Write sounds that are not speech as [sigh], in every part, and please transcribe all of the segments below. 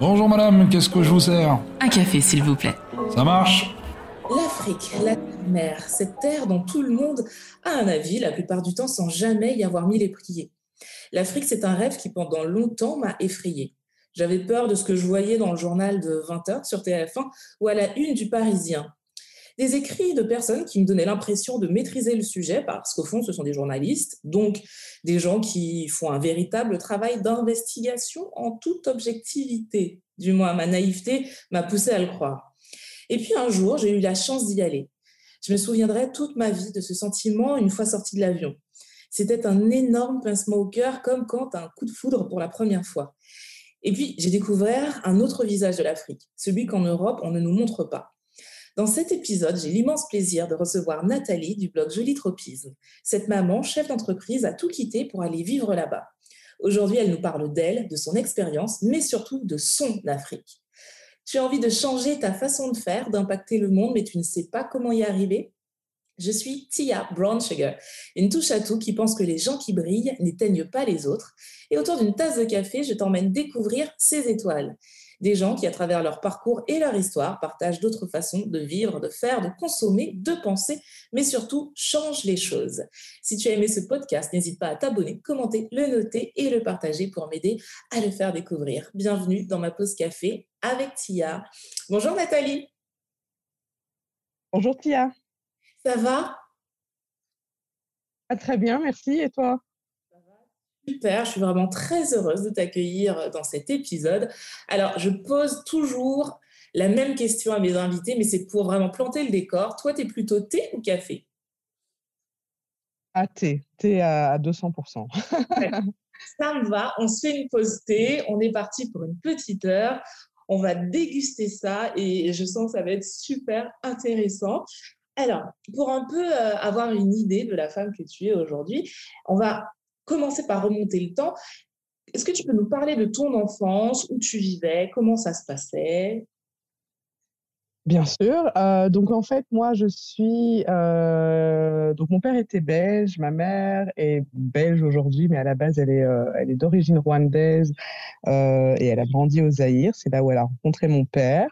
Bonjour madame, qu'est-ce que je vous sers? Un café, s'il vous plaît. Ça marche? L'Afrique, la mer, cette terre dont tout le monde a un avis, la plupart du temps sans jamais y avoir mis les pieds. L'Afrique, c'est un rêve qui pendant longtemps m'a effrayé. J'avais peur de ce que je voyais dans le journal de 20h sur TF1 ou à la une du Parisien. Des écrits de personnes qui me donnaient l'impression de maîtriser le sujet parce qu'au fond, ce sont des journalistes, donc des gens qui font un véritable travail d'investigation en toute objectivité. Du moins, ma naïveté m'a poussé à le croire. Et puis un jour, j'ai eu la chance d'y aller. Je me souviendrai toute ma vie de ce sentiment une fois sorti de l'avion. C'était un énorme pincement au cœur, comme quand un coup de foudre pour la première fois. Et puis, j'ai découvert un autre visage de l'Afrique, celui qu'en Europe, on ne nous montre pas. Dans cet épisode, j'ai l'immense plaisir de recevoir Nathalie du blog Jolie Tropisme. Cette maman, chef d'entreprise, a tout quitté pour aller vivre là-bas. Aujourd'hui, elle nous parle d'elle, de son expérience, mais surtout de son Afrique. Tu as envie de changer ta façon de faire, d'impacter le monde, mais tu ne sais pas comment y arriver? Je suis Tia Brown Sugar, une touche à tout qui pense que les gens qui brillent n'éteignent pas les autres. Et autour d'une tasse de café, je t'emmène découvrir ces étoiles. Des gens qui, à travers leur parcours et leur histoire, partagent d'autres façons de vivre, de faire, de consommer, de penser, mais surtout changent les choses. Si tu as aimé ce podcast, n'hésite pas à t'abonner, commenter, le noter et le partager pour m'aider à le faire découvrir. Bienvenue dans ma pause café avec Tia. Bonjour Nathalie. Bonjour Tia. Ça va? Ah, Très bien, merci. Et toi? Super, je suis vraiment très heureuse de t'accueillir dans cet épisode. Alors, je pose toujours la même question à mes invités, mais c'est pour vraiment planter le décor. Toi, tu es plutôt thé ou café? Ah, thé. Thé à 200%. Ça me va. On se fait une pause thé. On est parti pour une petite heure. On va déguster ça et je sens que ça va être super intéressant. Alors, pour un peu euh, avoir une idée de la femme que tu es aujourd'hui, on va commencer par remonter le temps. Est-ce que tu peux nous parler de ton enfance, où tu vivais, comment ça se passait? Bien sûr. Euh, donc en fait, moi, je suis. Euh, donc mon père était belge, ma mère est belge aujourd'hui, mais à la base, elle est, euh, elle est d'origine rwandaise et elle a grandi au Zaïre. C'est là où elle a rencontré mon père.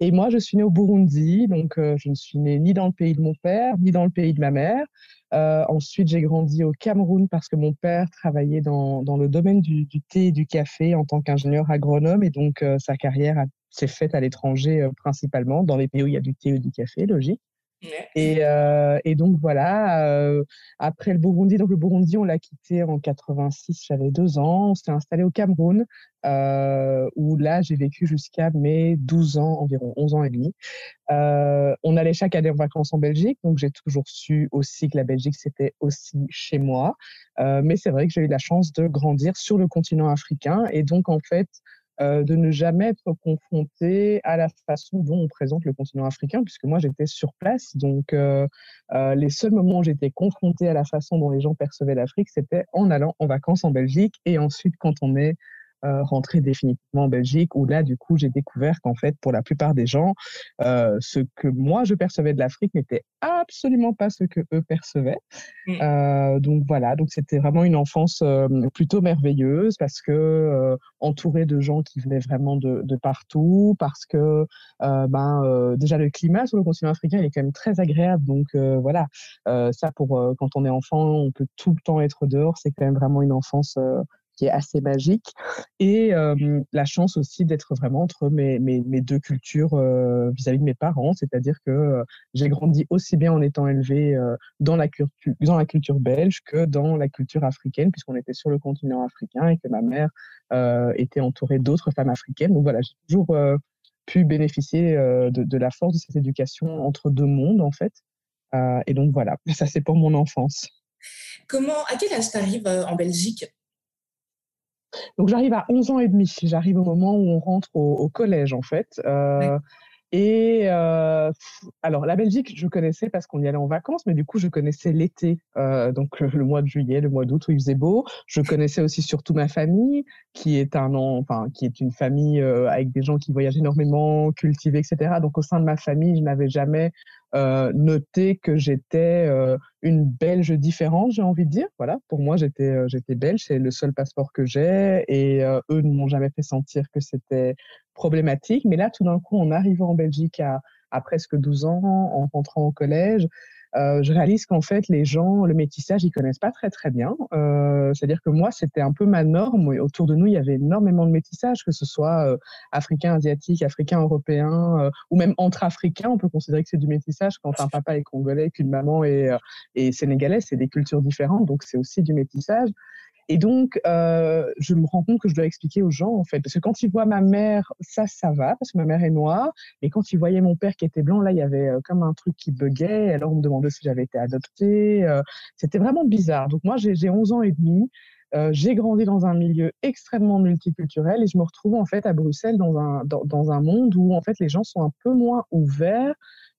Et moi, je suis née au Burundi, donc je ne suis née ni dans le pays de mon père, ni dans le pays de ma mère. ensuite, j'ai grandi au Cameroun parce que mon père travaillait dans, dans le domaine du, du, thé et du café en tant qu'ingénieur agronome et donc sa carrière a c'est fait à l'étranger euh, principalement, dans les pays où il y a du thé ou du café, logique. Et, euh, et, donc voilà, euh, après le Burundi, donc le Burundi, on l'a quitté en 86, j'avais deux ans, on s'est installé au Cameroun, où là j'ai vécu jusqu'à mes 12 ans, environ 11 ans et demi. on allait chaque année en vacances en Belgique, donc j'ai toujours su aussi que la Belgique c'était aussi chez moi. mais c'est vrai que j'ai eu la chance de grandir sur le continent africain, et donc en fait, euh, de ne jamais être confronté à la façon dont on présente le continent africain, puisque moi j'étais sur place. Donc euh, euh, les seuls moments où j'étais confrontée à la façon dont les gens percevaient l'Afrique, c'était en allant en vacances en Belgique et ensuite quand on est euh, rentrer définitivement en Belgique, où là, du coup, j'ai découvert qu'en fait, pour la plupart des gens, euh, ce que moi, je percevais de l'Afrique n'était absolument pas ce que eux percevaient. Mmh. Euh, donc voilà, donc c'était vraiment une enfance plutôt merveilleuse parce que entourée de gens qui venaient vraiment de, de partout, parce que ben, déjà le climat sur le continent africain il est quand même très agréable. Donc voilà, ça pour quand on est enfant, on peut tout le temps être dehors, c'est quand même vraiment une enfance qui est assez magique. Et la chance aussi d'être vraiment entre mes, mes, deux cultures vis-à-vis de mes parents, c'est-à-dire que j'ai grandi aussi bien en étant élevée dans, la culture, dans la culture belge que dans la culture africaine, puisqu'on était sur le continent africain et que ma mère était entourée d'autres femmes africaines. Donc voilà, j'ai toujours pu bénéficier de, de, la force de cette éducation entre deux mondes, en fait. et donc voilà, [laughs] ça c'est pour mon enfance. Comment, à quel âge tu arrives en Belgique? Donc j'arrive à 11 ans et demi. J'arrive au moment où on rentre au, collège en fait. Euh, et euh, alors la Belgique, je connaissais parce qu'on y allait en vacances, mais du coup je connaissais l'été, euh, donc le, mois de juillet, le mois d'août où il faisait beau. Je connaissais aussi surtout ma famille, qui est un enfin qui est une famille avec des gens qui voyagent énormément, cultivés, etc. Donc au sein de ma famille, je n'avais jamais euh, noter que j'étais euh, une Belge différente, j'ai envie de dire. Voilà, pour moi, j'étais euh, j'étais belge, c'est le seul passeport que j'ai, et eux ne m'ont jamais fait sentir que c'était problématique. Mais là, tout d'un coup, en arrivant en Belgique à, à presque 12 ans, en rentrant au collège, euh, je réalise qu'en fait, les gens, le métissage, ils connaissent pas très très bien. Euh, C'est-à-dire que moi, c'était un peu ma norme. Autour de nous, il y avait énormément de métissage, que ce soit euh, africain, asiatique, africain, européen, euh, ou même entre africains. On peut considérer que c'est du métissage quand un papa est congolais, qu'une maman est, euh, est sénégalaise. C'est des cultures différentes, donc c'est aussi du métissage. Et donc, euh, je me rends compte que je dois expliquer aux gens, en fait, parce que quand ils voient ma mère, ça, ça va, parce que ma mère est noire, mais quand ils voyaient mon père qui était blanc, là, il y avait euh, comme un truc qui buguait, alors on me demandait si j'avais été adoptée. Euh, C'était vraiment bizarre. Donc moi, j'ai 11 ans et demi. J'ai grandi dans un milieu extrêmement multiculturel et je me retrouve en fait à Bruxelles dans un, dans, un monde où en fait les gens sont un peu moins ouverts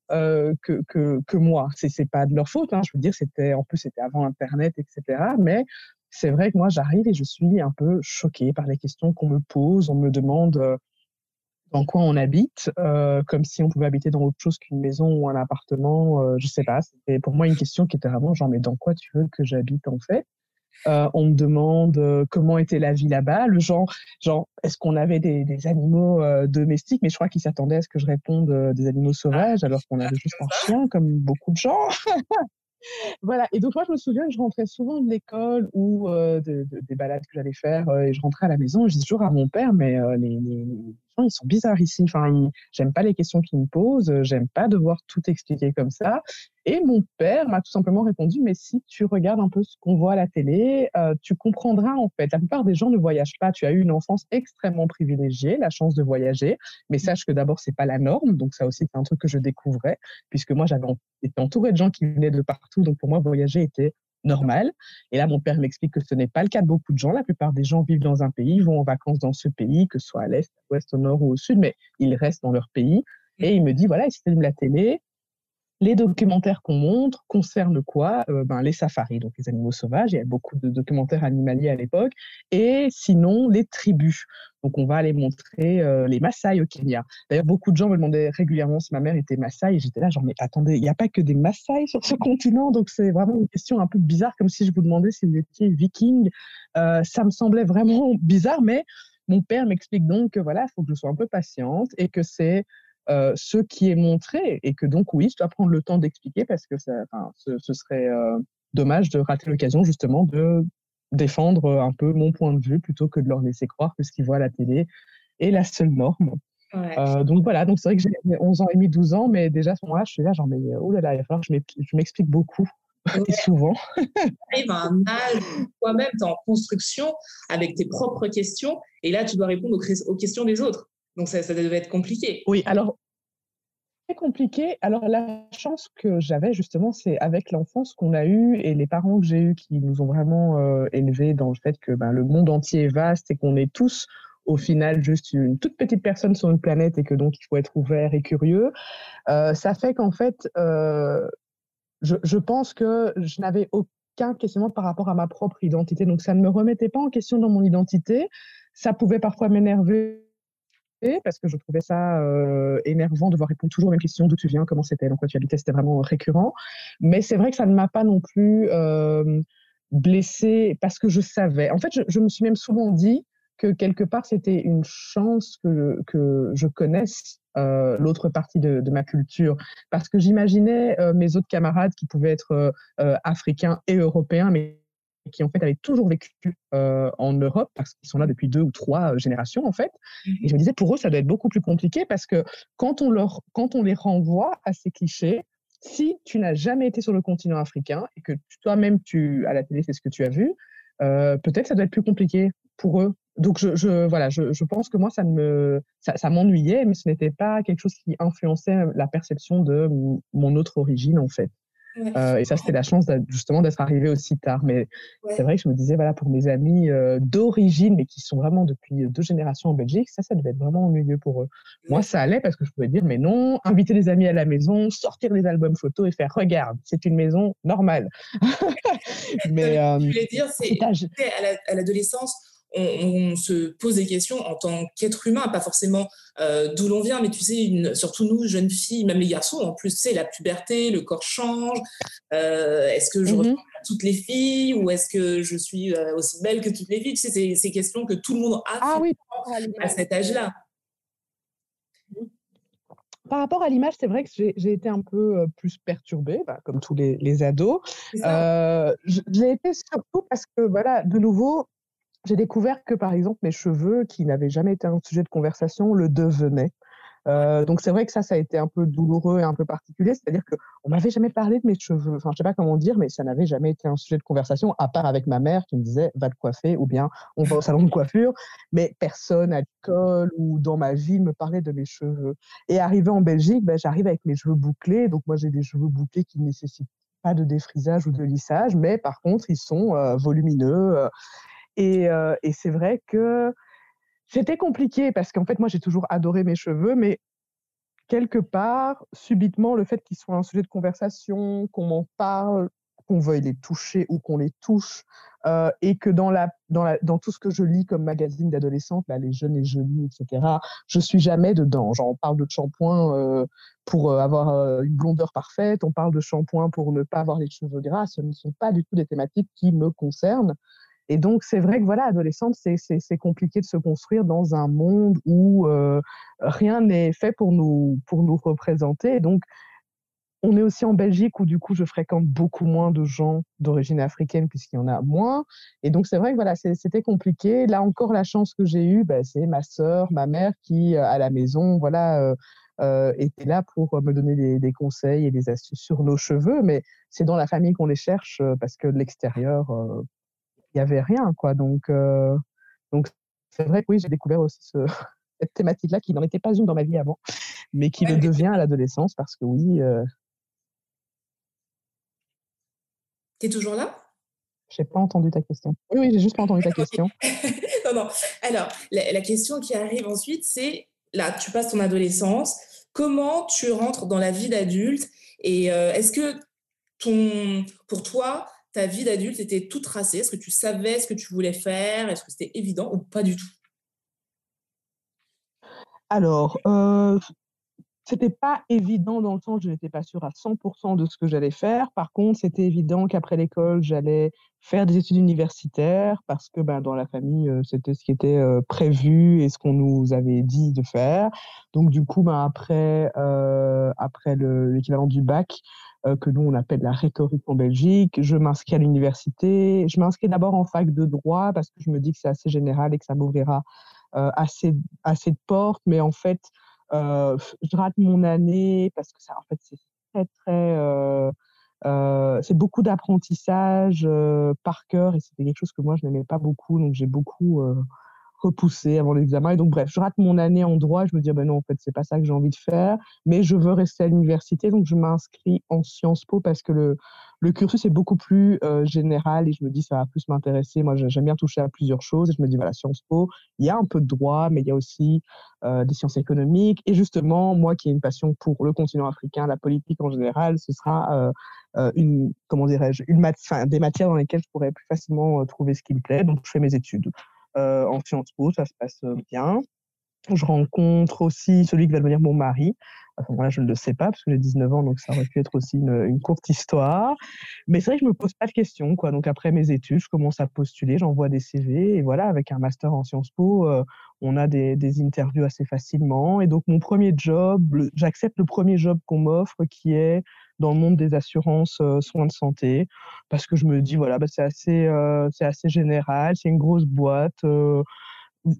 que, que, que, moi. C'est pas de leur faute, hein, je veux dire, c'était en plus c'était avant Internet, etc. Mais c'est vrai que moi, j'arrive et je suis un peu choquée par les questions qu'on me pose. On me demande dans quoi on habite, euh, comme si on pouvait habiter dans autre chose qu'une maison ou un appartement. Euh, je sais pas. C'était pour moi une question qui était vraiment genre, mais dans quoi tu veux que j'habite en fait? Euh, on me demande comment était la vie là-bas, le genre, genre est-ce qu'on avait des, des animaux domestiques, mais je crois qu'ils s'attendaient à ce que je réponde des animaux sauvages, alors qu'on avait juste un chien, comme beaucoup de gens. [laughs] voilà. Et donc, moi, je me souviens je rentrais souvent de l'école ou euh, de, de, des balades que j'allais faire euh, et je rentrais à la maison je disais toujours à mon père, mais euh, les, ils sont bizarres ici. Enfin, j'aime pas les questions qu'ils me posent, j'aime pas devoir tout expliquer comme ça. Et mon père m'a tout simplement répondu, mais si tu regardes un peu ce qu'on voit à la télé, euh, tu comprendras en fait. La plupart des gens ne voyagent pas. Tu as eu une enfance extrêmement privilégiée, la chance de voyager, mais sache que d'abord, c'est pas la norme. Donc ça aussi, c'est un truc que je découvrais, puisque moi, j'avais été entourée de gens qui venaient de partout. Donc pour moi, voyager était normal. Et là, mon père m'explique que ce n'est pas le cas de beaucoup de gens. La plupart des gens vivent dans un pays, vont en vacances dans ce pays, que ce soit à l'est, à l'ouest, au nord ou au sud, mais ils restent dans leur pays. Et il me dit, voilà, il s'allume la télé, les documentaires qu'on montre concernent quoi? Euh, ben, Les safaris, donc les animaux sauvages. Il y a beaucoup de documentaires animaliers à l'époque. Et sinon, les tribus. Donc, on va aller montrer euh, les Maasai au Kenya. D'ailleurs, beaucoup de gens me demandaient régulièrement si ma mère était Maasai. J'étais là, genre, mais attendez, il n'y a pas que des Maasai sur ce continent? Donc, c'est vraiment une question un peu bizarre, comme si je vous demandais si vous étiez viking. Euh, ça me semblait vraiment [laughs] bizarre, mais mon père m'explique donc que voilà, il faut que je sois un peu patiente et que c'est euh, ce qui est montré et que donc oui, je dois prendre le temps d'expliquer parce que ça, ce, ce, serait euh, dommage de rater l'occasion justement de défendre un peu mon point de vue plutôt que de leur laisser croire que ce qu'ils voient à la télé est la seule norme. Ouais. Euh, donc voilà, donc c'est vrai que j'ai 11 ans et demi, 12 ans, mais déjà à ce moment-là, je suis là, genre, mais oh là là, il va falloir que je m'explique beaucoup. [laughs] Ouais. Et souvent. Tu arrives à un âge toi-même, tu es en construction avec tes propres questions, et là, tu dois répondre aux, aux questions des autres. Donc ça, devait être compliqué. Oui, alors compliqué. Alors la chance que j'avais justement, c'est avec l'enfance qu'on a eue et les parents que j'ai eus qui nous ont vraiment euh, élevés dans le fait que ben, le monde entier est vaste et qu'on est tous au final juste une toute petite personne sur une planète et que donc il faut être ouvert et curieux. Euh, ça fait qu'en fait, euh, je, pense que je n'avais aucun questionnement par rapport à ma propre identité. Donc ça ne me remettait pas en question dans mon identité. Ça pouvait parfois m'énerver parce que je trouvais ça euh, énervant de devoir répondre toujours aux mêmes questions, d'où tu viens, comment c'était, dans quoi tu habitais, c'était vraiment récurrent. Mais c'est vrai que ça ne m'a pas non plus euh, blessée parce que je savais. En fait, je, me suis même souvent dit que quelque part, c'était une chance que, je connaisse euh, l'autre partie de, de, ma culture. Parce que j'imaginais mes autres camarades qui pouvaient être africains et européens, mais qui en fait avaient toujours vécu euh, en Europe parce qu'ils sont là depuis deux ou trois générations en fait. Et je me disais pour eux ça doit être beaucoup plus compliqué parce que quand on leur quand on les renvoie à ces clichés, si tu n'as jamais été sur le continent africain et que toi-même tu à la télé c'est ce que tu as vu, euh, peut-être ça doit être plus compliqué pour eux. Donc je, je voilà, je, je, pense que moi ça me ça, ça m'ennuyait, mais ce n'était pas quelque chose qui influençait la perception de mon autre origine en fait. Ouais. Euh, et ça, c'était la chance justement d'être arrivé aussi tard. Mais ouais. c'est vrai que je me disais, voilà, pour mes amis euh, d'origine, mais qui sont vraiment depuis deux générations en Belgique, ça, ça devait être vraiment ennuyeux pour eux. Ouais. Moi, ça allait parce que je pouvais dire, mais non, inviter des amis à la maison, sortir des albums photos et faire, regarde, c'est une maison normale. [laughs] [laughs] mais euh, je voulais dire, c'est à l'adolescence, on, se pose des questions en tant qu'être humain, pas forcément euh, d'où l'on vient, mais tu sais, surtout nous, jeunes filles, même les garçons, en plus, c'est la puberté, le corps change. Euh, est-ce que je mmh ressemble à toutes les filles ou est-ce que je suis euh, aussi belle que toutes les filles? Tu sais, c'est ces questions que tout le monde a ah, oui. à cet âge-là. Par rapport à l'image, c'est vrai que j'ai été un peu plus perturbée, bah, comme tous les, ados. j'ai été surtout parce que, voilà, de nouveau, j'ai découvert que, par exemple, mes cheveux, qui n'avaient jamais été un sujet de conversation, le devenaient. Euh, donc c'est vrai que ça, ça a été un peu douloureux et un peu particulier. C'est-à-dire qu'on m'avait jamais parlé de mes cheveux. Enfin, je sais pas comment dire, mais ça n'avait jamais été un sujet de conversation, à part avec ma mère qui me disait va te coiffer ou bien on va au salon de coiffure. Mais personne à l'école ou dans ma vie me parlait de mes cheveux. Et arrivé en Belgique, ben, j'arrive avec mes cheveux bouclés. Donc moi, j'ai des cheveux bouclés qui ne nécessitent pas de défrisage ou de lissage, mais par contre, ils sont euh, volumineux. Euh, euh, et, c'est vrai que c'était compliqué parce qu'en fait, moi, j'ai toujours adoré mes cheveux, mais quelque part, subitement, le fait qu'ils soient un sujet de conversation, qu'on m'en parle, qu'on veuille les toucher ou qu'on les touche, euh, et que dans, la, dans, la, dans tout ce que je lis comme magazine d'adolescente, les jeunes et jolies, etc., je suis jamais dedans. Genre, on parle de shampoing euh, pour avoir une blondeur parfaite, on parle de shampoing pour ne pas avoir les cheveux gras. Ce ne sont pas du tout des thématiques qui me concernent. Et donc, c'est vrai que voilà, adolescente, c'est compliqué de se construire dans un monde où euh, rien n'est fait pour nous, pour nous représenter. donc, on est aussi en Belgique où du coup, je fréquente beaucoup moins de gens d'origine africaine puisqu'il y en a moins. Et donc, c'est vrai que voilà, c'était compliqué. Là encore, la chance que j'ai eue, bah, c'est ma sœur, ma mère qui, euh, à la maison, voilà, euh, était là pour me donner des, des, conseils et des astuces sur nos cheveux. Mais c'est dans la famille qu'on les cherche parce que de l'extérieur, il n'y avait rien, quoi. Donc, euh, donc c'est vrai que oui, j'ai découvert aussi ce, [laughs] cette thématique-là qui n'en était pas une dans ma vie avant, mais qui le devient à l'adolescence parce que oui. Euh tu es toujours là? J'ai pas entendu ta question. Oui, oui, j'ai juste pas entendu ta [laughs] question. [laughs] non, non. Alors, la, question qui arrive ensuite, c'est là, tu passes ton adolescence. Comment tu rentres dans la vie d'adulte? Et euh, est-ce que ton, pour toi, ta vie d'adulte était toute tracée? Est-ce que tu savais ce que tu voulais faire? Est-ce que c'était évident ou pas du tout? Alors, euh, c'était pas évident dans le où je n'étais pas sûre à 100% de ce que j'allais faire. Par contre, c'était évident qu'après l'école, j'allais faire des études universitaires parce que ben, dans la famille, euh, c'était ce qui était euh, prévu et ce qu'on nous avait dit de faire. Donc, du coup, ben, après, euh, après l'équivalent du bac, que nous on appelle la rhétorique en Belgique. Je m'inscris à l'université. Je m'inscris d'abord en fac de droit parce que je me dis que c'est assez général et que ça m'ouvrira euh, assez, assez de portes. Mais en fait, euh, je rate mon année parce que ça, en fait, c'est très, très. c'est beaucoup d'apprentissage par cœur et c'était quelque chose que moi je n'aimais pas beaucoup. Donc j'ai beaucoup repoussé avant l'examen. Et donc, bref, je rate mon année en droit. Je me dis, ben non, en fait, c'est pas ça que j'ai envie de faire. Mais je veux rester à l'université. Donc, je m'inscris en Sciences Po parce que le, le cursus est beaucoup plus euh, général et je me dis, ça va plus m'intéresser. Moi, j'aime bien toucher à plusieurs choses. Et je me dis, voilà, Sciences Po, il y a un peu de droit, mais il y a aussi euh, des sciences économiques. Et justement, moi qui ai une passion pour le continent africain, la politique en général, ce sera euh, une, comment dirais-je, mat des matières dans lesquelles je pourrais plus facilement trouver ce qui me plaît. Donc, je fais mes études. Euh, en Sciences Po, ça se passe euh, bien. Je rencontre aussi celui qui va devenir mon mari. À ce moment-là, je ne le sais pas parce que j'ai 19 ans, donc ça aurait pu être aussi une, courte histoire. Mais c'est vrai que je ne me pose pas de questions. Quoi. Donc après mes études, je commence à postuler, j'envoie des CV. Et voilà, avec un master en Sciences Po, euh, on a des, des, interviews assez facilement. Et donc mon premier job, j'accepte le premier job qu'on m'offre qui est dans le monde des assurances euh, soins de santé parce que je me dis voilà bah, c'est assez euh, c'est assez général c'est une grosse boîte euh.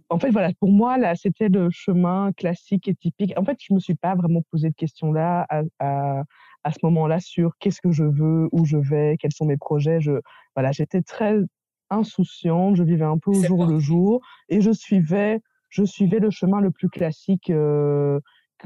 en fait voilà pour moi là c'était le chemin classique et typique. En fait je me suis pas vraiment posé de questions là à, à, à ce moment-là sur qu'est-ce que je veux où je vais quels sont mes projets. Je voilà j'étais très insouciante je vivais un peu au jour le jour et je suivais je suivais le chemin le plus classique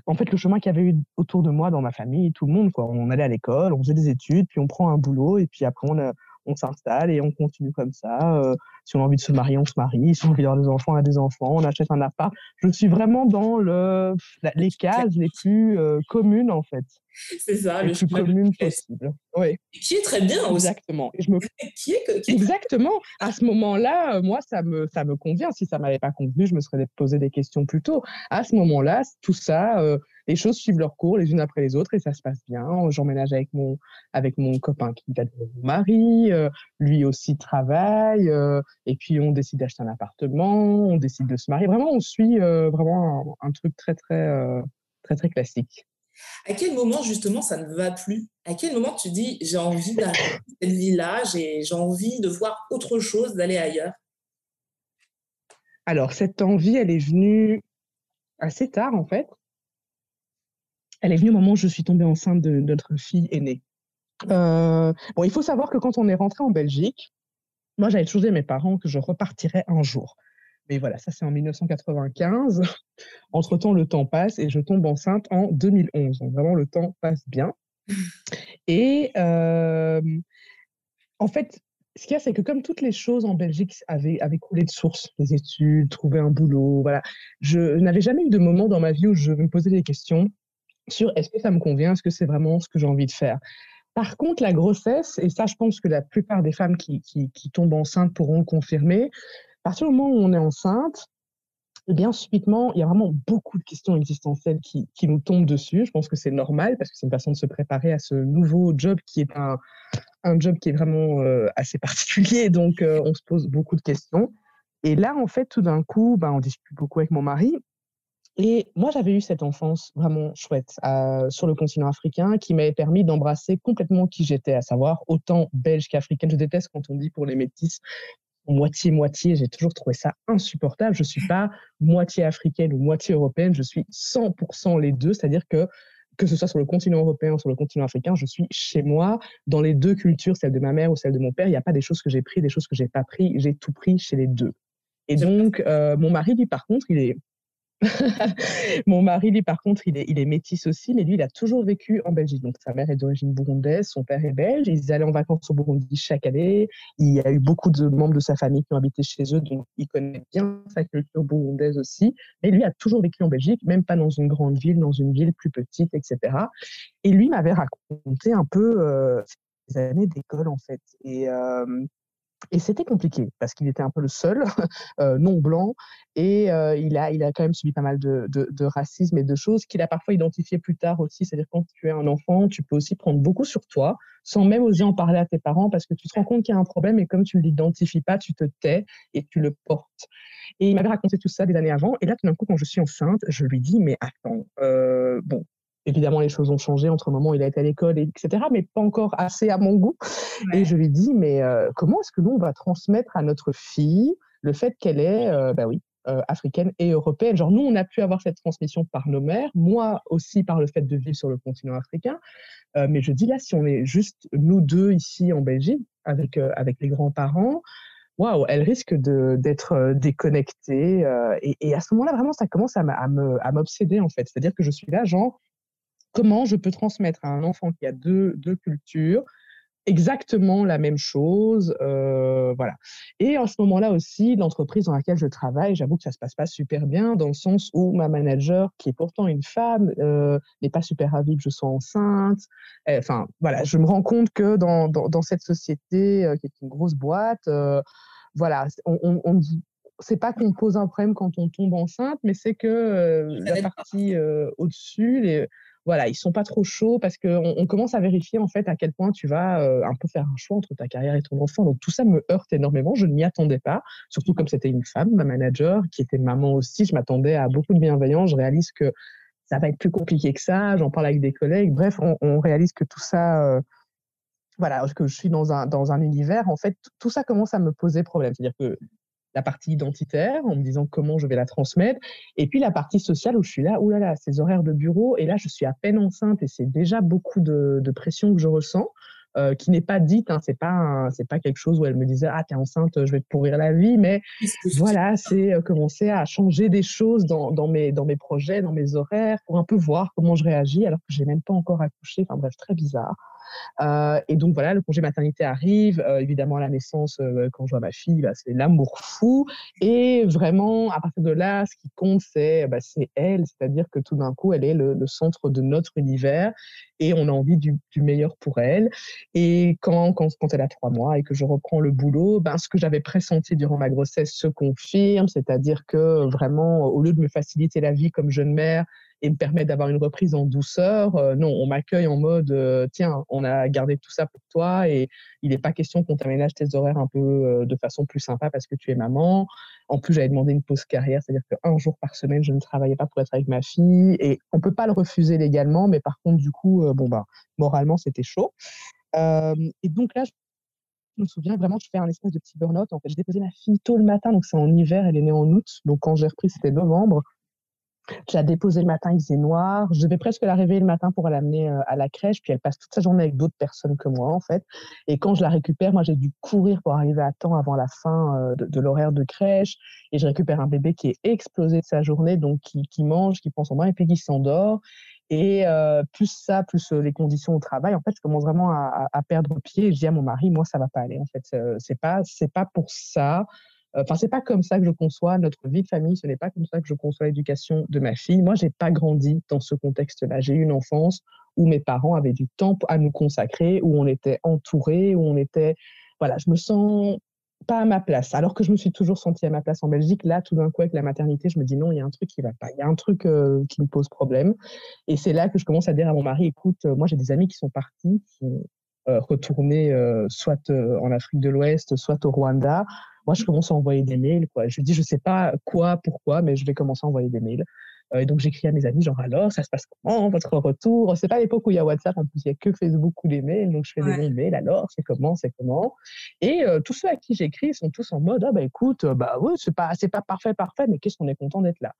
en fait, le chemin qu'il y avait eu autour de moi, dans ma famille, tout le monde, quoi. On allait à l'école, on faisait des études, puis on prend un boulot, et puis après, on, on s'installe et on continue comme ça. Euh, si on a envie de se marier, on se marie. Si on a envie d'avoir des enfants, on a des enfants. On achète un appart. Je suis vraiment dans le, les cases les plus euh, communes, en fait. [laughs] C'est ça, le plus commune possible. Oui. Qui est très bien aussi. Exactement. je me... qui est, Exactement. À ce moment-là, moi, ça me, ça me convient. Si ça m'avait pas convenu, je me serais posé des questions plus tôt. À ce moment-là, tout ça, les choses suivent leur cours les unes après les autres et ça se passe bien. J'emménage avec mon, avec mon copain qui va devenir mon mari, euh, lui aussi travaille, euh, et puis on décide d'acheter un appartement, on décide de se marier. Vraiment, on suit euh, vraiment un, truc très, très, très, très classique. À quel moment, justement, ça ne va plus? À quel moment tu dis j'ai envie d'arrêter cette vie-là, j'ai envie de voir autre chose, d'aller ailleurs? Alors, cette envie, elle est venue assez tard, en fait elle est venue au moment où je suis tombée enceinte de, notre fille aînée. Euh, bon, il faut savoir que quand on est rentré en Belgique, moi, j'avais toujours dit à mes parents que je repartirais un jour. Mais voilà, ça c'est en 1995. Entre-temps, le temps passe et je tombe enceinte en 2011. Donc vraiment, le temps passe bien. Et euh, en fait, ce qu'il y a, c'est que comme toutes les choses en Belgique avaient, avaient coulé de source, les études, trouver un boulot, voilà, je n'avais jamais eu de moment dans ma vie où je me posais des questions sur est-ce que ça me convient, est-ce que c'est vraiment ce que j'ai envie de faire. Par contre, la grossesse, et ça, je pense que la plupart des femmes qui, qui, tombent enceintes pourront le confirmer, à partir du moment où on est enceinte, eh bien, subitement, il y a vraiment beaucoup de questions existentielles qui, nous tombent dessus. Je pense que c'est normal parce que c'est une façon de se préparer à ce nouveau job qui est un, un job qui est vraiment euh, assez particulier. [laughs] Donc, euh, on se pose beaucoup de questions. Et là, en fait, tout d'un coup, ben, on discute beaucoup avec mon mari et moi, j'avais eu cette enfance vraiment chouette euh, sur le continent africain qui m'avait permis d'embrasser complètement qui j'étais, à savoir autant belge qu'africaine. Je déteste quand on dit pour les métis moitié-moitié. J'ai toujours trouvé ça insupportable. Je ne suis pas moitié africaine ou moitié européenne. Je suis 100% les deux. C'est-à-dire que que ce soit sur le continent européen ou sur le continent africain, je suis chez moi, dans les deux cultures, celle de ma mère ou celle de mon père. Il n'y a pas des choses que j'ai pris, des choses que j'ai pas pris. J'ai tout pris chez les deux. Et donc, euh, mon mari, lui, par contre, il est Mon mari, lui, par contre, il est, il est métis aussi, mais lui, il a toujours vécu en Belgique. Donc, sa mère est d'origine burundaise, son père est belge. Ils allaient en vacances au Burundi chaque année. Il y a eu beaucoup de membres de sa famille qui ont habité chez eux, donc il connaît bien sa culture burundaise aussi. Mais lui a toujours vécu en Belgique, même pas dans une grande ville, dans une ville plus petite, etc. Et lui m'avait raconté un peu euh, ses années d'école, en fait. Et. Euh, et c'était compliqué parce qu'il était un peu le seul, [laughs] euh, non blanc, et euh, il, a, il a quand même subi pas mal de, de, racisme et de choses qu'il a parfois identifiées plus tard aussi. C'est-à-dire quand tu es un enfant, tu peux aussi prendre beaucoup sur toi sans même oser en parler à tes parents parce que tu te rends compte qu'il y a un problème et comme tu ne l'identifies pas, tu te tais et tu le portes. Et il m'avait raconté tout ça des années avant. Et là, tout d'un coup, quand je suis enceinte, je lui dis, mais attends, euh, bon, Évidemment, les choses ont changé entre le moment où il a été à l'école, etc., mais pas encore assez à mon goût. Et je lui dis, mais euh, comment est-ce que nous, on va transmettre à notre fille le fait qu'elle est, euh, bah oui, euh, africaine et européenne? Genre, nous, on a pu avoir cette transmission par nos mères, moi aussi par le fait de vivre sur le continent africain. mais je dis là, si on est juste nous deux ici en Belgique, avec, avec les grands-parents, waouh, elle risque d'être déconnectée. Et, et, à ce moment-là, vraiment, ça commence à m'obséder, en fait. C'est-à-dire que je suis là, genre, comment je peux transmettre à un enfant qui a deux, deux cultures exactement la même chose. Euh, voilà. Et en ce moment-là aussi, l'entreprise dans laquelle je travaille, j'avoue que ça se passe pas super bien, dans le sens où ma manager, qui est pourtant une femme, euh, n'est pas super ravie que je sois enceinte. Enfin, voilà, je me rends compte que dans, dans, cette société, euh, qui est une grosse boîte, voilà, on, on, on c'est pas qu'on pose un problème quand on tombe enceinte, mais c'est que la partie au-dessus, les, voilà, ils sont pas trop chauds parce qu'on on commence à vérifier en fait à quel point tu vas euh, un peu faire un choix entre ta carrière et ton enfant. Donc tout ça me heurte énormément. Je ne m'y attendais pas, surtout comme c'était une femme, ma manager, qui était maman aussi. Je m'attendais à beaucoup de bienveillance. Je réalise que ça va être plus compliqué que ça. J'en parle avec des collègues. Bref, on, réalise que tout ça, euh, voilà, que je suis dans un, dans un univers. En fait, tout ça commence à me poser problème. C'est-à-dire que la partie identitaire en me disant comment je vais la transmettre, et puis la partie sociale où je suis là, oulala, ces horaires de bureau, et là je suis à peine enceinte et c'est déjà beaucoup de, pression que je ressens. Euh, qui n'est pas dite, hein, c'est pas c'est pas quelque chose où elle me disait ah t'es enceinte, je vais te pourrir la vie, mais voilà c'est euh, commencer à changer des choses dans, dans, mes dans mes projets, dans mes horaires pour un peu voir comment je réagis alors que j'ai même pas encore accouché, enfin bref très bizarre. Et donc voilà, le congé maternité arrive. évidemment, à la naissance, quand je vois ma fille, bah, c'est l'amour fou. Et vraiment, à partir de là, ce qui compte, c'est bah, elle, c'est-à-dire que tout d'un coup, elle est le, centre de notre univers et on a envie du, meilleur pour elle. Et quand, quand, quand, elle a trois mois et que je reprends le boulot, ben, ce que j'avais pressenti durant ma grossesse se confirme, c'est-à-dire que vraiment, au lieu de me faciliter la vie comme jeune mère, et me permettre d'avoir une reprise en douceur. Euh, non, on m'accueille en mode euh, tiens, on a gardé tout ça pour toi et il n'est pas question qu'on t'aménage tes horaires un peu euh, de façon plus sympa parce que tu es maman. En plus, j'avais demandé une pause carrière, c'est-à-dire qu'un jour par semaine, je ne travaillais pas pour être avec ma fille et on ne peut pas le refuser légalement, mais par contre, du coup, bon, bah, moralement, c'était chaud. et donc là, je me souviens vraiment, je fais un espèce de petit burn-out. En fait, j'ai déposé ma fille tôt le matin, donc c'est en hiver, elle est née en août. Donc quand j'ai repris, c'était novembre. Je la déposé le matin, il faisait noir. Je devais presque la réveiller le matin pour l'amener euh, à la crèche, puis elle passe toute sa journée avec d'autres personnes que moi, en fait. Et quand je la récupère, moi, j'ai dû courir pour arriver à temps avant la fin euh, de, l'horaire de crèche. Et je récupère un bébé qui est explosé de sa journée, donc qui, mange, qui prend son bain et puis qui s'endort. Et euh, plus ça, plus les conditions au travail, en fait, je commence vraiment à, à, perdre pied. Je dis à mon mari, moi, ça va pas aller. En fait, c'est pas, c'est pas pour ça. Enfin, c'est pas comme ça que je conçois notre vie de famille. Ce n'est pas comme ça que je conçois l'éducation de ma fille. Moi, j'ai pas grandi dans ce contexte-là. J'ai eu une enfance où mes parents avaient du temps à nous consacrer, où on était entourés, où on était, voilà, je me sens pas à ma place. Alors que je me suis toujours sentie à ma place en Belgique, là, tout d'un coup, avec la maternité, je me dis non, il y a un truc qui va pas, il y a un truc euh, qui me pose problème. Et c'est là que je commence à dire à mon mari, écoute, euh, moi, j'ai des amis qui sont partis, qui sont euh, retournés soit en Afrique de l'Ouest, soit au Rwanda moi, je commence à envoyer des mails. Quoi. Je dis, je sais pas quoi, pourquoi, mais je vais commencer à envoyer des mails. Euh, et donc, j'écris à mes amis, genre, alors, ça se passe comment, votre retour? C'est pas l'époque où il y a WhatsApp, en plus, il y a que Facebook ou les mails. Donc, je fais des mails, alors, c'est comment, c'est comment? Et euh, tous ceux à qui j'écris sont tous en mode, ah, bah, écoute, euh, bah, oui, c'est pas, c'est pas parfait, parfait, mais qu'est-ce qu'on est content d'être là?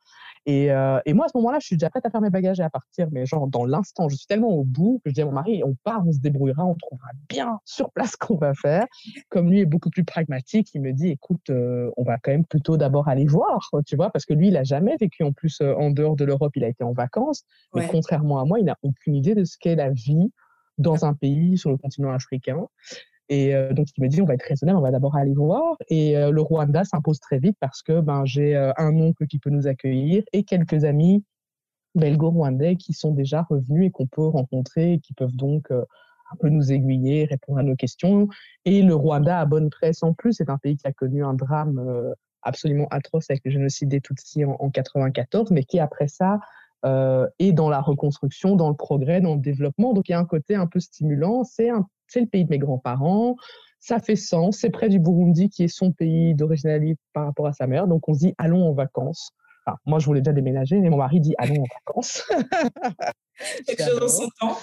Et, et, moi, à ce moment-là, je suis déjà prête à faire mes bagages et à partir, mais genre, dans l'instant, je suis tellement au bout que je dis à mon mari, on part, on se débrouillera, on trouvera bien sur place [laughs] ce qu'on va faire. Comme lui est beaucoup plus pragmatique, il me dit, écoute, on va quand même plutôt d'abord aller voir, tu vois, parce que lui, il a jamais vécu en plus en deux de l'Europe, il a été en vacances. Mais contrairement à moi, il n'a aucune idée de ce qu'est la vie dans un pays sur le continent africain. Et euh, donc, il me dit, on va être raisonnable, on va d'abord aller voir. Et euh, le Rwanda s'impose très vite parce que ben, j'ai euh, un oncle qui peut nous accueillir et quelques amis belgo-rwandais qui sont déjà revenus et qu'on peut rencontrer et qui peuvent donc un peu nous aiguiller, répondre à nos questions. Et le Rwanda a bonne presse en plus. C'est un pays qui a connu un drame absolument atroce avec le génocide des Tutsis en, en 94, mais qui après ça euh, est dans la reconstruction, dans le progrès, dans le développement. Donc il y a un côté un peu stimulant. C'est le pays de mes grands-parents. Ça fait sens. C'est près du Burundi, qui est son pays d'originalité par rapport à sa mère. Donc on se dit allons en vacances. moi, je voulais déjà déménager, mais mon mari dit allons en vacances. [laughs] Quelque chose dans son temps.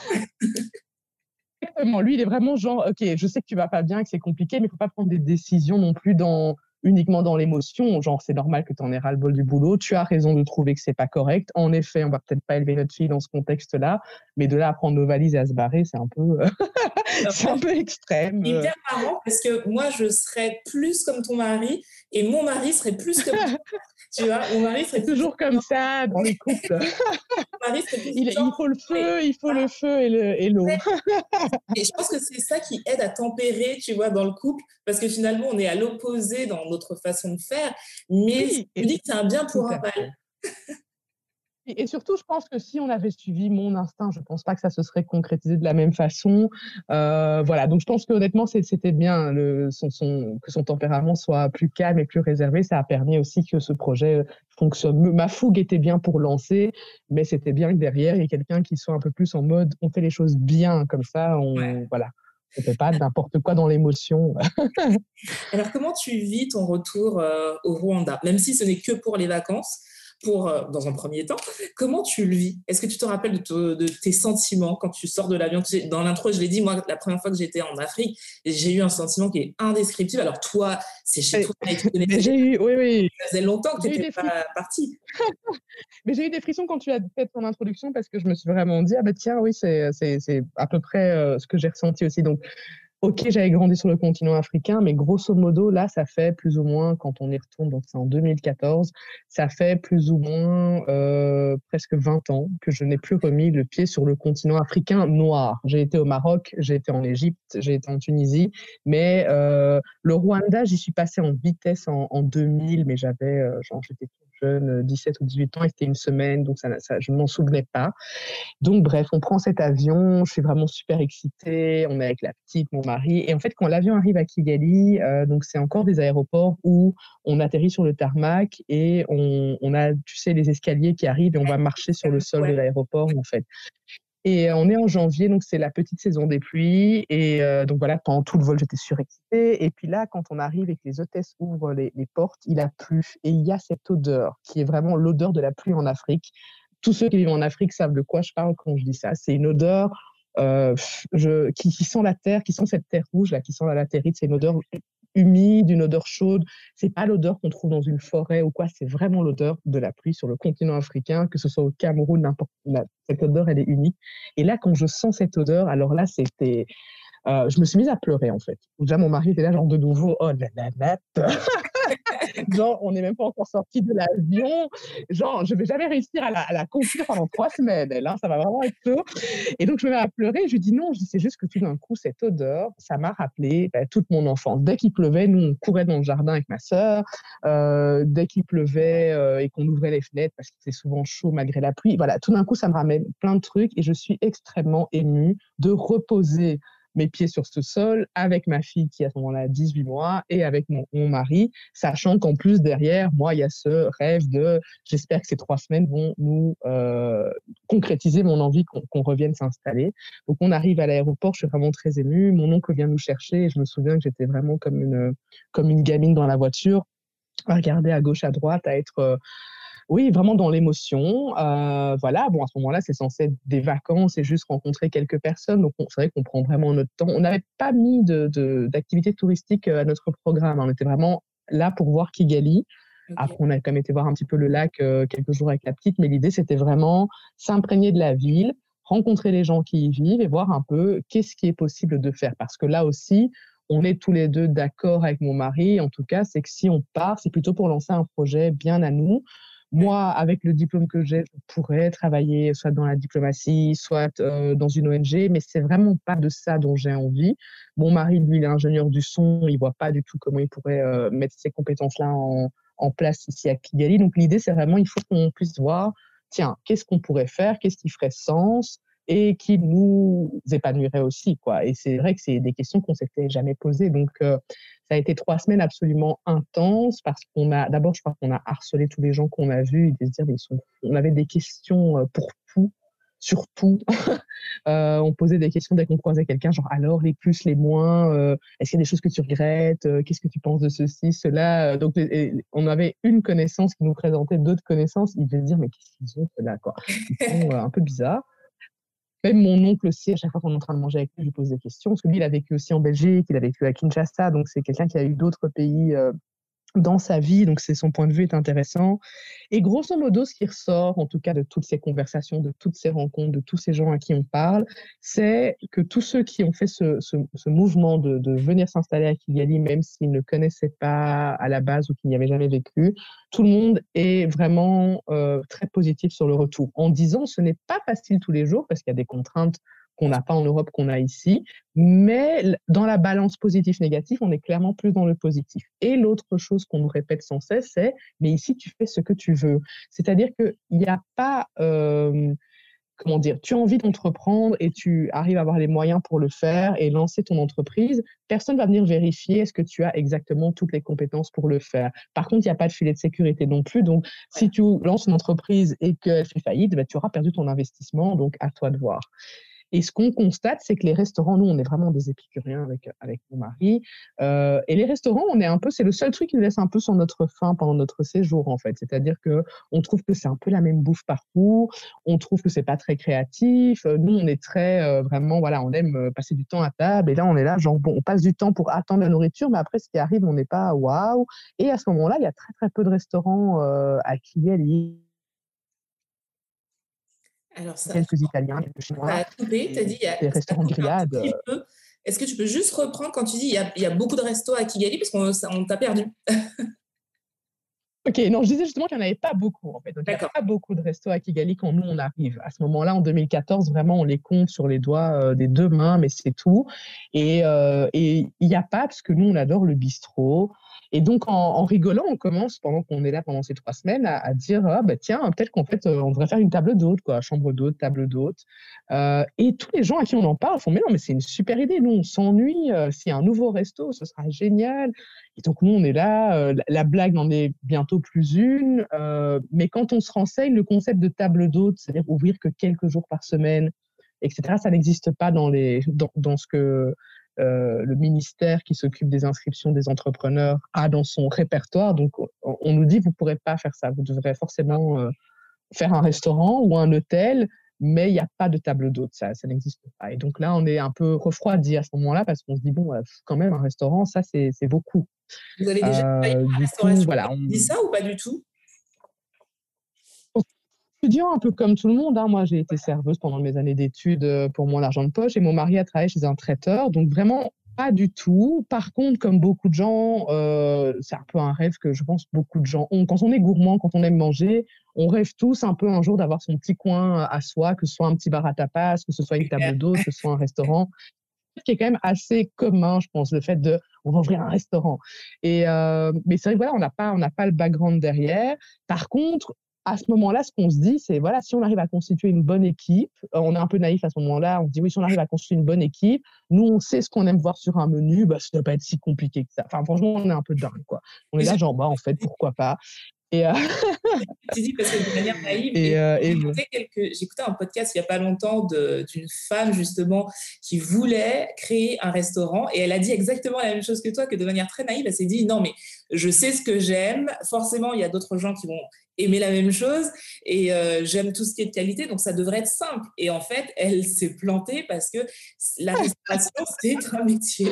Exactement. Lui, il est vraiment genre, OK, je sais que tu vas pas bien, que c'est compliqué, mais il faut pas prendre des décisions non plus dans, uniquement dans l'émotion, genre c'est normal que tu en aies ras le bol du boulot, tu as raison de trouver que c'est pas correct. En effet, on va peut-être pas élever notre fille dans ce contexte-là, mais de là à prendre nos valises et à se barrer, c'est un peu, [laughs] [laughs] c'est un peu extrême. Hyper marrant parce que moi je serais plus comme ton mari et mon mari serait plus comme [laughs] tu vois, mon mari serait toujours comme ça dans les couples. [laughs] il, il, faut le feu, il faut le feu et l'eau. et je pense que c'est ça qui aide à tempérer, tu vois, dans le couple, parce que finalement on est à l'opposé dans notre façon de faire, mais je dis que c'est un bien pour un mal. Et surtout, je pense que si on avait suivi mon instinct, je ne pense pas que ça se serait concrétisé de la même façon. Euh, voilà, donc je pense qu'honnêtement, c'était bien le, son, son, que son tempérament soit plus calme et plus réservé. Ça a permis aussi que ce projet fonctionne. Ma fougue était bien pour lancer, mais c'était bien que derrière, il y ait quelqu'un qui soit un peu plus en mode on fait les choses bien, comme ça, on, voilà. On ne fait pas n'importe quoi dans l'émotion. Alors, comment tu vis ton retour euh, au Rwanda? Même si ce n'est que pour les vacances, pour, euh, dans un premier temps. Comment tu le vis? Est-ce que tu te rappelles de, tes sentiments quand tu sors de l'avion? Dans l'intro, je l'ai dit, moi, la première fois que j'étais en Afrique, j'ai eu un sentiment qui est indescriptible. Alors toi, c'est chez toi, J'ai eu, oui, oui. Ça faisait longtemps que tu n'étais pas partie. [laughs] Mais j'ai eu des frissons quand tu as fait ton introduction parce que je me suis vraiment dit, ah ben tiens, oui, c'est à peu près euh, ce que j'ai ressenti aussi. Donc, Ok, j'avais grandi sur le continent africain, mais grosso modo, là, ça fait plus ou moins, quand on y retourne, donc c'est en 2014, ça fait plus ou moins euh, presque 20 ans que je n'ai plus remis le pied sur le continent africain noir. J'ai été au Maroc, j'ai été en Égypte, j'ai été en Tunisie, mais euh, le Rwanda, j'y suis passé en vitesse en, en 2000, mais j'avais, euh, genre, j'étais jeune, 17 ou 18 ans, et c'était une semaine, donc ça, ça je ne m'en souvenais pas. Donc, bref, on prend cet avion, je suis vraiment super excitée, on est avec la petite, mon mari, et en fait, quand l'avion arrive à Kigali, euh, donc c'est encore des aéroports où on atterrit sur le tarmac et on, on, a, tu sais, les escaliers qui arrivent et on va marcher sur le sol de l'aéroport, en fait. Et on est en janvier, donc c'est la petite saison des pluies. Et euh, donc voilà, pendant tout le vol, j'étais surexcitée. Et puis là, quand on arrive et que les hôtesses ouvrent les, portes, il a plu. Et il y a cette odeur qui est vraiment l'odeur de la pluie en Afrique. Tous ceux qui vivent en Afrique savent de quoi je parle quand je dis ça. C'est une odeur euh, qui, sent la terre, qui sent cette terre rouge, là, qui sent la latérite. C'est une odeur humide, une odeur chaude. C'est pas l'odeur qu'on trouve dans une forêt ou quoi, c'est vraiment l'odeur de la pluie sur le continent africain, que ce soit au Cameroun, n'importe Cette odeur, elle est unique. Et là, quand je sens cette odeur, alors là, c'était. Euh, je me suis mise à pleurer en fait. Déjà, mon mari était là, genre de nouveau, oh la nanette [laughs] genre, on n'est même pas encore sorti de l'avion. Genre, je vais jamais réussir à la, à la pendant trois semaines, elle, hein, ça va vraiment être tôt. Et donc, je me mets à pleurer. Je lui dis non, c'est juste que tout d'un coup, cette odeur, ça m'a rappelé ben, toute mon enfance. Dès qu'il pleuvait, nous, on courait dans le jardin avec ma sœur. Euh, dès qu'il pleuvait euh, et qu'on ouvrait les fenêtres parce que c'est souvent chaud malgré la pluie, voilà, tout d'un coup, ça me ramène plein de trucs et je suis extrêmement émue de reposer mes pieds sur ce sol avec ma fille qui à ce moment-là a 18 mois et avec mon, mon mari, sachant qu'en plus derrière, moi, il y a ce rêve de j'espère que ces trois semaines vont nous euh, concrétiser mon envie qu'on qu revienne s'installer. Donc on arrive à l'aéroport, je suis vraiment très émue. Mon oncle vient nous chercher et je me souviens que j'étais vraiment comme une, comme une gamine dans la voiture à regarder à gauche, à droite, à être euh, oui, vraiment dans l'émotion. Euh, voilà, bon, à ce moment-là, c'est censé être des vacances et juste rencontrer quelques personnes. Donc, c'est vrai qu'on prend vraiment notre temps. On n'avait pas mis d'activité de, touristique euh, à notre programme. On était vraiment là pour voir Kigali. Okay. Après, on a quand même été voir un petit peu le lac euh, quelques jours avec la petite, mais l'idée, c'était vraiment s'imprégner de la ville, rencontrer les gens qui y vivent et voir un peu qu'est-ce qui est possible de faire. Parce que là aussi, on est tous les deux d'accord avec mon mari, en tout cas, c'est que si on part, c'est plutôt pour lancer un projet bien à nous, moi, avec le diplôme que j'ai, je pourrais travailler soit dans la diplomatie, soit euh, dans une ONG, mais c'est vraiment pas de ça dont j'ai envie. Mon mari, lui, il est ingénieur du son, il voit pas du tout comment il pourrait euh, mettre ces compétences-là en, en, place ici à Kigali. Donc l'idée, c'est vraiment, il faut qu'on puisse voir, tiens, qu'est-ce qu'on pourrait faire, qu'est-ce qui ferait sens et qui nous épanouirait aussi, quoi. Et c'est vrai que c'est des questions qu'on s'était jamais posées. Donc euh, ça a été trois semaines absolument intenses parce qu'on a, d'abord, je crois qu'on a harcelé tous les gens qu'on a vus et de se dire, ils sont, on avait des questions euh, pour tout, sur tout. [laughs] euh, on posait des questions dès qu'on croisait quelqu'un, genre alors les plus, les moins, est-ce qu'il y a des choses que tu regrettes, qu'est-ce que tu penses de ceci, cela? Donc on avait une connaissance qui nous présentait d'autres connaissances, ils devaient se dire mais qu'est-ce qu'ils ont là quoi? Ils sont un peu bizarres. Même mon oncle aussi, à chaque fois qu'on est en train de manger avec lui, je lui pose des questions. Parce que lui, il a vécu aussi en Belgique, il a vécu à Kinshasa, donc c'est quelqu'un qui a eu d'autres pays euh, dans sa vie, donc c'est son point de vue est intéressant. Et grosso modo, ce qui ressort, en tout cas de toutes ces conversations, de toutes ces rencontres, de tous ces gens à qui on parle, c'est que tous ceux qui ont fait ce, mouvement de, de venir s'installer à Kigali, même s'ils ne connaissaient pas à la base ou qu'ils n'y avaient jamais vécu, tout le monde est vraiment euh, très positif sur le retour, en disant ce n'est pas facile tous les jours parce qu'il y a des contraintes qu'on n'a pas en Europe, qu'on a ici. Mais dans la balance positif-négatif, on est clairement plus dans le positif. Et l'autre chose qu'on nous répète sans cesse, c'est mais ici, tu fais ce que tu veux. C'est-à-dire qu'il n'y a pas. Euh, comment dire, tu as envie d'entreprendre et tu arrives à avoir les moyens pour le faire et lancer ton entreprise, personne ne va venir vérifier est-ce que tu as exactement toutes les compétences pour le faire. Par contre, il n'y a pas de filet de sécurité non plus. Donc, si tu lances une entreprise et qu'elle fait faillite, ben, tu auras perdu ton investissement. Donc, à toi de voir. Et ce qu'on constate, c'est que les restaurants, nous, on est vraiment des épicuriens avec, avec mon mari. Euh, et les restaurants, on est un peu, c'est le seul truc qui nous laisse un peu sur notre faim pendant notre séjour, en fait. C'est-à-dire que on trouve que c'est un peu la même bouffe partout. On trouve que c'est pas très créatif. Nous, on est très, euh, vraiment, voilà, on aime euh, passer du temps à table. Et là, on est là, genre, bon, on passe du temps pour attendre la nourriture, mais après, ce qui arrive, on n'est pas waouh. Et à ce moment-là, il y a très, très peu de restaurants euh, à Kigali alors ça, quelques Italiens, quelques Chinois. A coupé, as dit y a des restaurants grillades. Est-ce que tu peux juste reprendre quand tu dis il y a, beaucoup de restos à Kigali parce qu'on t'a perdu? Ok, non, je disais justement qu'il n'y en avait pas beaucoup en fait. il n'y a pas beaucoup de restos à Kigali quand nous on arrive. À ce moment-là, en 2014, vraiment, on les compte sur les doigts euh, des deux mains, mais c'est tout. Et il n'y a pas, parce que nous on adore le bistrot. Et donc, en, rigolant, on commence, pendant qu'on est là pendant ces trois semaines, à, dire ah, bah, tiens, peut-être qu'en fait, euh, on devrait faire une table d'hôte, quoi, chambre d'hôte, table d'hôte. Euh, et tous les gens à qui on en parle font mais non, mais c'est une super idée. Nous, on s'ennuie. Euh, s'il y a un nouveau resto, ce sera génial. Et donc, nous, on est là. la blague n'en est bientôt plus une. mais quand on se renseigne, le concept de table d'hôte, c'est-à-dire ouvrir que quelques jours par semaine, etc., ça n'existe pas dans, les, dans, dans ce que euh, le ministère qui s'occupe des inscriptions des entrepreneurs a dans son répertoire. Donc, on, nous dit, vous ne pourrez pas faire ça. Vous devrez forcément euh, faire un restaurant ou un hôtel, mais il n'y a pas de table d'hôte. Ça, ça n'existe pas. Et donc là, on est un peu refroidi à ce moment-là parce qu'on se dit, bon, quand même, un restaurant, ça, c'est beaucoup. Vous avez déjà travaillé euh, voilà, on... dit ça ou pas du tout? Étudiant un peu comme tout le monde. Hein. Moi, j'ai été serveuse pendant mes années d'études euh, pour mon argent de poche et mon mari a travaillé chez un traiteur. Donc, vraiment, pas du tout. Par contre, comme beaucoup de gens, euh, c'est un peu un rêve que je pense beaucoup de gens ont. Quand on est gourmand, quand on aime manger, on rêve tous un peu un jour d'avoir son petit coin à soi, que ce soit un petit bar à tapas, que ce soit une table d'eau, que ce soit un restaurant. qui est quand même assez commun, je pense, le fait de on va ouvrir un restaurant. Et euh, mais c'est vrai, voilà, on n'a pas on n'a pas le background derrière. Par contre, à ce moment-là, ce qu'on se dit, c'est voilà, si on arrive à constituer une bonne équipe, euh, on est un peu naïf à ce moment-là, on se dit oui, si on arrive à constituer une bonne équipe, nous, on sait ce qu'on aime voir sur un menu, bah, ça ne doit pas être si compliqué que ça. Enfin, franchement, on est un peu dingue, quoi. On est là, genre, bah, en fait, pourquoi pas. Et euh... [laughs] tu dis parce que de manière naïve. Euh, écouté un podcast il n'y a pas longtemps d'une femme justement qui voulait créer un restaurant et elle a dit exactement la même chose que toi, que de manière très naïve, elle s'est dit non mais je sais ce que j'aime. Forcément, il y a d'autres gens qui vont aimer la même chose et euh, j'aime tout ce qui est de qualité, donc ça devrait être simple. Et en fait, elle s'est plantée parce que la restauration, [laughs] c'est un métier.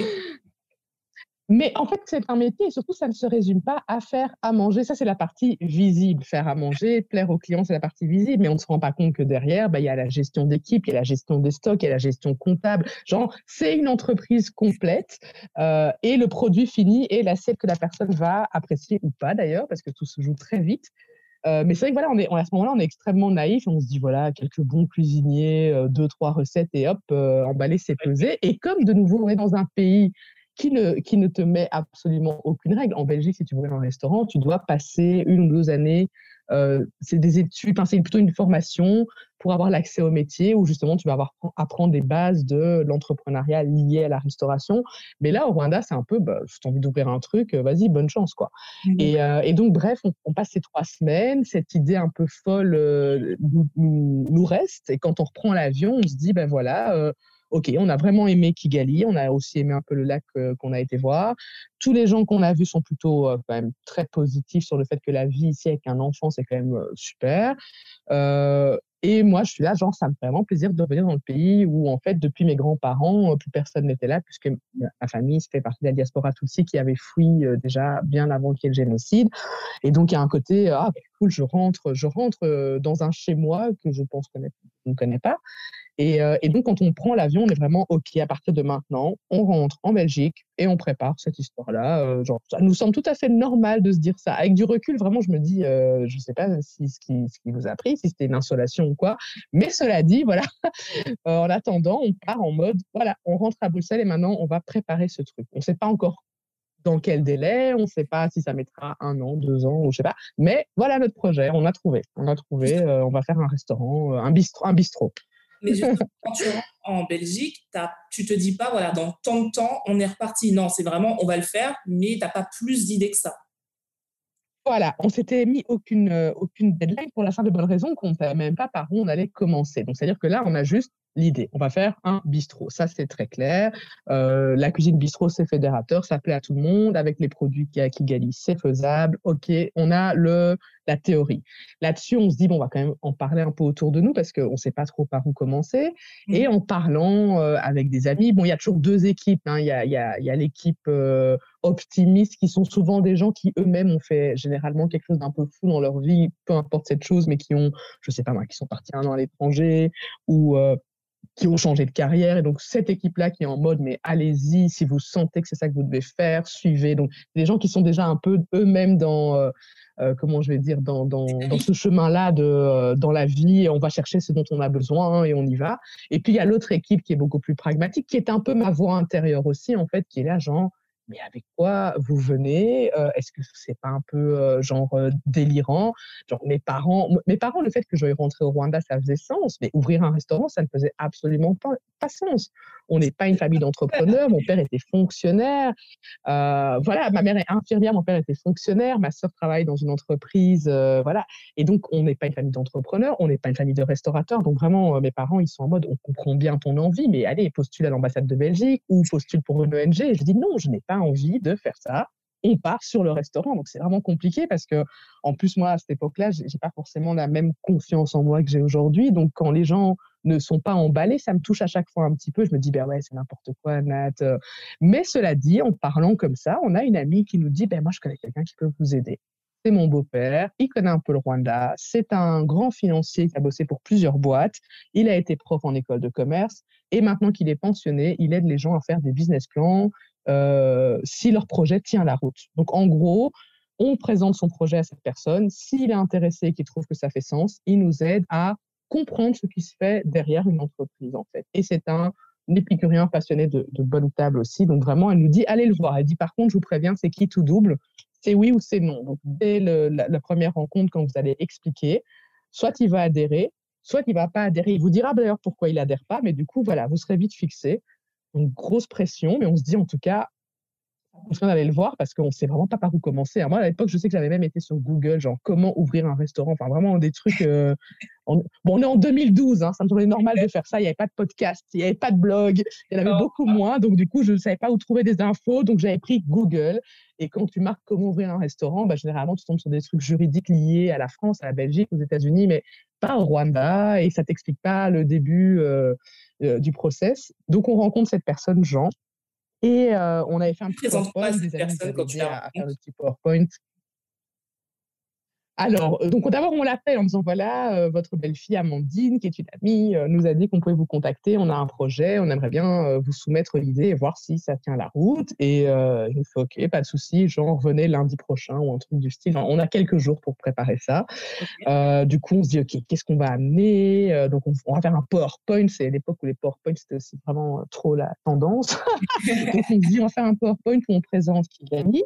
Mais en fait, c'est un métier et surtout, ça ne se résume pas à faire à manger. Ça, c'est la partie visible. Faire à manger, plaire aux clients, c'est la partie visible. Mais on ne se rend pas compte que derrière, bah, il y a la gestion d'équipe, il y a la gestion des stocks, il y a la gestion comptable. Genre, c'est une entreprise complète euh, et le produit fini et l'assiette que la personne va apprécier ou pas d'ailleurs, parce que tout se joue très vite. Euh, mais c'est vrai que voilà, on est, à ce moment-là, on est extrêmement naïf. On se dit, voilà, quelques bons cuisiniers, euh, deux, trois recettes et hop, emballer, c'est pesé. Et comme de nouveau, on est dans un pays qui ne, qui ne te met absolument aucune règle. En Belgique, si tu veux un restaurant, tu dois passer une ou deux années. Euh, c'est des études, c'est plutôt une formation pour avoir l'accès au métier où justement tu vas avoir apprendre des bases de l'entrepreneuriat lié à la restauration. Mais là, au Rwanda, c'est un peu, bah, as envie d'ouvrir un truc, euh, vas-y, bonne chance. quoi. Mmh. Et, euh, et, donc, bref, on, passe ces trois semaines, cette idée un peu folle nous, reste. Et quand on reprend l'avion, on se dit, ben voilà, OK, on a vraiment aimé Kigali, on a aussi aimé un peu le lac euh, qu'on a été voir. Tous les gens qu'on a vus sont plutôt euh, quand même très positifs sur le fait que la vie ici avec un enfant, c'est quand même euh, super. et moi, je suis là, genre, ça me fait vraiment plaisir de revenir dans le pays où, en fait, depuis mes grands-parents, plus personne n'était là, puisque ma famille fait partie de la diaspora Tutsi qui avait fui déjà bien avant qu'il y ait le génocide. Et donc, il y a un côté, ah, cool, je rentre, je rentre dans un chez moi que je pense je ne connais pas. Euh, et, donc, quand on prend l'avion, on est vraiment OK à partir de maintenant. On rentre en Belgique et on prépare cette histoire-là. Euh, genre, ça nous semble tout à fait normal de se dire ça. Avec du recul, vraiment, je me dis, euh, je ne sais pas si ce qui, ce qui vous a pris, si c'était une insolation ou quoi. Mais cela dit, voilà, [laughs] en attendant, on part en mode, voilà, on rentre à Bruxelles et maintenant, on va préparer ce truc. On ne sait pas encore dans quel délai, on ne sait pas si ça mettra un an, deux ans, ou je sais pas. Mais voilà notre projet, on a trouvé. On a trouvé, on va faire un restaurant, un bistrot. Un bistrot. Mais quand tu rentres en Belgique, tu te dis pas, voilà, dans tant de temps, on est reparti. Non, c'est vraiment, on va le faire, mais tu n'as pas plus d'idées que ça. Voilà, on s'était mis aucune, euh, aucune deadline pour la simple et bonne raison qu'on ne savait même pas par où on allait commencer. Donc, c'est-à-dire que là, on a juste l'idée. On va faire un bistrot. Ça, c'est très clair. Euh, la cuisine bistrot, c'est fédérateur, ça plaît à tout le monde. Avec les produits qu'il y a Kigali, c'est faisable. OK, on a le, la théorie. Là-dessus, on se dit, bon, on va quand même en parler un peu autour de nous parce qu'on ne sait pas trop par où commencer. Mmh. Et en parlant euh, avec des amis, bon, il y a toujours deux équipes. Hein. Il y a, y a, y a l'équipe euh, optimiste qui sont souvent des gens qui eux-mêmes ont fait généralement quelque chose d'un peu fou dans leur vie, peu importe cette chose, mais qui ont, je sais pas moi, qui sont partis un an à l'étranger ou qui ont changé de carrière. Et donc, cette équipe-là qui est en mode, mais allez-y, si vous sentez que c'est ça que vous devez faire, suivez. Donc, des gens qui sont déjà un peu eux-mêmes dans, euh, euh, comment je vais dire, dans, dans, dans ce chemin-là de euh, dans la vie. Et on va chercher ce dont on a besoin et on y va. Et puis, il y a l'autre équipe qui est beaucoup plus pragmatique, qui est un peu ma voix intérieure aussi, en fait, qui est là, genre, mais avec quoi vous venez? Euh, Est-ce que c'est pas un peu euh, genre euh, délirant? Genre mes parents, mes parents, le fait que je vais rentrer au Rwanda, ça faisait sens, mais ouvrir un restaurant, ça ne faisait absolument pas, pas sens. On n'est pas une famille d'entrepreneurs. Mon père était fonctionnaire. voilà, ma mère est infirmière, mon père était fonctionnaire, ma soeur travaille dans une entreprise, voilà. Et donc on n'est pas une famille d'entrepreneurs, on n'est pas une famille de restaurateurs. Donc vraiment, mes parents, ils sont en mode, on comprend bien ton envie, mais allez, postule à l'ambassade de Belgique ou postule pour une ONG. Et je dis non, je n'ai pas envie de faire ça. On part sur le restaurant. Donc, c'est vraiment compliqué parce que, en plus, moi, à cette époque-là, j'ai pas forcément la même confiance en moi que j'ai aujourd'hui. Donc, quand les gens ne sont pas emballés, ça me touche à chaque fois un petit peu. Je me dis, ben ouais, c'est n'importe quoi, Nat. Mais cela dit, en parlant comme ça, on a une amie qui nous dit, ben moi, je connais quelqu'un qui peut vous aider. C'est mon beau-père, il connaît un peu le Rwanda, c'est un grand financier qui a bossé pour plusieurs boîtes, il a été prof en école de commerce, et maintenant qu'il est pensionné, il aide les gens à faire des business plans, euh, si leur projet tient la route. Donc, en gros, on présente son projet à cette personne. S'il est intéressé et qu'il trouve que ça fait sens, il nous aide à comprendre ce qui se fait derrière une entreprise, en fait. Et c'est un épicurien passionné de, bonne table aussi. Donc, vraiment, elle nous dit, allez le voir. Elle dit, par contre, je vous préviens, c'est qui tout double? C'est oui ou c'est non. Donc, dès la, première rencontre, quand vous allez expliquer, soit il va adhérer, soit il va pas adhérer. Il vous dira d'ailleurs pourquoi il adhère pas, mais du coup, voilà, vous serez vite fixé. Donc, grosse pression, mais on se dit en tout cas, on d'aller le voir parce qu'on ne sait vraiment pas par où commencer. moi, à l'époque, je sais que j'avais même été sur Google, genre comment ouvrir un restaurant. Enfin, vraiment des trucs. Euh, bon, on est en 2012, hein, ça me semblait normal de faire ça. Il n'y avait pas de podcast, il n'y avait pas de blog, il y en avait beaucoup moins. Donc, du coup, je ne savais pas où trouver des infos. Donc, j'avais pris Google. Et quand tu marques comment ouvrir un restaurant, bah, généralement, tu tombes sur des trucs juridiques liés à la France, à la Belgique, aux États-Unis, mais pas au Rwanda. Et ça ne t'explique pas le début. Euh, euh, du process. Donc, on rencontre cette personne, Jean, et euh, on avait fait un petit PowerPoint. Des quand tu à faire le petit PowerPoint alors, euh, donc d'abord, on l'appelle en disant voilà, euh, votre belle-fille Amandine, qui est une amie, euh, nous a dit qu'on pouvait vous contacter. On a un projet, on aimerait bien vous soumettre l'idée et voir si ça tient la route. Et il nous fait ok, pas de souci, genre revenez lundi prochain ou un truc du style. on a quelques jours pour préparer ça. du coup, on se dit ok, qu'est-ce qu'on va amener Donc, on, va faire un PowerPoint. C'est l'époque où les PowerPoints c'était aussi vraiment trop la tendance. [laughs] donc, on se dit on va faire un PowerPoint où on présente qui gagne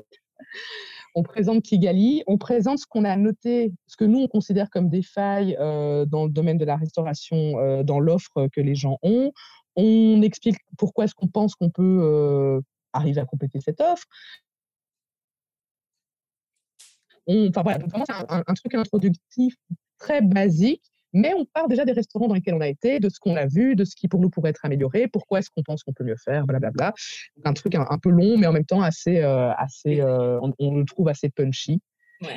on présente Kigali, on présente ce qu'on a noté, ce que nous on considère comme des failles euh, dans le domaine de la restauration, euh, dans l'offre que les gens ont. On explique pourquoi est-ce qu'on pense qu'on peut euh, arriver à compléter cette offre. enfin voilà, c'est un, un, truc introductif très basique mais on part déjà des restaurants dans lesquels on a été, de ce qu'on a vu, de ce qui pour nous pourrait être amélioré, pourquoi est-ce qu'on pense qu'on peut mieux faire, blablabla. Un truc un, peu long, mais en même temps assez, euh, assez euh, on, le trouve assez punchy.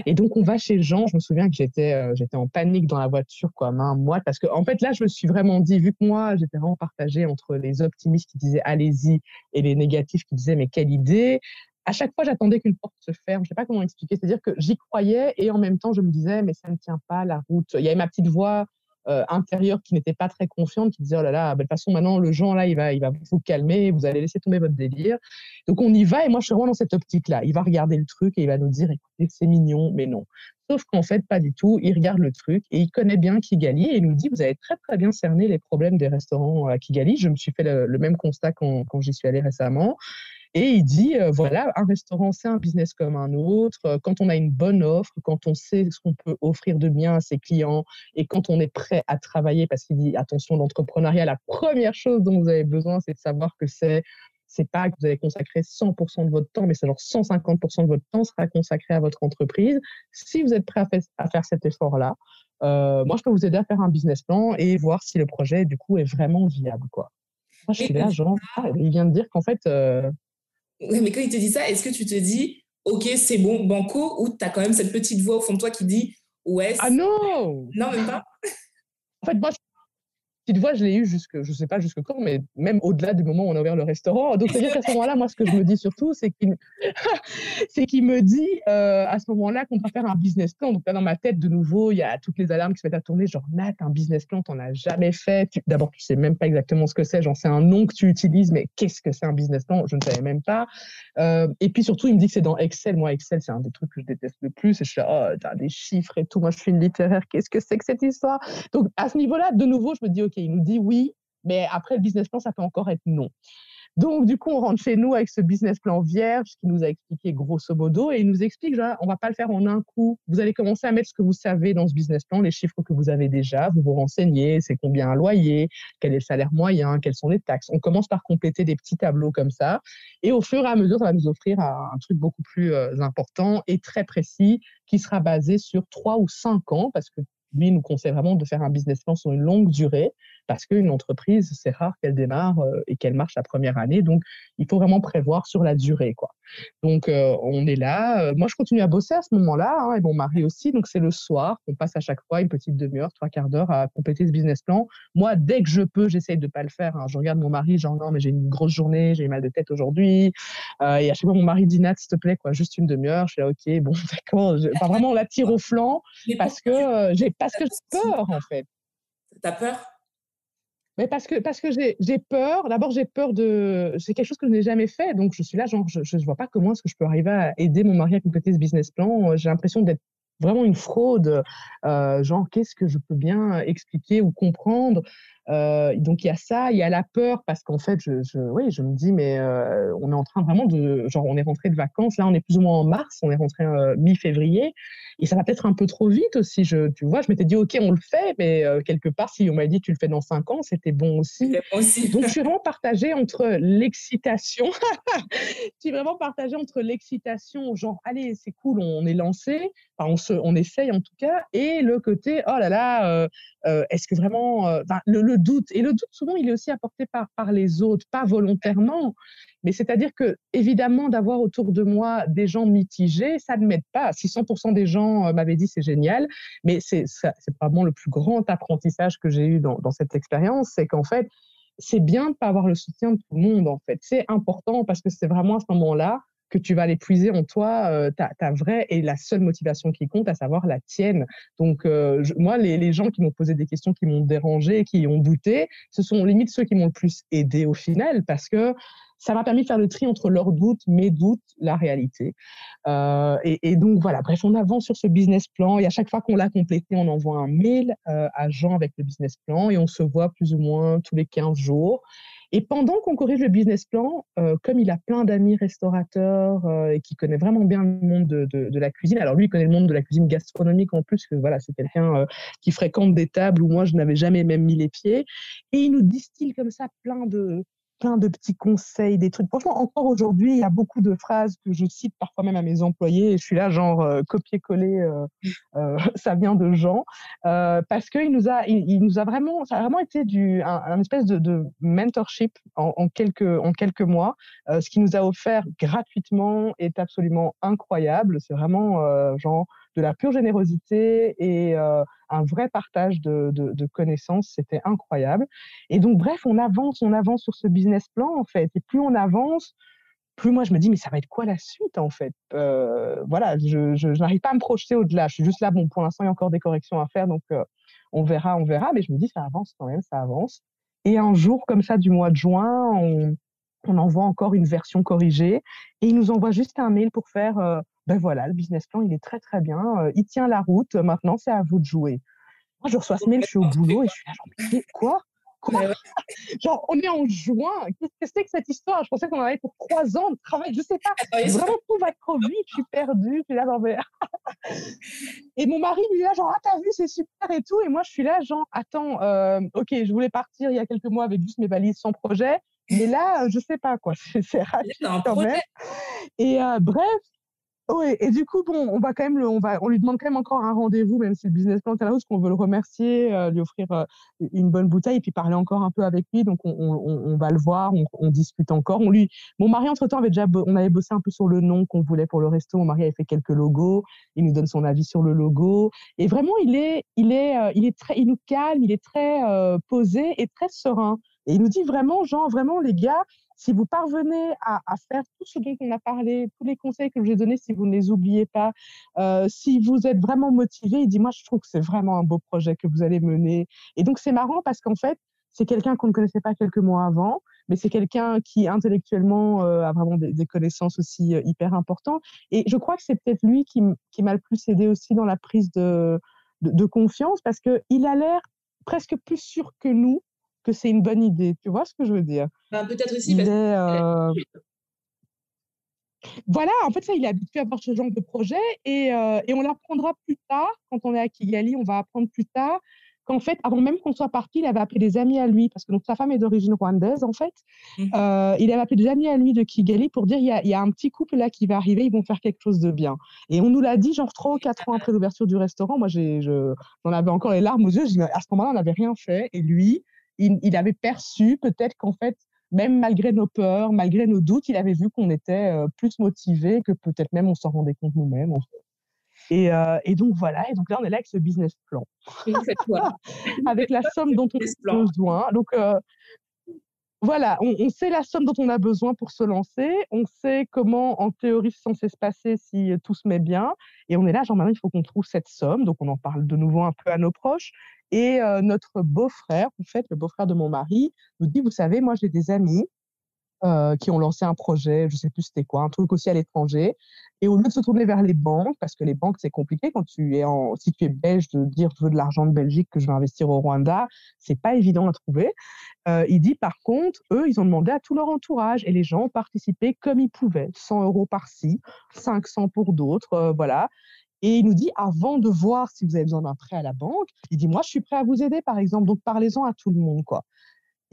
Et donc, on va chez Jean. Je me souviens que j'étais euh, j'étais en panique dans la voiture, quoi, main moite, parce que, en fait, là, je me suis vraiment dit, vu que moi, j'étais vraiment partagée entre les optimistes qui disaient allez-y et les négatifs qui disaient mais quelle idée, à chaque fois, j'attendais qu'une porte se ferme. Je ne sais pas comment expliquer. C'est-à-dire que j'y croyais et en même temps, je me disais, mais ça ne tient pas la route. Il y avait ma petite voix euh, intérieure qui n'était pas très confiante, qui disait, oh là là, bah, de toute façon, maintenant, le Jean, là, il va, il va vous calmer, vous allez laisser tomber votre délire. Donc, on y va et moi, je suis vraiment dans cette optique-là. Il va regarder le truc et il va nous dire, écoutez, c'est mignon, mais non. Sauf qu'en fait, pas du tout. Il regarde le truc et il connaît bien Kigali et il nous dit, vous avez très, très bien cerné les problèmes des restaurants à Kigali. Je me suis fait le, le même constat quand, quand j'y suis allée récemment. Et il dit, euh, voilà, un restaurant, c'est un business comme un autre. Euh, quand on a une bonne offre, quand on sait ce qu'on peut offrir de bien à ses clients et quand on est prêt à travailler, parce qu'il dit, attention, l'entrepreneuriat, la première chose dont vous avez besoin, c'est de savoir que c'est c'est pas que vous allez consacrer 100% de votre temps, mais c'est genre 150% de votre temps sera consacré à votre entreprise. Si vous êtes prêt à, faire cet effort-là, euh, moi, je peux vous aider à faire un business plan et voir si le projet, du coup, est vraiment viable. Quoi. Moi, je suis là, genre, ah, il vient de dire qu'en fait, mais quand il te dit ça, est-ce que tu te dis, OK, c'est bon, banco, ou tu as quand même cette petite voix au fond de toi qui dit, ouais. Ah non Non, même pas En fait, moi, petite voix, je l'ai eu jusque, je sais pas jusque quand, mais même au-delà du moment où on a ouvert le restaurant. Donc, c'est-à-dire qu'à ce moment-là, moi, ce que je me dis surtout, c'est qu'il, [laughs] c'est qu'il me dit euh, à ce moment-là qu'on va faire un business plan. Donc là, dans ma tête, de nouveau, il y a toutes les alarmes qui se mettent à tourner. Genre, Nat, un business plan, t'en as jamais fait. D'abord, tu sais même pas exactement ce que c'est. J'en sais un nom que tu utilises, mais qu'est-ce que c'est un business plan? Je ne savais même pas. Euh, et puis surtout, il me dit que c'est dans Excel. Moi, Excel, c'est un des trucs que je déteste le plus. Et je suis là, oh, t'as des chiffres et tout. Moi, je suis une littéraire. Qu'est-ce que c'est que cette histoire? Donc, à ce niveau-là, de nouveau, je me dis, OK, il nous dit oui, mais après, le business plan, ça peut encore être non. Donc, du coup, on rentre chez nous avec ce business plan vierge qui nous a expliqué grosso modo et il nous explique, genre, on va pas le faire en un coup. Vous allez commencer à mettre ce que vous savez dans ce business plan, les chiffres que vous avez déjà, vous vous renseignez, c'est combien un loyer, quel est le salaire moyen, quelles sont les taxes. On commence par compléter des petits tableaux comme ça et au fur et à mesure, ça va nous offrir un, un truc beaucoup plus euh, important et très précis qui sera basé sur trois ou cinq ans parce que nous conseille vraiment de faire un business plan sur une longue durée parce qu'une entreprise, c'est rare qu'elle démarre euh, et qu'elle marche la première année. Donc, il faut vraiment prévoir sur la durée. Quoi. Donc, euh, on est là. Euh, moi, je continue à bosser à ce moment-là hein, et mon mari aussi. Donc, c'est le soir qu'on passe à chaque fois une petite demi-heure, trois quarts d'heure à compléter ce business plan. Moi, dès que je peux, j'essaye de ne pas le faire. Hein. Je regarde mon mari, genre, non, mais j'ai une grosse journée, j'ai mal de tête aujourd'hui. et à chaque fois, mon mari dit, Nat, s'il te plaît, quoi, juste une demi-heure. Je suis là, OK, bon, [laughs] d'accord. Enfin, vraiment, on la tire au flanc [laughs] parce que j'ai parce que j'ai peur, en fait. T'as peur? Mais parce que, parce que j'ai peur. D'abord, j'ai peur de. C'est quelque chose que je n'ai jamais fait. Donc, je suis là, genre, je ne vois pas comment est-ce que je peux arriver à aider mon mari à compléter ce business plan. J'ai l'impression d'être vraiment une fraude. Euh, genre, qu'est-ce que je peux bien expliquer ou comprendre? Donc il y a ça, il y a la peur parce qu'en fait, je, je, oui, je me dis mais euh, on est en train vraiment de, genre on est rentré de vacances, là on est plus ou moins en mars, on est rentré euh, mi-février et ça va peut-être un peu trop vite aussi. Je, tu vois, je m'étais dit ok on le fait, mais quelque part si on m'avait dit tu le fais dans cinq ans, c'était bon aussi. aussi. donc je suis vraiment partagée entre l'excitation, [laughs] je suis vraiment partagée entre l'excitation, genre allez c'est cool, on est lancé, enfin, on se, on essaye en tout cas, et le côté oh là là, est-ce que vraiment, le, le doute. Et le doute, souvent, il est aussi apporté par, par les autres, pas volontairement. Mais c'est-à-dire que, évidemment, d'avoir autour de moi des gens mitigés, ça ne m'aide pas. Si 100% des gens euh, m'avaient dit c'est génial, mais c'est probablement le plus grand apprentissage que j'ai eu dans, dans cette expérience, c'est qu'en fait, c'est bien de pas avoir le soutien de tout le monde, en fait. C'est important parce que c'est vraiment à ce moment-là que tu vas l'épuiser en toi, euh, ta, vraie et la seule motivation qui compte, à savoir la tienne. Donc, euh, moi, les, gens qui m'ont posé des questions, qui m'ont dérangé, qui ont douté, ce sont limite ceux qui m'ont le plus aidé au final, parce que ça m'a permis de faire le tri entre leurs doutes, mes doutes, la réalité. Euh, et, donc voilà, bref, on avance sur ce business plan et à chaque fois qu'on l'a complété, on envoie un mail à Jean avec le business plan et on se voit plus ou moins tous les 15 jours. Et pendant qu'on corrige le business plan, euh, comme il a plein d'amis restaurateurs euh, et qui connaît vraiment bien le monde de, de, la cuisine, alors lui, il connaît le monde de la cuisine gastronomique en plus, que voilà, c'est quelqu'un euh, qui fréquente des tables où moi, je n'avais jamais même mis les pieds. Et il nous distille comme ça plein de, plein de petits conseils, des trucs. Franchement, encore aujourd'hui, il y a beaucoup de phrases que je cite parfois même à mes employés. Et je suis là, genre, euh, copier-coller, euh, euh, [laughs] ça vient de Jean. parce qu'il nous, a, il, nous a vraiment, ça a vraiment été du, un, espèce de, mentorship en, quelques, en quelques mois. ce qui nous a offert gratuitement est absolument incroyable. C'est vraiment, genre, de la pure générosité et euh, un vrai partage de, connaissances. C'était incroyable. Et donc, bref, on avance, on avance sur ce business plan, en fait. Et plus on avance, plus moi, je me dis, mais ça va être quoi la suite, en fait? Euh, Voilà, je, n'arrive pas à me projeter au-delà. Je suis juste là, bon, pour l'instant, il y a encore des corrections à faire, donc euh, on verra, on verra. Mais je me dis, ça avance quand même, ça avance. Et un jour, comme ça, du mois de juin, on, on envoie encore une version corrigée et il nous envoie juste un mail pour faire ben voilà, le business plan, il est très très bien, euh, il tient la route, maintenant c'est à vous de jouer. Moi, je reçois ce mail, je suis au boulot et je suis là, genre, quoi? Quoi? [laughs] Genre, on est en juin. Qu'est-ce que c'est que cette histoire? Je pensais qu'on en avait pour trois ans de travail. Je sais pas. Vraiment, tout va trop vite. Je suis perdue. Je suis là, genre, [laughs] et mon mari, lui, est là, genre, ah, t'as vu, c'est super et tout. Et moi, je suis là, genre, attends, euh, ok, je voulais partir il y a quelques mois avec juste mes valises sans projet. Mais là, je sais pas, quoi. [laughs] C'est rapide quand même. Et euh, bref, Oui, et du coup, bon, on va quand même, le, on va, on lui demande quand même encore un rendez-vous, même si le business plan est là, parce qu'on veut le remercier, euh, lui offrir euh, une bonne bouteille, et puis parler encore un peu avec lui. Donc, on, on, on va le voir, on, on, discute encore. On lui, mon mari entre temps avait déjà, on avait bossé un peu sur le nom qu'on voulait pour le resto. Mon mari avait fait quelques logos. Il nous donne son avis sur le logo, et vraiment, il est, il est, euh, il est très, il nous calme, il est très posé et très serein. Et il nous dit vraiment, genre, vraiment, les gars, si vous parvenez à, faire tout ce dont on a parlé, tous les conseils que je vous donnés, si vous ne les oubliez pas, euh, si vous êtes vraiment motivé, il dit, moi, je trouve que c'est vraiment un beau projet que vous allez mener. Et donc, c'est marrant parce qu'en fait, c'est quelqu'un qu'on ne connaissait pas quelques mois avant, mais c'est quelqu'un qui intellectuellement euh, a vraiment des, connaissances aussi euh, hyper importantes. Et je crois que c'est peut-être lui qui, m'a le plus aidé aussi dans la prise de, de confiance parce qu'il a l'air presque plus sûr que nous que c'est une bonne idée. Tu vois ce que je veux dire? Ben, Peut-être aussi parce euh, Voilà, en fait, ça, il est habitué à voir ce genre de projet et, euh, et on l'apprendra plus tard. Quand on est à Kigali, on va apprendre plus tard qu'en fait, avant même qu'on soit parti, il avait appelé des amis à lui, parce que donc, sa femme est d'origine rwandaise, en fait. Mmh. Euh, il avait appelé des amis à lui de Kigali pour dire il y, a, il y, a, un petit couple là qui va arriver, ils vont faire quelque chose de bien. Et on nous l'a dit, genre trois ou quatre ans après l'ouverture du restaurant. Moi, j'en avais encore les larmes aux yeux. à ce moment-là, on n'avait rien fait. Et lui, il, avait perçu peut-être qu'en fait, même malgré nos peurs, malgré nos doutes, il avait vu qu'on était euh, plus motivé que peut-être même on s'en rendait compte nous-mêmes. Et, euh, et, donc voilà, et donc là on est là avec ce business plan. [laughs] avec la somme dont on a besoin. Donc euh, voilà, on, sait la somme dont on a besoin pour se lancer, on sait comment en théorie c'est censé se passer si tout se met bien, et on est là, genre maintenant il faut qu'on trouve cette somme, donc on en parle de nouveau un peu à nos proches, et euh, notre beau-frère, en fait, le beau-frère de mon mari, nous dit, vous savez, moi j'ai des amis euh, qui ont lancé un projet, je sais plus c'était quoi, un truc aussi à l'étranger. Et au lieu de se tourner vers les banques, parce que les banques c'est compliqué quand tu es en, si tu es belge de dire je veux de l'argent de Belgique que je vais investir au Rwanda, c'est pas évident à trouver. Euh, il dit par contre, eux ils ont demandé à tout leur entourage et les gens ont participé comme ils pouvaient, 100 euros par-ci, 500 pour d'autres, voilà. Et il nous dit, avant de voir si vous avez besoin d'un prêt à la banque, il dit, moi, je suis prêt à vous aider, par exemple. Donc, parlez-en à tout le monde, quoi.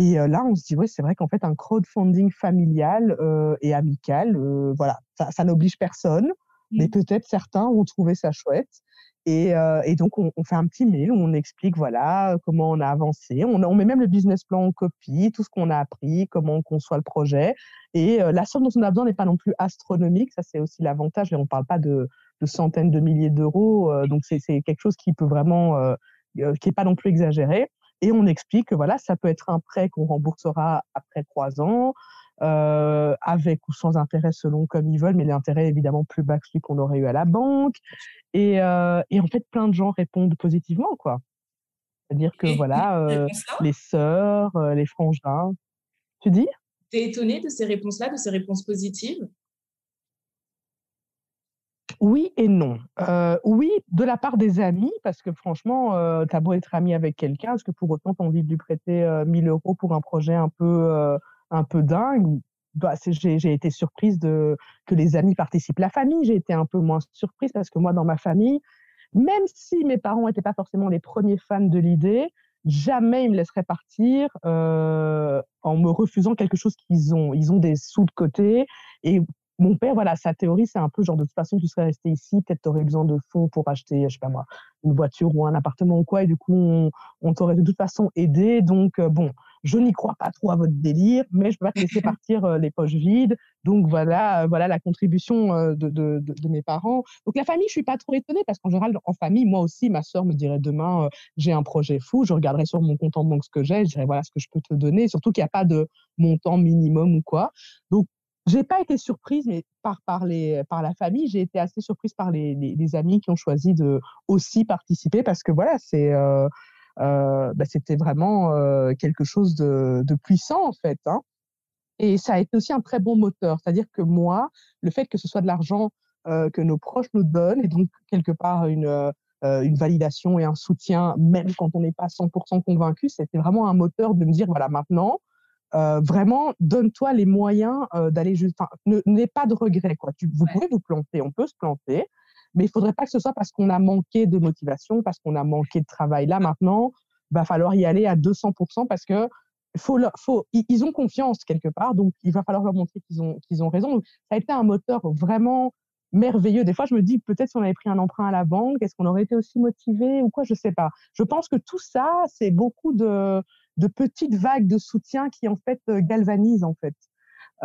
Et euh, là, on se dit, oui, c'est vrai qu'en fait, un crowdfunding familial euh, et amical, euh, voilà, ça, n'oblige personne, mais mmh. peut-être certains vont trouver ça chouette. Et, et donc, on, fait un petit mail où on explique, voilà, comment on a avancé. On, on met même le business plan en copie, tout ce qu'on a appris, comment on conçoit le projet. Et la somme dont on a besoin n'est pas non plus astronomique. Ça, c'est aussi l'avantage. Et on ne parle pas de, de centaines de milliers d'euros. Donc, c'est quelque chose qui peut vraiment, qui n'est pas non plus exagéré. Et on explique que voilà, ça peut être un prêt qu'on remboursera après trois ans, avec ou sans intérêt selon comme ils veulent, mais l'intérêt évidemment plus bas que celui qu'on aurait eu à la banque. Et, et, en fait, plein de gens répondent positivement, quoi. C'est-à-dire que voilà, les sœurs, les frangins. Tu dis? Tu es étonnée de ces réponses-là, de ces réponses positives? Oui et non. Euh, oui, de la part des amis, parce que franchement, euh, tu as beau être ami avec quelqu'un, est-ce que pour autant tu as envie de lui prêter 1000 euh, euros pour un projet un peu, un peu dingue bah, J'ai été surprise de, que les amis participent. La famille, j'ai été un peu moins surprise parce que moi, dans ma famille, même si mes parents n'étaient pas forcément les premiers fans de l'idée, jamais ils me laisseraient partir en me refusant quelque chose qu'ils ont. Ils ont des sous de côté et mon père, voilà, sa théorie, c'est un peu genre de toute façon, tu serais resté ici, peut-être tu aurais besoin de fonds pour acheter, je sais pas moi, une voiture ou un appartement ou quoi, et du coup, on, t'aurait de toute façon aidé. Donc, euh, bon, je n'y crois pas trop à votre délire, mais je peux pas te laisser [laughs] partir euh, les poches vides. Donc, voilà, euh, voilà la contribution de, de, de, mes parents. Donc, la famille, je suis pas trop étonnée parce qu'en général, en famille, moi aussi, ma soeur me dirait demain, j'ai un projet fou, je regarderai sur mon compte en banque ce que j'ai, je dirais voilà ce que je peux te donner, surtout qu'il n'y a pas de montant minimum ou quoi. Donc, j'ai pas été surprise, mais par, par, les, par la famille, j'ai été assez surprise par les, les, amis qui ont choisi de aussi participer parce que voilà, c'est euh, euh, bah, c'était vraiment euh, quelque chose de, de, puissant en fait. Hein. Et ça a été aussi un très bon moteur, c'est-à-dire que moi, le fait que ce soit de l'argent que nos proches nous donnent et donc quelque part une une validation et un soutien, même quand on n'est pas 100% convaincu, c'était vraiment un moteur de me dire voilà maintenant euh, vraiment, donne-toi les moyens euh, d'aller juste. N'aie pas de regrets. Quoi. Tu, vous pouvez vous planter, on peut se planter, mais il faudrait pas que ce soit parce qu'on a manqué de motivation, parce qu'on a manqué de travail. Là, maintenant, il va falloir y aller à 200% parce que faut, faut, ils ont confiance quelque part, donc il va falloir leur montrer qu'ils ont, qu'ils ont raison. ça a été un moteur vraiment merveilleux. Des fois, je me dis peut-être si on avait pris un emprunt à la banque, est-ce qu'on aurait été aussi motivé ou quoi, je sais pas. Je pense que tout ça, c'est beaucoup de, de petites vagues de soutien qui en fait galvanisent en fait.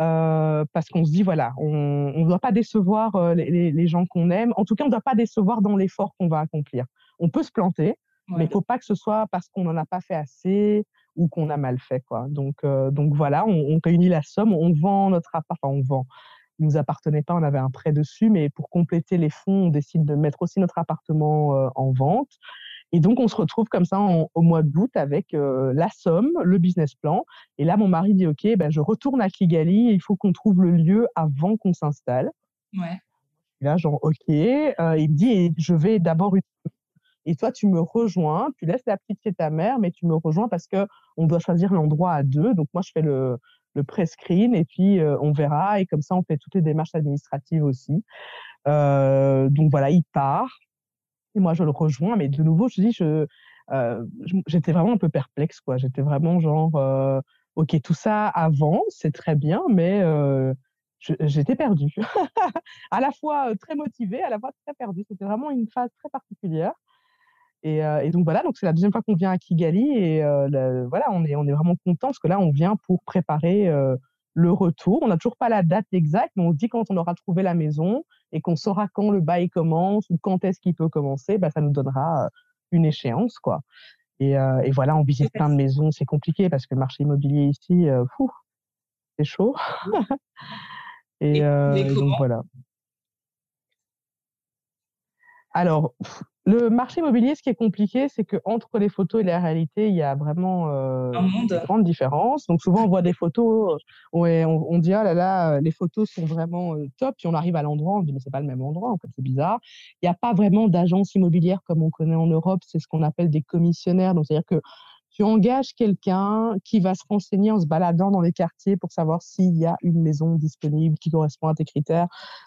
Euh, parce qu'on se dit voilà, on ne doit pas décevoir euh, les, les, gens qu'on aime. En tout cas, on ne doit pas décevoir dans l'effort qu'on va accomplir. On peut se planter, mais il faut pas que ce soit parce qu'on n'en a pas fait assez ou qu'on a mal fait quoi. Donc euh, donc voilà, on, on, réunit la somme, on vend notre appart, enfin on vend. Il nous appartenait pas, on avait un prêt dessus, mais pour compléter les fonds, on décide de mettre aussi notre appartement en vente. Et donc, on se retrouve comme ça au mois d'août avec euh, la somme, le business plan. Et là, mon mari dit, OK, ben, je retourne à Kigali, il faut qu'on trouve le lieu avant qu'on s'installe. Ouais. Et là, genre, OK. Euh, il me dit, je vais d'abord et toi, tu me rejoins, tu laisses la petite chez ta mère, mais tu me rejoins parce que on doit choisir l'endroit à deux. Donc moi, je fais le, le pré-screen et puis euh, on verra. Et comme ça, on fait toutes les démarches administratives aussi. donc voilà, il part. Moi, je le rejoins, mais de nouveau, je dis, je, euh, j'étais vraiment un peu perplexe, quoi. J'étais vraiment genre, euh, ok, tout ça avant, c'est très bien, mais euh, j'étais perdue. [laughs] à la fois très motivée, à la fois très perdue. C'était vraiment une phase très particulière. Et, et, donc voilà, donc c'est la deuxième fois qu'on vient à Kigali et voilà, on est, on est vraiment content parce que là, on vient pour préparer le retour. On n'a toujours pas la date exacte, mais on dit quand on aura trouvé la maison et qu'on saura quand le bail commence ou quand est-ce qu'il peut commencer, bah, ça nous donnera euh, une échéance. quoi. Et, euh, et voilà, on visite plein de maisons. C'est compliqué parce que le marché immobilier ici, euh, c'est chaud. [laughs] et, donc voilà. Alors, le marché immobilier, ce qui est compliqué, c'est que entre les photos et la réalité, il y a vraiment euh, une grande différence. Donc souvent, on voit des photos, où on, on, dit ah là là, les photos sont vraiment euh, top, puis on arrive à l'endroit, on dit mais c'est pas le même endroit, en fait, c'est bizarre. Il n'y a pas vraiment d'agence immobilière comme on connaît en Europe, c'est ce qu'on appelle des commissionnaires. Donc c'est-à-dire que tu engages quelqu'un qui va se renseigner en se baladant dans les quartiers pour savoir s'il y a une maison disponible qui correspond à tes critères.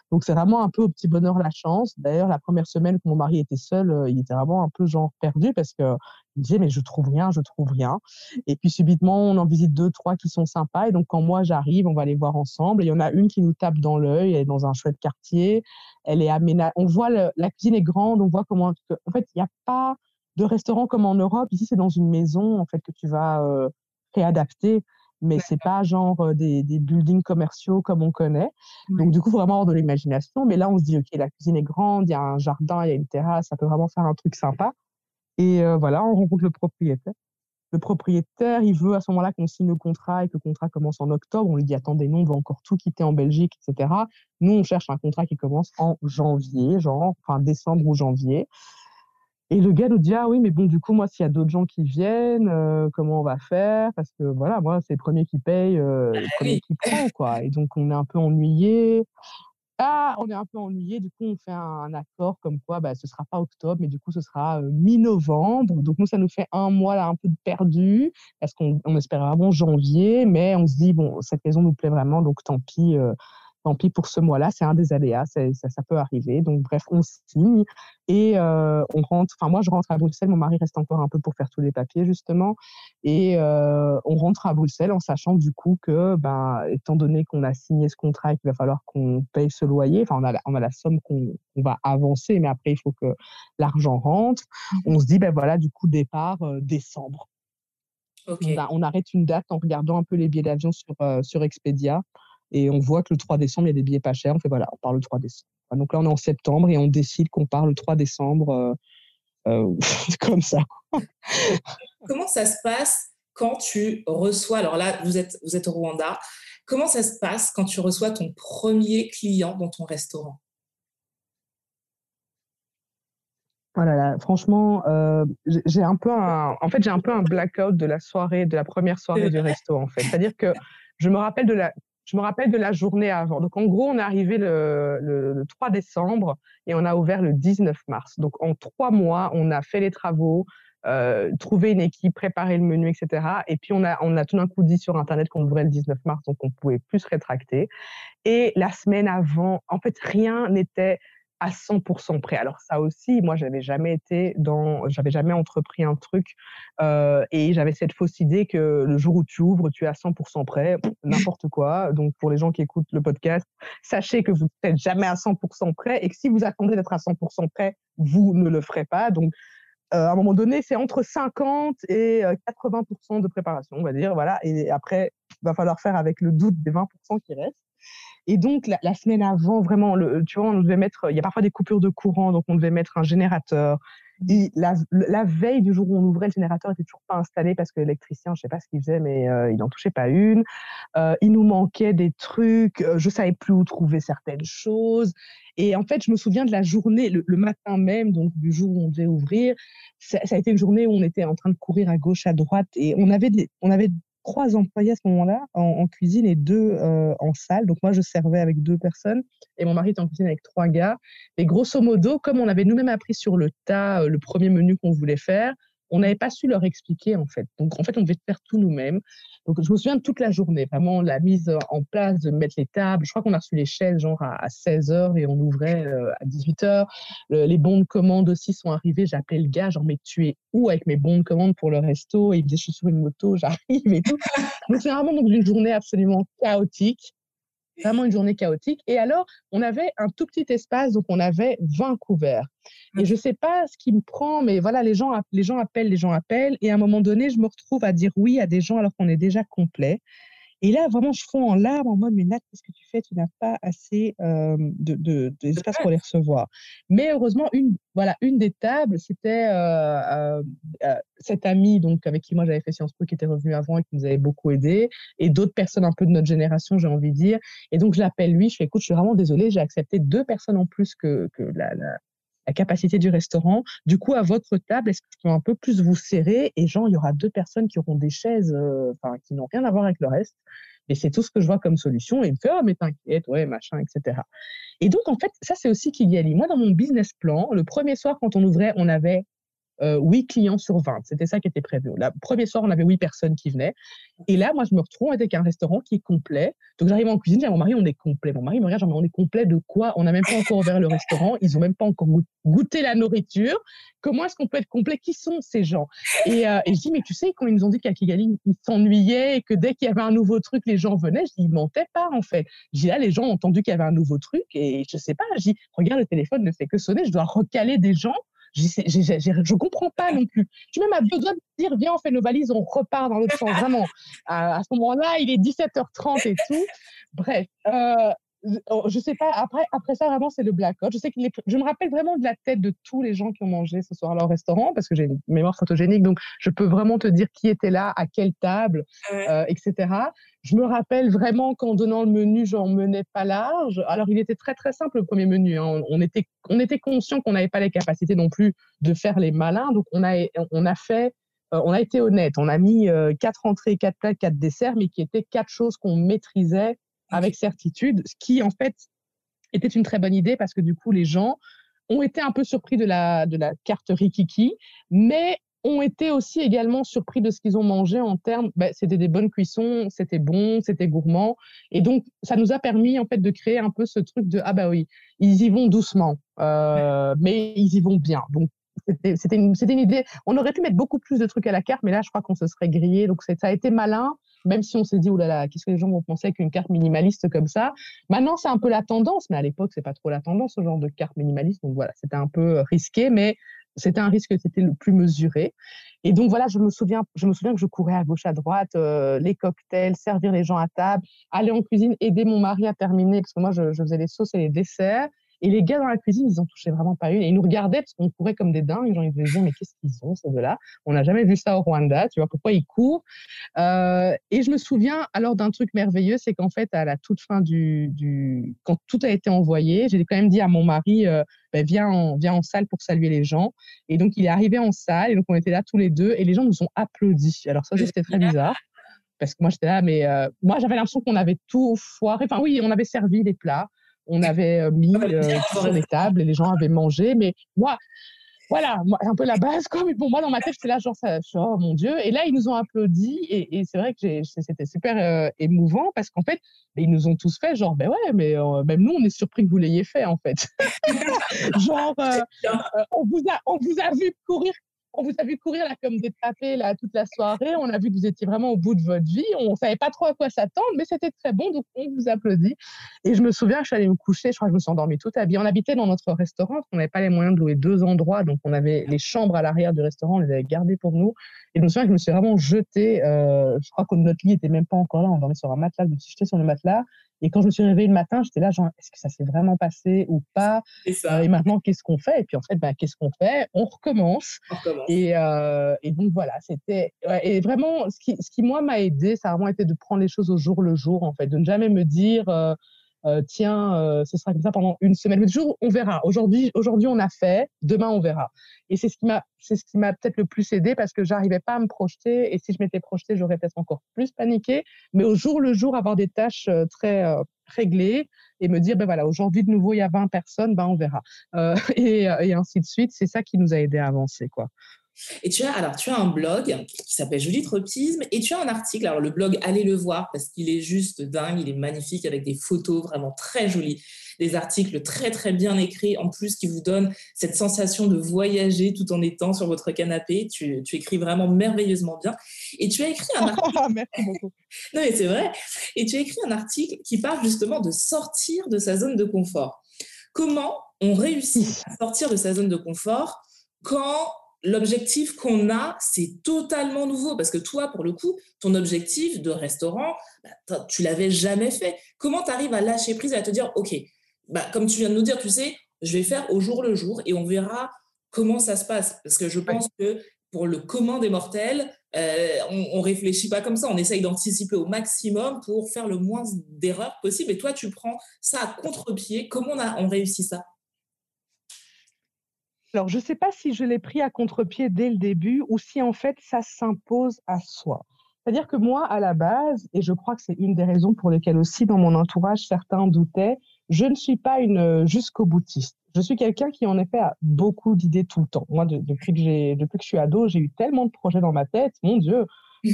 Donc, c'est vraiment un peu au petit bonheur la chance. D'ailleurs, la première semaine que mon mari était seul, euh, il était vraiment un peu genre perdu parce que il disait, mais je trouve rien, je trouve rien. Et puis, subitement, on en visite deux, trois qui sont sympas. Et donc, quand moi j'arrive, on va les voir ensemble. il y en a une qui nous tape dans l'œil. Elle est dans un chouette quartier. Elle est aménagée. On voit la cuisine est grande. On voit comment. En fait, il n'y a pas de restaurants comme en Europe. Ici, c'est dans une maison en fait que tu vas euh, réadapter, mais c'est pas genre euh, des, des, buildings commerciaux comme on connaît. Donc du coup, vraiment avoir de l'imagination. Mais là, on se dit ok, la cuisine est grande, il y a un jardin, il y a une terrasse, ça peut vraiment faire un truc sympa. Et euh, voilà, on rencontre le propriétaire. Le propriétaire, il veut à ce moment-là qu'on signe le contrat et que le contrat commence en octobre. On lui dit attendez, non, on va encore tout quitter en Belgique, etc. Nous, on cherche un contrat qui commence en janvier, genre enfin décembre ou janvier. Et le gars nous dit ah oui mais bon du coup moi s'il y a d'autres gens qui viennent euh, comment on va faire? Parce que voilà moi c'est le premier qui paye euh, le premier qui prend quoi. Et donc on est un peu ennuyé. Ah on est un peu ennuyé. Du coup on fait un, accord comme quoi bah ce sera pas octobre mais du coup ce sera euh, mi-novembre. Donc nous ça nous fait un mois là un peu perdu parce qu'on on espérait vraiment janvier mais on se dit bon cette maison nous plaît vraiment donc tant pis tant pis pour ce mois-là, c'est un des aléas, ça, ça, peut arriver. Donc bref, on signe et euh, on rentre. Enfin moi, je rentre à Bruxelles. Mon mari reste encore un peu pour faire tous les papiers justement, et euh, on rentre à Bruxelles en sachant du coup que, ben, étant donné qu'on a signé ce contrat et qu'il va falloir qu'on paye ce loyer, enfin on a, on a la somme qu'on va avancer, mais après il faut que l'argent rentre. On se dit ben voilà, du coup départ euh, décembre. Okay. On, on, arrête une date en regardant un peu les billets d'avion sur, sur Expedia. Et on voit que le 3 décembre, il y a des billets pas chers. On fait voilà, on part le 3 décembre. Donc là, on est en septembre et on décide qu'on part le 3 décembre euh, euh, [laughs] comme ça. Comment ça se passe quand tu reçois, alors là, vous êtes, vous êtes au Rwanda, comment ça se passe quand tu reçois ton premier client dans ton restaurant? Voilà, oh franchement, euh, j'ai un peu un, en fait, j'ai un peu un blackout de la soirée, de la première soirée du [laughs] resto, en fait. C'est-à-dire que je me rappelle de la, je me rappelle de la journée avant. Donc, en gros, on est arrivé le, le, 3 décembre et on a ouvert le 19 mars. Donc, en trois mois, on a fait les travaux, euh, trouvé une équipe, préparé le menu, etc. Et puis, on a, on a tout d'un coup dit sur Internet qu'on ouvrait le 19 mars, donc on pouvait plus se rétracter. Et la semaine avant, en fait, rien n'était à 100% prêt. Alors ça aussi, moi, j'avais jamais été dans, j'avais jamais entrepris un truc euh, et j'avais cette fausse idée que le jour où tu ouvres, tu es à 100% prêt, n'importe quoi. Donc pour les gens qui écoutent le podcast, sachez que vous n'êtes jamais à 100% prêt et que si vous attendez d'être à 100% prêt, vous ne le ferez pas. Donc euh, à un moment donné, c'est entre 50 et 80% euh, de préparation, on va dire, voilà. Et après, il va falloir faire avec le doute des 20% qui restent. Et donc, la, semaine avant, vraiment, le, tu vois, on devait mettre, il y a parfois des coupures de courant, donc on devait mettre un générateur. Et la, la, veille du jour où on ouvrait le générateur, n'était toujours pas installé parce que l'électricien, je sais pas ce qu'il faisait, mais euh, il n'en touchait pas une. Euh, il nous manquait des trucs. Euh, je savais plus où trouver certaines choses. Et en fait, je me souviens de la journée, le, matin même, donc du jour où on devait ouvrir. Ça, ça, a été une journée où on était en train de courir à gauche, à droite, et on avait des, on avait trois employés à ce moment-là en, cuisine et deux euh, en salle. Donc moi, je servais avec deux personnes et mon mari était en cuisine avec trois gars. Et grosso modo, comme on avait nous-mêmes appris sur le tas euh, le premier menu qu'on voulait faire, on n'avait pas su leur expliquer en fait. Donc en fait, on devait faire tout nous-mêmes. Donc je me souviens toute la journée, vraiment la mise en place de mettre les tables. Je crois qu'on a reçu les chaises genre à, 16h et on ouvrait euh, à 18h. les bons de commande aussi sont arrivés. Appelé le gars, genre mais tu es où avec mes bons de commande pour le resto? Et il me disait je suis sur une moto, [laughs] j'arrive et tout. donc c'est vraiment donc une journée absolument chaotique vraiment une journée chaotique. Et alors, on avait un tout petit espace, donc on avait 20 couverts. Et je ne sais pas ce qui me prend, mais voilà, les gens, les gens appellent, les gens appellent. Et à un moment donné, je me retrouve à dire oui à des gens alors qu'on est déjà complet. Et là, vraiment, je fonds en larmes en mode, mais Nat, qu'est-ce que tu fais? Tu n'as pas assez euh, d'espace de, pour les recevoir. Mais heureusement, une, voilà, une des tables, c'était euh, euh, euh, cette amie donc, avec qui moi j'avais fait Sciences Po, qui était revenue avant et qui nous avait beaucoup aidé, et d'autres personnes un peu de notre génération, j'ai envie de dire. Et donc, je l'appelle lui, je fais, écoute, je suis vraiment désolée, j'ai accepté deux personnes en plus que, que la, la la capacité du restaurant. Du coup, à votre table, est-ce que je un peu plus vous serrer Et genre, il y aura deux personnes qui auront des chaises euh, qui n'ont rien à voir avec le reste. Et c'est tout ce que je vois comme solution. Et il me fait, oh, mais t'inquiète, ouais, machin, etc. Et donc, en fait, ça, c'est aussi Kigali. Moi, dans mon business plan, le premier soir, quand on ouvrait, on avait euh, 8 clients sur 20. C'était ça qui était prévu. Le premier soir, on avait 8 personnes qui venaient. Et là, moi, je me retrouve avec un restaurant qui est complet. Donc, j'arrive en cuisine, j'ai mon mari, on est complet. Mon mari me regarde, on est complet de quoi? On n'a même pas encore ouvert le restaurant. Ils n'ont même pas encore goûté la nourriture. Comment est-ce qu'on peut être complet? Qui sont ces gens? Et, euh, et, je dis, mais tu sais, quand ils nous ont dit qu'à Kigali, ils s'ennuyaient et que dès qu'il y avait un nouveau truc, les gens venaient, je dis, ils mentaient pas, en fait. Dis, là, les gens ont entendu qu'il y avait un nouveau truc et je sais pas, je dis, regarde, le téléphone ne fait que sonner, je dois recaler des gens je comprends pas non plus. Je suis même à doigts de dire, viens, on fait nos valises, on repart dans l'autre sens. Vraiment, à, ce moment-là, il est 17h30 et tout. Bref, euh, je sais pas, après, après ça, vraiment, c'est le blackout. Je sais que je me rappelle vraiment de la tête de tous les gens qui ont mangé ce soir-là au restaurant parce que j'ai une mémoire photogénique, donc je peux vraiment te dire qui était là, à quelle table, euh, etc. Je me rappelle vraiment qu'en donnant le menu, j'en menais pas large. Alors, il était très, très simple, le premier menu. Hein. On, était, on était conscient qu'on n'avait pas les capacités non plus de faire les malins. Donc, on a, on a fait, euh, on a été honnête. On a mis euh, quatre entrées, quatre plats, quatre desserts, mais qui étaient quatre choses qu'on maîtrisait avec certitude, ce qui, en fait, était une très bonne idée parce que du coup, les gens ont été un peu surpris de la, de la carte Rikiki, mais ont été aussi également surpris de ce qu'ils ont mangé en termes, bah, c'était des bonnes cuissons, c'était bon, c'était gourmand. Et donc, ça nous a permis en fait de créer un peu ce truc de, ah bah oui, ils y vont doucement, euh, mais ils y vont bien. Donc, c'était une, une, idée. On aurait pu mettre beaucoup plus de trucs à la carte, mais là, je crois qu'on se serait grillé. Donc, ça a été malin, même si on s'est dit, oh là là, qu'est-ce que les gens vont penser avec une carte minimaliste comme ça? Maintenant, c'est un peu la tendance, mais à l'époque, c'est pas trop la tendance, ce genre de carte minimaliste. Donc voilà, c'était un peu risqué, mais c'était un risque qui était le plus mesuré. Et donc voilà, je me souviens, je me souviens que je courais à gauche, à droite, euh, les cocktails, servir les gens à table, aller en cuisine, aider mon mari à terminer, parce que moi, je faisais les sauces et les desserts. Et les gars dans la cuisine, ils en touchaient vraiment pas une. Et ils nous regardaient parce qu'on courait comme des dingues. Gens, ils devaient dire, mais qu'est-ce qu'ils ont, ces deux-là? On n'a jamais vu ça au Rwanda. Tu vois, pourquoi ils courent? Euh, Et je me souviens alors d'un truc merveilleux, c'est qu'en fait, à la toute fin du, Quand tout a été envoyé, j'ai quand même dit à mon mari, euh, ben, viens, en, salle pour saluer les gens. Et donc, il est arrivé en salle. Et donc, on était là tous les deux. Et les gens nous ont applaudi. Alors, ça, c'était très bizarre parce que moi j'étais là, mais euh, moi j'avais l'impression qu'on avait tout foiré. Enfin oui, on avait servi les plats, on avait euh, mis euh, sur les [laughs] tables et les gens avaient mangé. Mais moi, voilà, un peu la base, quoi. Mais pour moi, dans ma tête, j'étais là, genre, ça, oh mon Dieu. Et là, ils nous ont applaudi. Et, c'est vrai que c'était super euh, émouvant parce qu'en fait, ils nous ont tous fait, genre, ben ouais, mais euh, même nous, on est surpris que vous l'ayez fait, en fait. [laughs] genre, euh, on, vous a, on vous a vu courir on vous a vu courir là comme des tapés là toute la soirée. On a vu que vous étiez vraiment au bout de votre vie. On savait pas trop à quoi s'attendre, mais c'était très bon, donc on vous applaudit. Et je me souviens, je suis allée me coucher. Je crois que je me suis endormie toute habillée. On habitait dans notre restaurant. On n'avait pas les moyens de louer deux endroits, donc on avait les chambres à l'arrière du restaurant. On les avait gardées pour nous. Et je me souviens que je me suis vraiment jetée. Euh, je crois que notre lit était même pas encore là. On dormait sur un matelas. Je me suis jetée sur le matelas. Et quand je me suis réveillée le matin, j'étais là, genre, est-ce que ça s'est vraiment passé ou pas? Euh, Et maintenant, qu'est-ce qu'on fait? Et puis en fait, ben, qu'est-ce qu'on fait? On recommence. Et, euh, et, donc voilà, c'était. et vraiment, ce qui, ce qui moi, m'a aidé, ça a vraiment été de prendre les choses au jour le jour, en fait, de ne jamais me dire. Euh, euh, tiens, euh, ce sera comme ça pendant une semaine. Mais toujours, on verra. Aujourd'hui, aujourd'hui, on a fait. Demain, on verra. Et c'est ce qui m'a, c'est ce qui m'a peut-être le plus aidé parce que j'arrivais pas à me projeter. Et si je m'étais projetée, j'aurais peut-être encore plus paniqué. Mais au jour le jour, avoir des tâches euh, très réglées et me dire, ben voilà, aujourd'hui de nouveau, il y a 20 personnes, ben on verra. [laughs] Et, et, ainsi de suite. C'est ça qui nous a aidé à avancer, quoi. Et tu as, alors, tu as un blog qui s'appelle Joli Tropisme et tu as un article. Alors, le blog, allez le voir parce qu'il est juste dingue. Il est magnifique avec des photos vraiment très jolies. Des articles très, très bien écrits en plus qui vous donnent cette sensation de voyager tout en étant sur votre canapé. Tu, tu écris vraiment merveilleusement bien. Et tu as écrit un article. [laughs] Merci beaucoup. [laughs] non, mais c'est vrai. Et tu as écrit un article qui parle justement de sortir de sa zone de confort. Comment on réussit à sortir de sa zone de confort quand l'objectif qu'on a, c'est totalement nouveau parce que toi, pour le coup, ton objectif de restaurant, bah, tu l'avais jamais fait. Comment tu arrives à lâcher prise et à te dire, OK, bah, comme tu viens de nous dire, tu sais, je vais faire au jour le jour et on verra comment ça se passe. Parce que je pense que pour le commun des mortels, euh, on, ne réfléchit pas comme ça, on essaye d'anticiper au maximum pour faire le moins d'erreurs possible. Et toi, tu prends ça à contre-pied. Comment on, a, on réussit ça? Alors, je ne sais pas si je l'ai pris à contre-pied dès le début ou si en fait ça s'impose à soi. C'est-à-dire que moi, à la base, et je crois que c'est une des raisons pour lesquelles aussi dans mon entourage certains doutaient, je ne suis pas une euh, jusqu'au boutiste. Je suis quelqu'un qui en effet a beaucoup d'idées tout le temps. Moi, depuis, que j'ai, depuis que je suis ado, j'ai eu tellement de projets dans ma tête. Mon Dieu,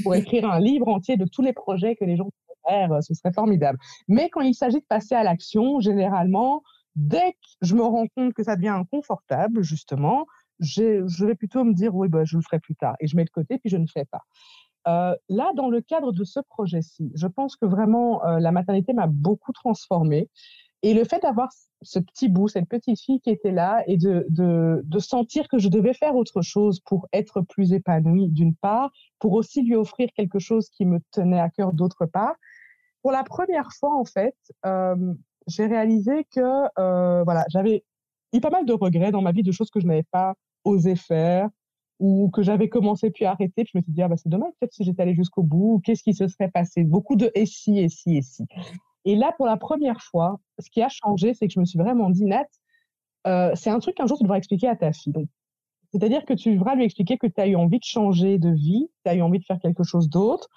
pour [laughs] écrire un livre entier de tous les projets que les gens pourraient faire, ce serait formidable. Mais quand il s'agit de passer à l'action, généralement, Dès que je me rends compte que ça devient inconfortable, justement, je vais plutôt me dire oui, bah, je le ferai plus tard. Et je mets de côté, puis je ne fais pas. Euh, là, dans le cadre de ce projet-ci, je pense que vraiment euh, la maternité m'a beaucoup transformée. Et le fait d'avoir ce petit bout, cette petite fille qui était là, et de, sentir que je devais faire autre chose pour être plus épanouie, d'une part, pour aussi lui offrir quelque chose qui me tenait à cœur, d'autre part. Pour la première fois, en fait, euh, j'ai réalisé que euh, voilà, j'avais eu pas mal de regrets dans ma vie de choses que je n'avais pas osé faire ou que j'avais commencé puis arrêté. Puis je me suis dit, ah, bah, c'est dommage, peut-être si j'étais allée jusqu'au bout, qu'est-ce qui se serait passé? Beaucoup de et si, et si, et si. Et là, pour la première fois, ce qui a changé, c'est que je me suis vraiment dit, Nat, euh, c'est un truc qu'un jour tu devras expliquer à ta fille. C'est-à-dire que tu devras lui expliquer que tu as eu envie de changer de vie, tu as eu envie de faire quelque chose d'autre.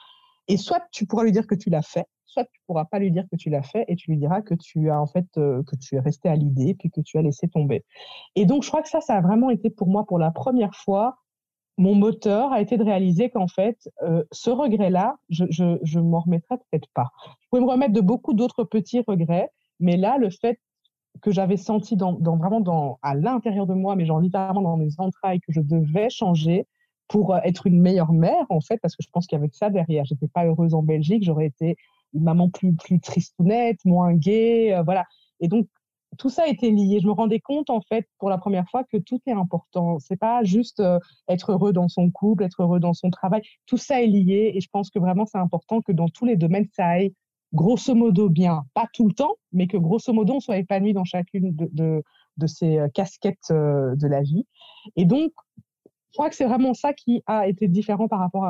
Et soit tu pourras lui dire que tu l'as fait, soit tu pourras pas lui dire que tu l'as fait et tu lui diras que tu as en fait euh, que tu es resté à l'idée puis que tu as laissé tomber. Et donc je crois que ça, ça a vraiment été pour moi pour la première fois mon moteur a été de réaliser qu'en fait, euh, ce regret-là, je, je, je m'en remettrai peut-être pas. Je pouvais me remettre de beaucoup d'autres petits regrets, mais là, le fait que j'avais senti dans, dans, vraiment dans, à l'intérieur de moi, mais genre littéralement dans mes entrailles, que je devais changer pour euh, être une meilleure mère, en fait, parce que je pense avait ça derrière. J'étais pas heureuse en Belgique, j'aurais été une maman plus, plus tristounette, moins gaie, euh, voilà. Et donc, tout ça était lié. Je me rendais compte, en fait, pour la première fois, que tout est important. C'est pas juste euh, être heureux dans son couple, être heureux dans son travail. Tout ça est lié. Et je pense que vraiment, c'est important que dans tous les domaines, ça aille grosso modo bien. Pas tout le temps, mais que grosso modo, on soit épanoui dans chacune de, de, ces casquettes de la vie. Et donc, je crois que c'est vraiment ça qui a été différent par rapport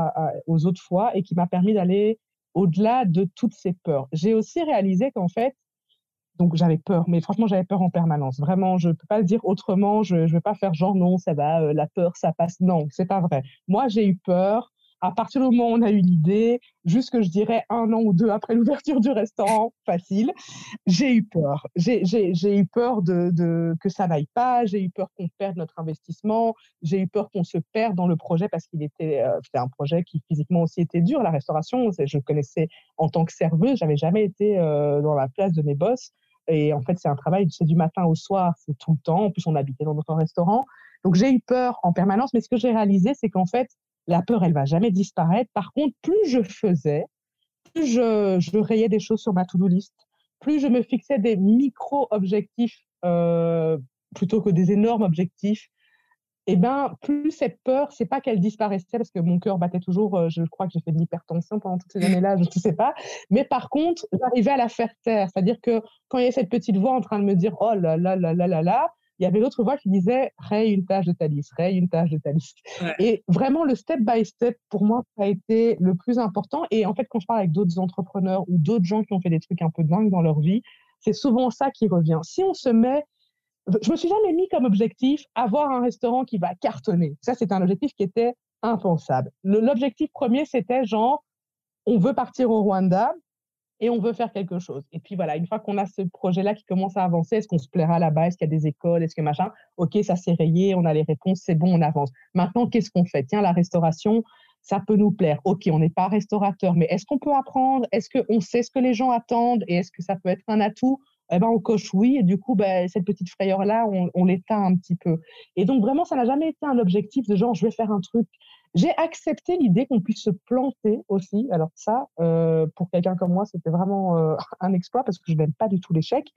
aux autres fois et qui m'a permis d'aller au-delà de toutes ces peurs. J'ai aussi réalisé qu'en fait, donc j'avais peur, mais franchement j'avais peur en permanence. Vraiment, je ne peux pas le dire autrement. Je ne vais pas faire genre non, ça va, euh, la peur, ça passe. Non, c'est pas vrai. Moi, j'ai eu peur à partir du moment où on a eu l'idée, jusque je dirais un an ou deux après [laughs] l'ouverture du restaurant, facile, j'ai eu peur. J'ai eu peur de, de, que ça n'aille pas, j'ai eu peur qu'on perde notre investissement, j'ai eu peur qu'on se perde dans le projet parce qu'il était euh, un projet qui physiquement aussi était dur, la restauration. Je connaissais en tant que serveuse, j'avais jamais été euh, dans la place de mes boss. Et en fait, c'est un travail, c'est du matin au soir, c'est tout le temps. En plus, on habitait dans notre restaurant. Donc, j'ai eu peur en permanence. Mais ce que j'ai réalisé, c'est qu'en fait, la peur, elle va jamais disparaître. Par contre, plus je faisais, plus je, rayais des choses sur ma to-do list, plus je me fixais des micro-objectifs euh, plutôt que des énormes objectifs, et eh ben, plus cette peur, c'est pas qu'elle disparaissait parce que mon cœur battait toujours. Euh, je crois que j'ai fait de l'hypertension pendant toutes ces années-là, je ne sais pas. Mais par contre, j'arrivais à la faire taire. C'est-à-dire que quand il y avait cette petite voix en train de me dire oh là là là là là là, il y avait l'autre voix qui disait raye une tâche de liste, raye une tâche de liste. Et vraiment, le step by step, pour moi, ça a été le plus important. Et en fait, quand je parle avec d'autres entrepreneurs ou d'autres gens qui ont fait des trucs un peu dingues dans leur vie, c'est souvent ça qui revient. Si on se met je me suis jamais mis comme objectif avoir un restaurant qui va cartonner. Ça, c'est un objectif qui était impensable. L'objectif premier, c'était genre, on veut partir au Rwanda et on veut faire quelque chose. Et puis voilà, une fois qu'on a ce projet-là qui commence à avancer, est-ce qu'on se plaira là-bas? Est-ce qu'il y a des écoles? Est-ce que machin? Ok, ça s'est rayé, on a les réponses, c'est bon, on avance. Maintenant, qu'est-ce qu'on fait? Tiens, la restauration, ça peut nous plaire. Ok, on n'est pas restaurateur, mais est-ce qu'on peut apprendre? Est-ce qu'on sait ce que les gens attendent? Et est-ce que ça peut être un atout? Eh ben, on coche oui, et du coup, ben, cette petite frayeur-là, on, l'éteint un petit peu. Et donc, vraiment, ça n'a jamais été un objectif de genre, je vais faire un truc. J'ai accepté l'idée qu'on puisse se planter aussi. Alors ça, euh, pour quelqu'un comme moi, c'était vraiment euh, [laughs] un exploit parce que je n'aime pas du tout l'échec.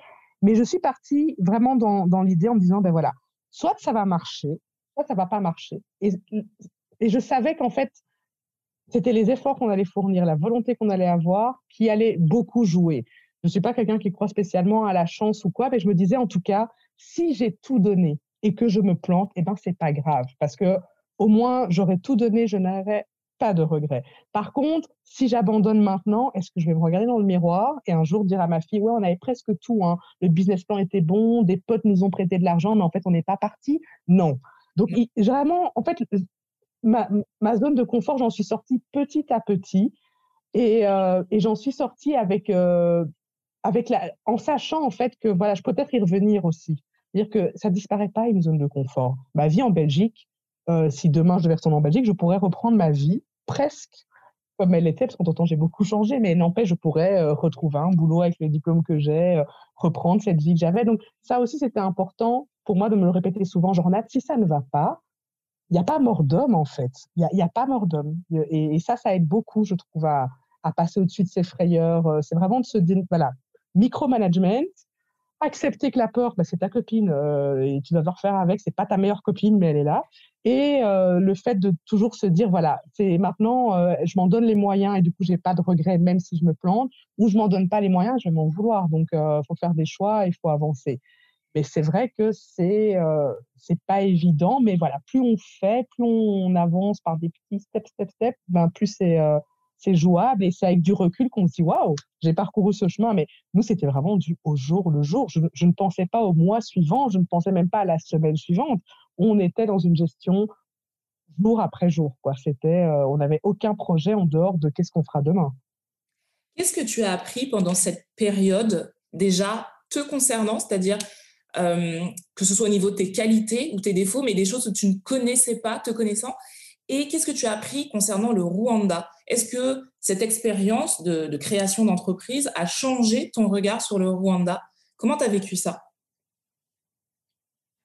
Mais je suis partie vraiment dans, dans l'idée en me disant, ben voilà, soit ça va marcher, soit ça va pas marcher. Et, et je savais qu'en fait, c'était les efforts qu'on allait fournir, la volonté qu'on allait avoir qui allait beaucoup jouer. Je ne suis pas quelqu'un qui croit spécialement à la chance ou quoi, mais je me disais en tout cas, si j'ai tout donné et que je me plante, eh ben c'est pas grave parce que au moins j'aurais tout donné, je n'aurais pas de regrets. Par contre, si j'abandonne maintenant, est-ce que je vais me regarder dans le miroir et un jour dire à ma fille, ouais, on avait presque tout, hein. le business plan était bon, des potes nous ont prêté de l'argent, mais en fait on n'est pas parti? Non. Donc vraiment, en fait, ma, ma zone de confort, j'en suis sortie petit à petit. Et, euh, et j'en suis sortie avec euh, avec la, en sachant en fait que voilà, je peux peut-être y revenir aussi. C'est-à-dire que ça disparaît pas une zone de confort. Ma vie en Belgique, euh, si demain je devais retourner en Belgique, je pourrais reprendre ma vie presque comme elle était, parce qu'en temps j'ai beaucoup changé, mais n'empêche, je pourrais euh, retrouver un boulot avec le diplôme que j'ai, euh, reprendre cette vie que j'avais. Donc ça aussi, c'était important pour moi de me le répéter souvent. Genre, si ça ne va pas, il n'y a pas mort d'homme en fait. Il n'y a, pas mort d'homme. Et, ça, ça aide beaucoup, je trouve, à, passer au-dessus de ces frayeurs. C'est vraiment de se dire, voilà, micromanagement, accepter que la peur, bah, c'est ta copine euh, et tu dois devoir faire avec, c'est pas ta meilleure copine, mais elle est là. Et euh, le fait de toujours se dire, voilà, c'est maintenant, euh, je m'en donne les moyens et du coup, j'ai pas de regrets même si je me plante, ou je m'en donne pas les moyens, je vais m'en vouloir. Donc, il faut faire des choix, il faut avancer. Mais c'est vrai que c'est c'est pas évident, mais voilà, plus on fait, plus on avance par des petits steps, step, step, ben plus c'est c'est jouable et c'est avec du recul qu'on se dit waouh, j'ai parcouru ce chemin. Mais nous, c'était vraiment du au jour le jour. Je, ne pensais pas au mois suivant, je ne pensais même pas à la semaine suivante. On était dans une gestion jour après jour. Quoi. C'était, euh, on n'avait aucun projet en dehors de qu'est-ce qu'on fera demain. Qu'est-ce que tu as appris pendant cette période déjà te concernant, c'est-à-dire euh, que ce soit au niveau de tes qualités ou tes défauts, mais des choses que tu ne connaissais pas te connaissant et qu'est-ce que tu as appris concernant le Rwanda? Est-ce que cette expérience de, création d'entreprise a changé ton regard sur le Rwanda? Comment tu as vécu ça?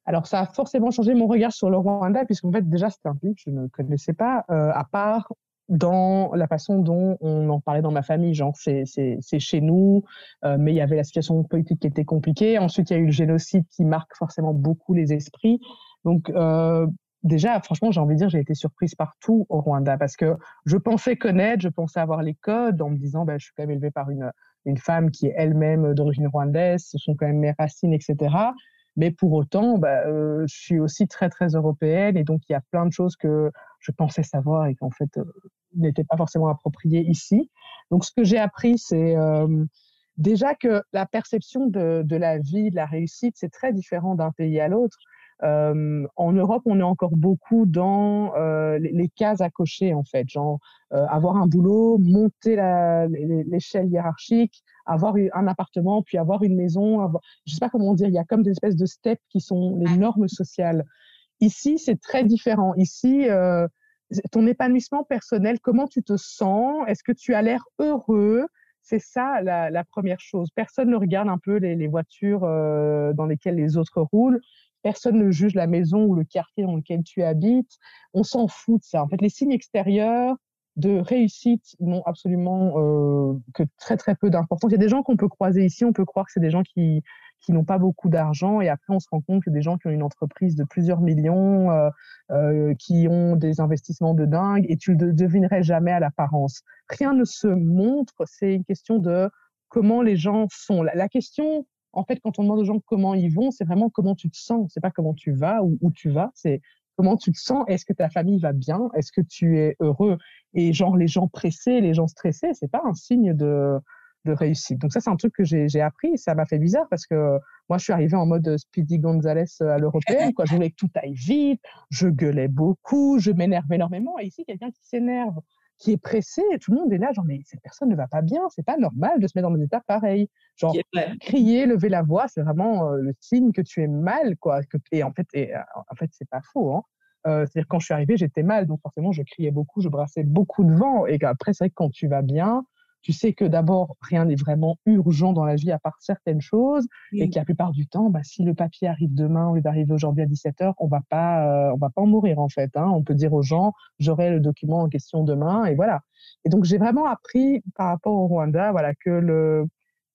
Alors, ça a forcément changé mon regard sur le Rwanda, puisqu'en fait, déjà, c'était un pays que je ne connaissais pas, euh, à part dans la façon dont on en parlait dans ma famille. Genre, c'est chez nous, euh, mais il y avait la situation politique qui était compliquée. Ensuite, il y a eu le génocide qui marque forcément beaucoup les esprits. Donc, euh, déjà, franchement, j'ai envie de dire, j'ai été surprise partout au Rwanda parce que je pensais connaître, je pensais avoir les codes en me disant, bah, je suis quand même élevée par une, une femme qui est elle-même d'origine rwandaise, ce sont quand même mes racines, etc. Mais pour autant, bah, euh, je suis aussi très, très européenne et donc il y a plein de choses que je pensais savoir et qu'en fait euh, n'étaient pas forcément appropriées ici. Donc, ce que j'ai appris, c'est euh, déjà que la perception de, de la vie, de la réussite, c'est très différent d'un pays à l'autre. En Europe, on est encore beaucoup dans les, cases à cocher, en fait, genre avoir un boulot, monter l'échelle hiérarchique, avoir un appartement, puis avoir une maison. Avoir... Je ne sais pas comment dire, il y a comme des espèces de steps qui sont les normes sociales. Ici, c'est très différent. Ici, ton épanouissement personnel, comment tu te sens? Est-ce que tu as l'air heureux? C'est ça la, première chose. Personne ne regarde un peu les, voitures euh, dans lesquelles les autres roulent. Personne ne juge la maison ou le quartier dans lequel tu habites. On s'en fout de ça. En fait, les signes extérieurs de réussite n'ont absolument euh, que très très peu d'importance. Il y a des gens qu'on peut croiser ici, on peut croire que c'est des gens qui qui n'ont pas beaucoup d'argent. Et après, on se rend compte que des gens qui ont une entreprise de plusieurs millions, euh, euh, qui ont des investissements de dingue, et tu ne devinerais jamais à l'apparence. Rien ne se montre. C'est une question de comment les gens sont. La, question, en fait, quand on demande aux gens comment ils vont, c'est vraiment comment tu te sens. C'est pas comment tu vas ou où tu vas. C'est comment tu te sens. Est-ce que ta famille va bien? Est-ce que tu es heureux? Et genre les gens pressés, les gens stressés, c'est pas un signe de de réussite. Donc ça, c'est un truc que j'ai appris. Ça m'a fait bizarre parce que moi, je suis arrivée en mode Speedy Gonzalez euh, à l'européenne. Je voulais que tout aille vite. Je gueulais beaucoup. Je m'énerve énormément. Et ici, quelqu'un qui s'énerve, qui est pressé, tout le monde est là, genre, mais cette personne ne va pas bien. C'est pas normal de se mettre dans des états pareils. Genre, crier, lever la voix, c'est vraiment euh, le signe que tu es mal, quoi. Que, et en fait, et, euh, en fait c'est pas faux. Hein. C'est-à-dire, quand je suis arrivée, j'étais mal. Donc, forcément, je criais beaucoup, je brassais beaucoup de vent. Et après, c'est vrai que quand tu vas bien, tu sais que d'abord, rien n'est vraiment urgent dans la vie à part certaines choses, et que la plupart du temps, bah, si le papier arrive demain au lieu d'arriver aujourd'hui à 17h, on va pas, euh, on va pas en mourir en fait. Hein. On peut dire aux gens, j'aurai le document en question demain, et voilà. Et donc j'ai vraiment appris par rapport au Rwanda, voilà, que le,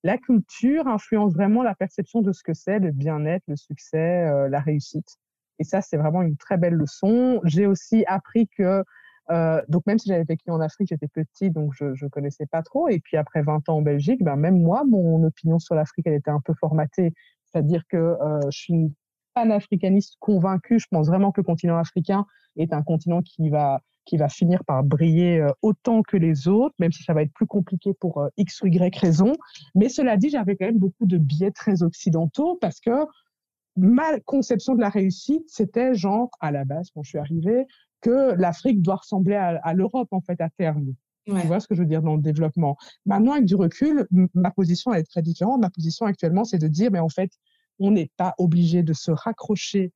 la culture influence vraiment la perception de ce que c'est le bien-être, le succès, euh, la réussite. Et ça, c'est vraiment une très belle leçon. J'ai aussi appris que euh, donc même si j'avais vécu en Afrique, j'étais petite, donc je ne connaissais pas trop. Et puis après 20 ans en Belgique, ben, même moi, mon opinion sur l'Afrique, elle était un peu formatée. C'est-à-dire que euh, je suis une panafricaniste convaincue. Je pense vraiment que le continent africain est un continent qui va, qui va finir par briller euh, autant que les autres, même si ça va être plus compliqué pour X ou Y raison. Mais cela dit, j'avais quand même beaucoup de biais très occidentaux parce que ma conception de la réussite, c'était genre, à la base, quand je suis arrivée, que l'Afrique doit ressembler à, l'Europe, en fait, à terme. Tu vois ce que je veux dire dans le développement? Maintenant, avec du recul, ma position est très différente. Ma position actuellement, c'est de dire, mais en fait, on n'est pas obligé de se raccrocher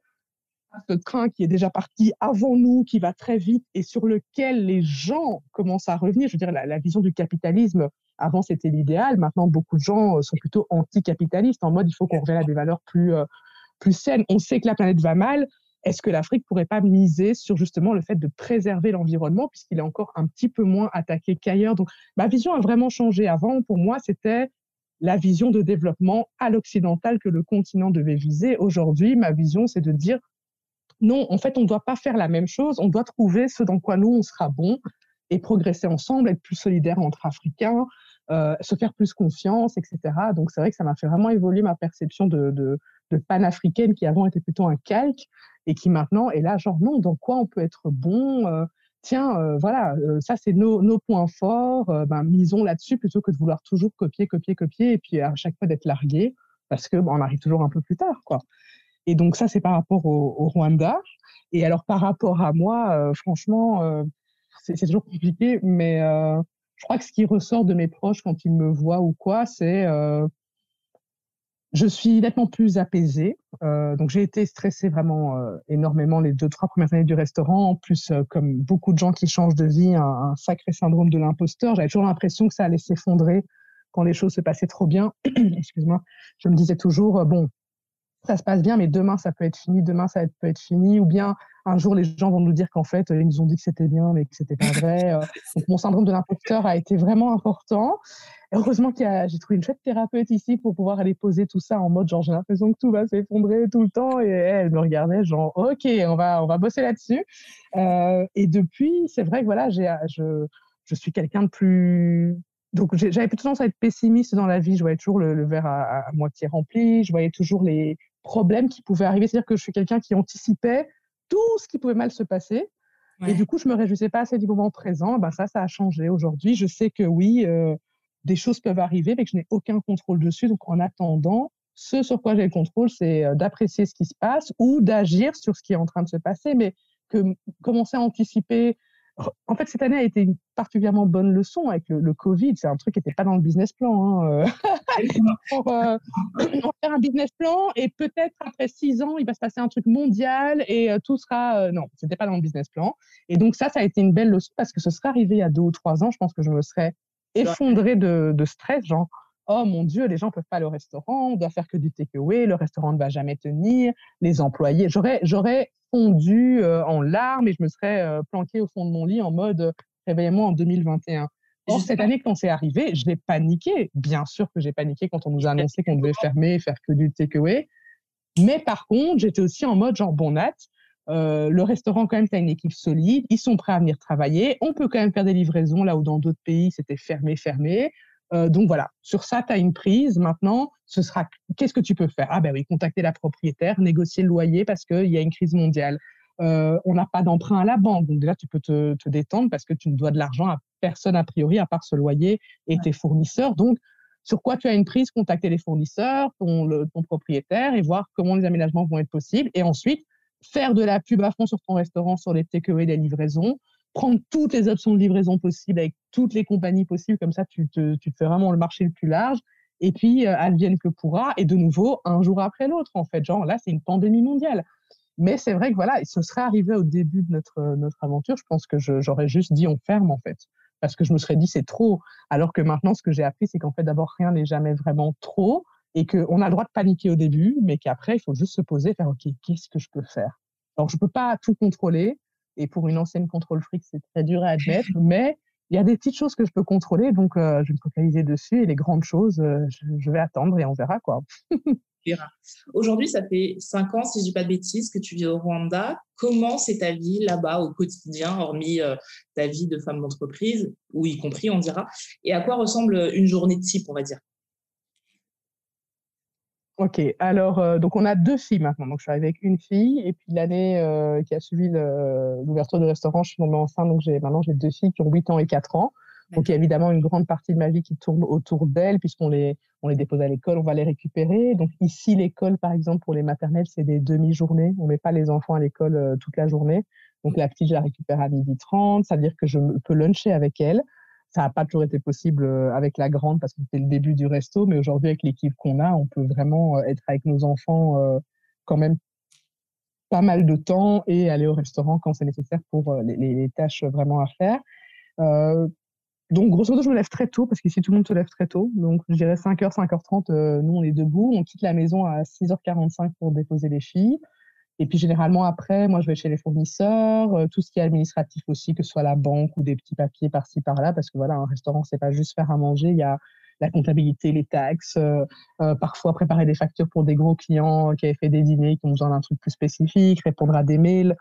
à ce train qui est déjà parti avant nous, qui va très vite et sur lequel les gens commencent à revenir. Je veux dire, la, vision du capitalisme, avant, c'était l'idéal. Maintenant, beaucoup de gens sont plutôt anticapitalistes, en mode, il faut qu'on revienne à des valeurs plus, euh, plus saines. On sait que la planète va mal est-ce que l'Afrique pourrait pas miser sur justement le fait de préserver l'environnement puisqu'il est encore un petit peu moins attaqué qu'ailleurs? Donc, ma vision a vraiment changé. Avant, pour moi, c'était la vision de développement à l'occidental que le continent devait viser. Aujourd'hui, ma vision, c'est de dire non, en fait, on ne doit pas faire la même chose. On doit trouver ce dans quoi nous, on sera bon et progresser ensemble, être plus solidaires entre Africains, euh, se faire plus confiance, etc. Donc, c'est vrai que ça m'a fait vraiment évoluer ma perception de, de, de panafricaine qui avant était plutôt un calque et qui maintenant est là, genre non, dans quoi on peut être bon euh, Tiens, euh, voilà, euh, ça c'est nos, points forts, ben, misons là-dessus plutôt que de vouloir toujours copier, copier, copier et puis à chaque fois d'être largué parce que on arrive toujours un peu plus tard, quoi. Et donc ça c'est par rapport au, au, Rwanda. Et alors par rapport à moi, franchement, c'est toujours compliqué, mais je crois que ce qui ressort de mes proches quand ils me voient ou quoi, c'est je suis nettement plus apaisée. Euh, donc j'ai été stressée vraiment euh, énormément les deux trois premières années du restaurant. En plus, euh, comme beaucoup de gens qui changent de vie, un, sacré syndrome de l'imposteur. J'avais toujours l'impression que ça allait s'effondrer quand les choses se passaient trop bien. [clears throat] Excuse-moi. Je me disais toujours bon, ça se passe bien, mais demain ça peut être fini. Demain ça peut être fini. Ou bien un jour les gens vont nous dire qu'en fait ils nous ont dit que c'était bien, mais que c'était pas vrai. [laughs] donc mon syndrome de l'imposteur a été vraiment important heureusement que j'ai trouvé une chouette thérapeute ici pour pouvoir aller poser tout ça en mode genre j'ai l'impression que tout va s'effondrer tout le temps et elle me regardait genre ok on va on va bosser là-dessus euh, et depuis c'est vrai que voilà j'ai je, je suis quelqu'un de plus donc j'avais plutôt tendance à être pessimiste dans la vie je voyais toujours le, verre à, moitié rempli je voyais toujours les problèmes qui pouvaient arriver c'est-à-dire que je suis quelqu'un qui anticipait tout ce qui pouvait mal se passer Et du coup, je me réjouissais pas assez du moment présent. Ben ça, ça a changé. Aujourd'hui, je sais que oui, euh, des choses peuvent arriver, mais que je n'ai aucun contrôle dessus. Donc, en attendant, Ce sur quoi j'ai le contrôle, c'est d'apprécier ce qui se passe ou d'agir sur ce qui est en train de se passer, mais que commencer à anticiper en fait, cette année a été une particulièrement bonne leçon avec le, Covid. C'est un truc qui n'était pas dans le business plan. Hein. [laughs] Euh. on va faire un business plan et peut-être après six ans, il va se passer un truc mondial et euh, tout sera. Euh, non, c'était pas dans le business plan. Et donc ça, ça a été une belle leçon parce que ce serait arrivé il y a deux ou trois ans. Je pense que je me serais effondrée de, de stress, genre oh mon Dieu, les gens peuvent pas aller au restaurant, on doit faire que du takeaway, le restaurant ne va jamais tenir, les employés. J'aurais, j'aurais fondu euh, en larmes et je me serais euh, planqué au fond de mon lit en mode euh, réveillez-moi en 2021. Or, cette année, quand c'est arrivé, je l'ai paniqué. Bien sûr que j'ai paniqué quand on nous a annoncé qu'on devait fermer et faire que du takeaway. Mais par contre, j'étais aussi en mode genre, bon, Nat, le restaurant, quand même, tu as une équipe solide, ils sont prêts à venir travailler, on peut quand même faire des livraisons là où dans d'autres pays, c'était fermé, fermé. Euh, donc voilà, sur ça, tu as une prise. Maintenant, ce sera qu'est-ce que tu peux faire? Ah ben oui, contacter la propriétaire, négocier le loyer parce qu'il y a une crise mondiale. Euh, on n'a pas d'emprunt à la banque. Donc déjà, tu peux te, détendre parce que tu ne dois de l'argent à personne a priori à part ce loyer et tes fournisseurs. Donc, sur quoi tu as une prise? Contacter les fournisseurs, ton, ton propriétaire et voir comment les aménagements vont être possibles. Et ensuite, faire de la pub à fond sur ton restaurant, sur les takeaway, les livraisons, prendre toutes les options de livraison possibles avec toutes les compagnies possibles, comme ça tu te, fais vraiment le marché le plus large. Et puis, euh, advienne que pourra, et de nouveau, un jour après l'autre, en fait. Genre, là, c'est une pandémie mondiale. Mais c'est vrai que voilà, ce serait arrivé au début de notre, notre aventure. Je pense que j'aurais juste dit on ferme, en fait. Parce que je me serais dit c'est trop. Alors que maintenant, ce que j'ai appris, c'est qu'en fait, d'abord, rien n'est jamais vraiment trop et qu'on a le droit de paniquer au début, mais qu'après, il faut juste se poser faire OK, qu'est-ce que je peux faire? Alors, je ne peux pas tout contrôler, et pour une ancienne contrôle fric, c'est très dur à [laughs] admettre, mais il y a des petites choses que je peux contrôler, donc euh, je vais me focaliser dessus. Et les grandes choses, euh, je, vais attendre et on verra quoi. [laughs] Aujourd'hui, ça fait cinq ans, si je dis pas de bêtises, que tu vis au Rwanda. Comment c'est ta vie là-bas au quotidien, hormis euh, ta vie de femme d'entreprise, ou y compris, on dira, et à quoi ressemble une journée de type, on va dire? Ok, alors euh, donc on a deux filles maintenant. Donc je suis arrivée avec une fille et puis l'année euh, qui a suivi l'ouverture du restaurant, je suis tombée enceinte. Donc j'ai maintenant j'ai deux filles qui ont 8 ans et 4 ans. Donc il y a évidemment une grande partie de ma vie qui tourne autour d'elles puisqu'on les on les dépose à l'école, on va les récupérer. Donc ici l'école par exemple pour les maternelles c'est des demi-journées. On met pas les enfants à l'école euh, toute la journée. Donc la petite je la récupère à midi 30, ça veut dire que je peux luncher avec elle. Ça n'a pas toujours été possible euh, avec la grande parce que c'était le début du resto, mais aujourd'hui, avec l'équipe qu'on a, on peut vraiment euh, être avec nos enfants euh, quand même pas mal de temps et aller au restaurant quand c'est nécessaire pour les, tâches vraiment à faire. donc, grosso modo, je me lève très tôt parce qu'ici, tout le monde se lève très tôt. Donc, je dirais 5h, 5h30, nous, on est debout. On quitte la maison à 6h45 pour déposer les filles. Et puis généralement après, moi je vais chez les fournisseurs, euh, tout ce qui est administratif aussi, que ce soit la banque ou des petits papiers par-ci par-là, parce que voilà, un restaurant c'est pas juste faire à manger, il y a la comptabilité, les taxes, euh, euh, parfois préparer des factures pour des gros clients qui avaient fait des dîners, qui ont besoin d'un truc plus spécifique, répondre à des mails.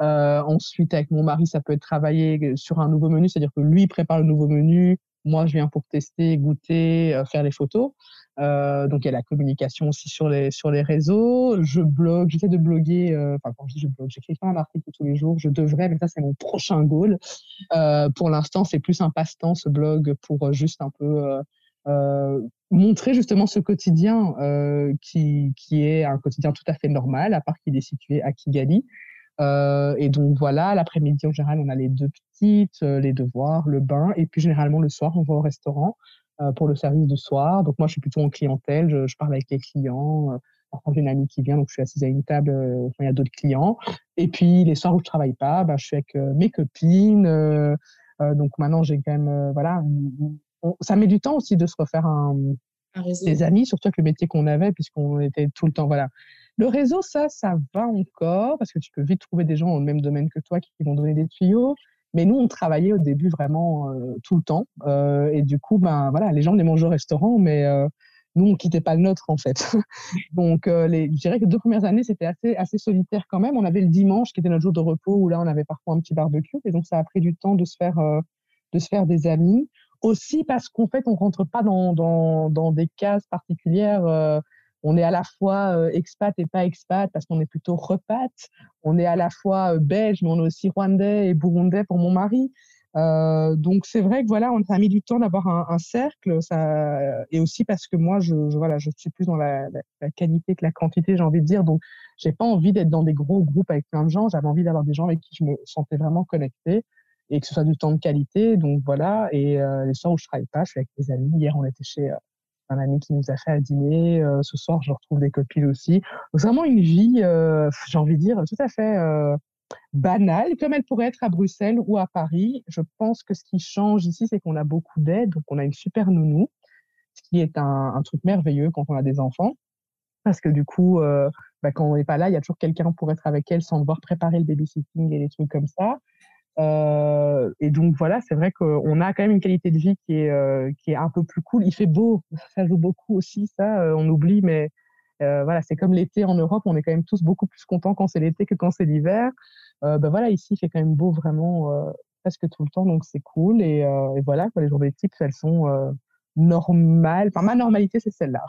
ensuite, avec mon mari, ça peut être travailler sur un nouveau menu, c'est-à-dire que lui prépare le nouveau menu, moi je viens pour tester, goûter, faire les photos. Euh, donc il y a la communication aussi sur les, sur les réseaux. Je blogue, j'essaie de bloguer, euh, enfin quand je dis je blogue, j'écris pas un article tous les jours, je devrais, mais ça c'est mon prochain goal. Euh, pour l'instant c'est plus un passe-temps ce blog pour juste un peu montrer justement ce quotidien qui, qui est un quotidien tout à fait normal, à part qu'il est situé à Kigali. Et donc voilà, l'après-midi en général, on a les deux petites, les devoirs, le bain, et puis généralement le soir, on va au restaurant. Euh, pour le service du soir. Donc moi, je suis plutôt en clientèle, je, parle avec les clients. Euh, parfois, j'ai une amie qui vient, donc je suis assise à une table euh, quand il y a d'autres clients. Et puis les soirs où je travaille pas, bah, je suis avec mes copines. donc maintenant, j'ai quand même, voilà, ça met du temps aussi de se refaire un, des amis, surtout avec le métier qu'on avait, puisqu'on était tout le temps, voilà. Le réseau, ça, ça va encore, parce que tu peux vite trouver des gens dans le même domaine que toi qui vont donner des tuyaux. Mais nous, on travaillait au début vraiment euh, tout le temps. Euh, et du coup, ben, voilà, les gens les mangent au restaurant, mais euh, nous, on quittait pas le nôtre, en fait. [laughs] Donc, les, je dirais que les deux premières années, c'était assez, solitaire quand même. On avait le dimanche, qui était notre jour de repos, où là, on avait parfois un petit barbecue. Et donc, ça a pris du temps de se faire, de se faire des amis. Aussi parce qu'en fait, on rentre pas dans, dans, dans des cases particulières on est à la fois expat et pas expat parce qu'on est plutôt repat. On est à la fois belge, mais on est aussi rwandais et burundais pour mon mari. Euh, donc c'est vrai que voilà, on a mis du temps d'avoir un, cercle, ça, et aussi parce que moi, je, voilà, je suis plus dans la, qualité que la quantité, j'ai envie de dire. Donc j'ai pas envie d'être dans des gros groupes avec plein de gens. J'avais envie d'avoir des gens avec qui je me sentais vraiment connectée et que ce soit du temps de qualité. Donc voilà. Et euh, les soirs où je travaille pas, je suis avec des amis. Hier, on était chez euh, un ami qui nous a fait à dîner. Euh, ce soir, je retrouve des copines aussi. Vraiment une vie, euh, j'ai envie de dire, tout à fait banale, comme elle pourrait être à Bruxelles ou à Paris. Je pense que ce qui change ici, c'est qu'on a beaucoup d'aide, donc on a une super nounou, ce qui est un, truc merveilleux quand on a des enfants, parce que du coup, euh, bah, quand on n'est pas là, il y a toujours quelqu'un pour être avec elle sans devoir préparer le babysitting et des trucs comme ça. Euh, et donc voilà, c'est vrai qu'on a quand même une qualité de vie qui est, euh, qui est un peu plus cool. Il fait beau, ça joue beaucoup aussi, ça, euh, on oublie, mais euh, voilà, c'est comme l'été en Europe, on est quand même tous beaucoup plus contents quand c'est l'été que quand c'est l'hiver. Euh, ben voilà, ici, il fait quand même beau vraiment euh, presque tout le temps, donc c'est cool. Et, et voilà, les journées types, elles sont normales. Enfin, ma normalité, c'est celle-là.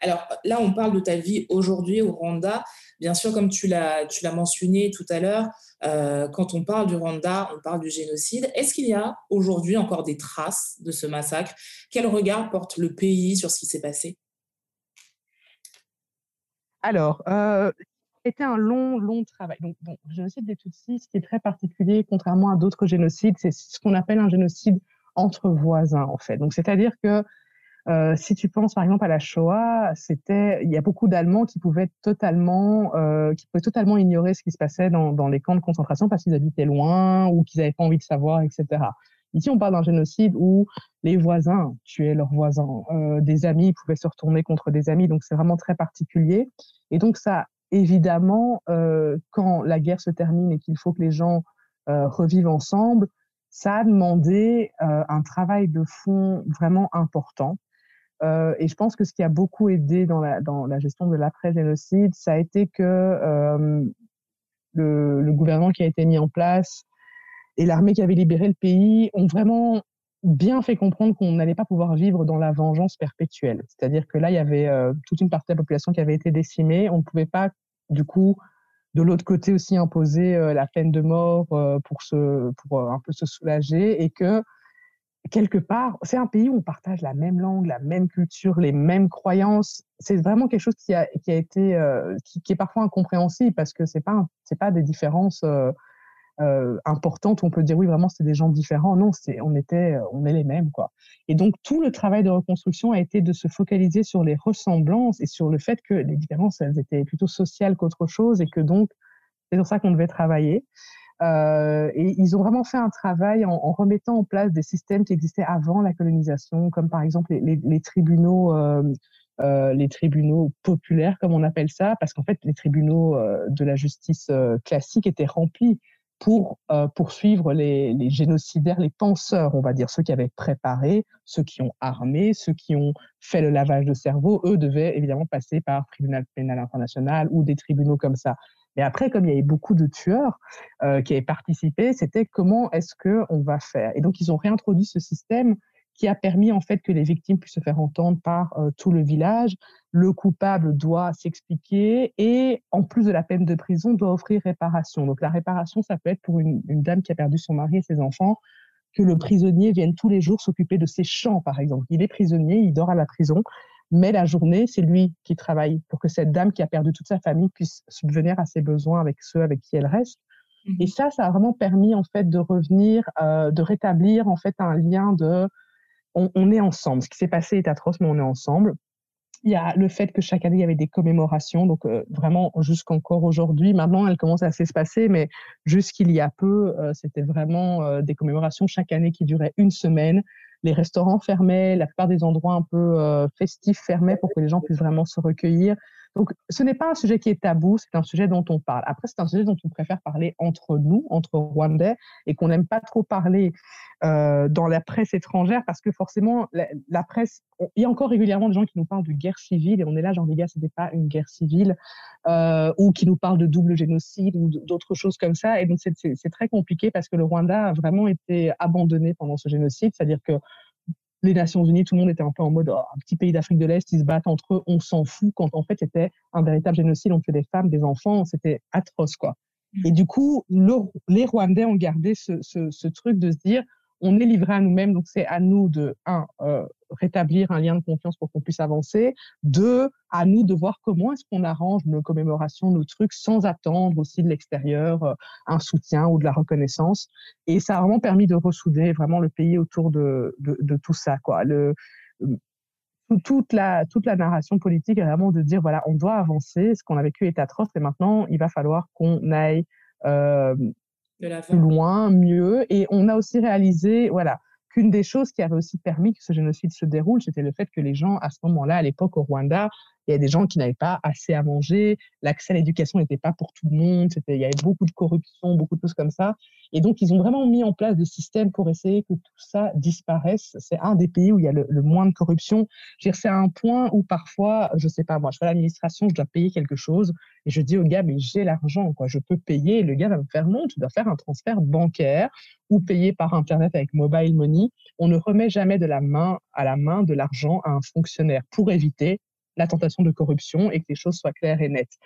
Alors là, on parle de ta vie aujourd'hui au Rwanda. Bien sûr, comme tu l'as, mentionné tout à l'heure, euh, quand on parle du Rwanda, on parle du génocide. Est-ce qu'il y a aujourd'hui encore des traces de ce massacre? Quel regard porte le pays sur ce qui s'est passé? Alors, euh, c'était un long, long travail. Donc, le génocide des Tutsis, ce est très particulier, contrairement à d'autres génocides, c'est ce qu'on appelle un génocide entre voisins, en fait. Donc, c'est-à-dire que euh, si tu penses par exemple à la Shoah, c'était, il y a beaucoup d'Allemands qui pouvaient totalement, euh, qui pouvaient totalement ignorer ce qui se passait dans, dans les camps de concentration parce qu'ils habitaient loin ou qu'ils n'avaient pas envie de savoir, etc. Ici, on parle d'un génocide où les voisins tuaient leurs voisins, euh, des amis pouvaient se retourner contre des amis, donc c'est vraiment très particulier. Et donc ça, évidemment, euh, quand la guerre se termine et qu'il faut que les gens euh, revivent ensemble, ça a demandé un travail de fond vraiment important. Euh, et je pense que ce qui a beaucoup aidé dans la, gestion de l'après-génocide, ça a été que euh, le, gouvernement qui a été mis en place et l'armée qui avait libéré le pays ont vraiment bien fait comprendre qu'on n'allait pas pouvoir vivre dans la vengeance perpétuelle. C'est-à-dire que là, il y avait euh, toute une partie de la population qui avait été décimée. On ne pouvait pas, du coup, de l'autre côté aussi imposer la peine de mort pour, pour un peu se soulager et que quelque part, c'est un pays où on partage la même langue, la même culture, les mêmes croyances. C'est vraiment quelque chose qui a, qui a été, euh, qui, est parfois incompréhensible parce que c'est pas, c'est pas des différences euh, euh, importantes où on peut dire oui vraiment c'est des gens différents. Non, c'est on était on est les mêmes quoi. Et donc tout le travail de reconstruction a été de se focaliser sur les ressemblances et sur le fait que les différences elles étaient plutôt sociales qu'autre chose et que donc c'est sur ça qu'on devait travailler. Euh, et ils ont vraiment fait un travail en, remettant en place des systèmes qui existaient avant la colonisation, comme par exemple les, tribunaux, euh, euh, les tribunaux populaires, comme on appelle ça, parce qu'en fait les tribunaux de la justice classique étaient remplis pour poursuivre les, génocidaires, les penseurs, on va dire, ceux qui avaient préparé, ceux qui ont armé, ceux qui ont fait le lavage de cerveau, eux devaient évidemment passer par tribunal pénal international ou des tribunaux comme ça. Mais après, comme il y avait beaucoup de tueurs euh, qui avaient participé, c'était comment est-ce que on va faire? Et donc, ils ont réintroduit ce système qui a permis en fait que les victimes puissent se faire entendre par euh, tout le village. Le coupable doit s'expliquer et en plus de la peine de prison, doit offrir réparation. Donc la réparation, ça peut être pour une, une dame qui a perdu son mari et ses enfants, que le prisonnier vienne tous les jours s'occuper de ses champs, par exemple. Il est prisonnier, il dort à la prison, mais la journée, c'est lui qui travaille pour que cette dame qui a perdu toute sa famille puisse subvenir à ses besoins avec ceux avec qui elle reste. Et ça, ça a vraiment permis en fait de revenir, euh, de rétablir en fait un lien de on, on, est ensemble. Ce qui s'est passé est atroce, mais on est ensemble. Il y a le fait que chaque année, il y avait des commémorations, donc euh, vraiment jusqu'encore aujourd'hui. Maintenant, elles commencent à s'espacer, mais jusqu'il y a peu, euh, c'était vraiment euh, des commémorations chaque année qui duraient une semaine. Les restaurants fermaient, la plupart des endroits un peu euh, festifs fermaient pour que les gens puissent vraiment se recueillir. Donc, ce n'est pas un sujet qui est tabou, c'est un sujet dont on parle. Après, c'est un sujet dont on préfère parler entre nous, entre Rwandais, et qu'on n'aime pas trop parler euh, dans la presse étrangère parce que forcément, la, presse, il y a encore régulièrement des gens qui nous parlent de guerre civile, et on est là, genre, les gars, ce n'est pas une guerre civile, euh, ou qui nous parlent de double génocide ou d'autres choses comme ça. Et donc, c'est très compliqué parce que le Rwanda a vraiment été abandonné pendant ce génocide, c'est-à-dire que les Nations Unies, tout le monde était un peu en mode oh, un petit pays d'Afrique de l'Est, ils se battent entre eux, on s'en fout, quand en fait c'était un véritable génocide, on fait des femmes, des enfants, c'était atroce quoi. Mmh. Et du coup, les Rwandais ont gardé ce, ce, ce, truc de se dire on est livré à nous-mêmes, donc c'est à nous de, un, euh, rétablir un lien de confiance pour qu'on puisse avancer, deux, à nous de voir comment est-ce qu'on arrange nos commémorations, nos trucs, sans attendre aussi de l'extérieur euh, un soutien ou de la reconnaissance. Et ça a vraiment permis de ressouder vraiment le pays autour de, de, de tout ça. Quoi. Le, toute la, toute la narration politique est vraiment de dire, voilà, on doit avancer, ce qu'on a vécu est atroce, et maintenant, il va falloir qu'on aille euh, plus loin, mieux. Et on a aussi réalisé, voilà, qu'une des choses qui avait aussi permis que ce génocide se déroule, c'était le fait que les gens, à ce moment-là, à l'époque au Rwanda, il y a des gens qui n'avaient pas assez à manger, l'accès à l'éducation n'était pas pour tout le monde, il y avait beaucoup de corruption, beaucoup de choses comme ça. Et donc, ils ont vraiment mis en place des systèmes pour essayer que tout ça disparaisse. C'est un des pays où il y a le, moins de corruption. C'est un point où parfois, je sais pas, moi, je fais l'administration, je dois payer quelque chose et je dis au gars, mais j'ai l'argent, quoi, je peux payer. Le gars va me faire, non, tu dois faire un transfert bancaire ou payer par Internet avec mobile money. On ne remet jamais de la main à la main de l'argent à un fonctionnaire pour éviter la tentation de corruption et que les choses soient claires et nettes.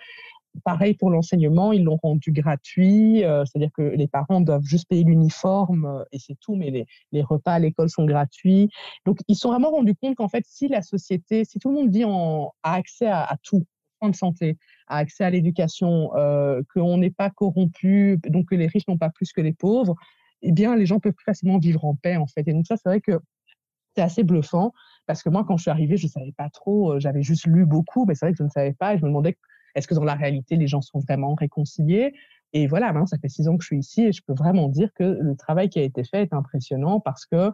Pareil pour l'enseignement, ils l'ont rendu gratuit, euh, c'est-à-dire que les parents doivent juste payer l'uniforme euh, et c'est tout, mais les, repas à l'école sont gratuits. Donc, ils sont vraiment rendus compte qu'en fait, si la société, si tout le monde vit en, a accès à, tout, soins de santé, a accès à l'éducation, euh, qu'on n'est pas corrompu, donc que les riches n'ont pas plus que les pauvres, eh bien, les gens peuvent plus facilement vivre en paix, en fait. Et donc, ça, c'est vrai que c'est assez bluffant parce que moi, quand je suis arrivée, je ne savais pas trop, j'avais juste lu beaucoup, mais c'est vrai que je ne savais pas et je me demandais est-ce que dans la réalité, les gens sont vraiment réconciliés? Et voilà, maintenant, ça fait six ans que je suis ici et je peux vraiment dire que le travail qui a été fait est impressionnant parce que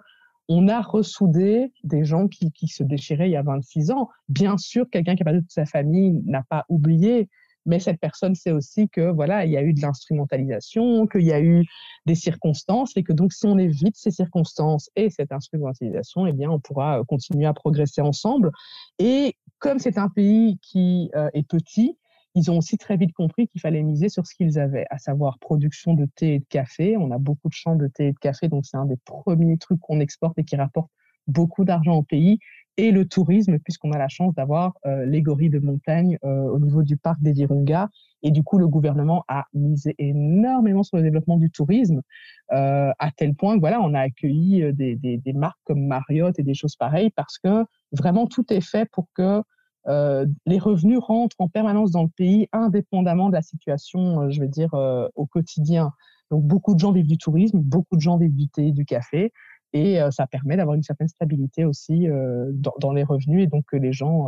on a ressoudé des gens qui, qui se déchiraient il y a 26 ans. Bien sûr, quelqu'un qui a perdu toute sa famille n'a pas oublié, mais cette personne sait aussi que voilà, il y a eu de l'instrumentalisation, qu'il y a eu des circonstances et que donc si on évite ces circonstances et cette instrumentalisation, eh bien on pourra continuer à progresser ensemble. Et comme c'est un pays qui euh, est petit, ils ont aussi très vite compris qu'il fallait miser sur ce qu'ils avaient, à savoir production de thé et de café. On a beaucoup de champs de thé et de café, donc c'est un des premiers trucs qu'on exporte et qui rapporte beaucoup d'argent au pays. Et le tourisme, puisqu'on a la chance d'avoir euh, les gorilles de montagne euh, au niveau du parc des Virunga. Et du coup, le gouvernement a misé énormément sur le développement du tourisme, euh, à tel point que voilà, on a accueilli des, des, des marques comme Marriott et des choses pareilles, parce que vraiment tout est fait pour que euh, les revenus rentrent en permanence dans le pays, indépendamment de la situation, euh, je vais dire, euh, au quotidien. Donc, beaucoup de gens vivent du tourisme, beaucoup de gens vivent du thé, du café, et ça permet d'avoir une certaine stabilité aussi dans, les revenus, et donc que les gens,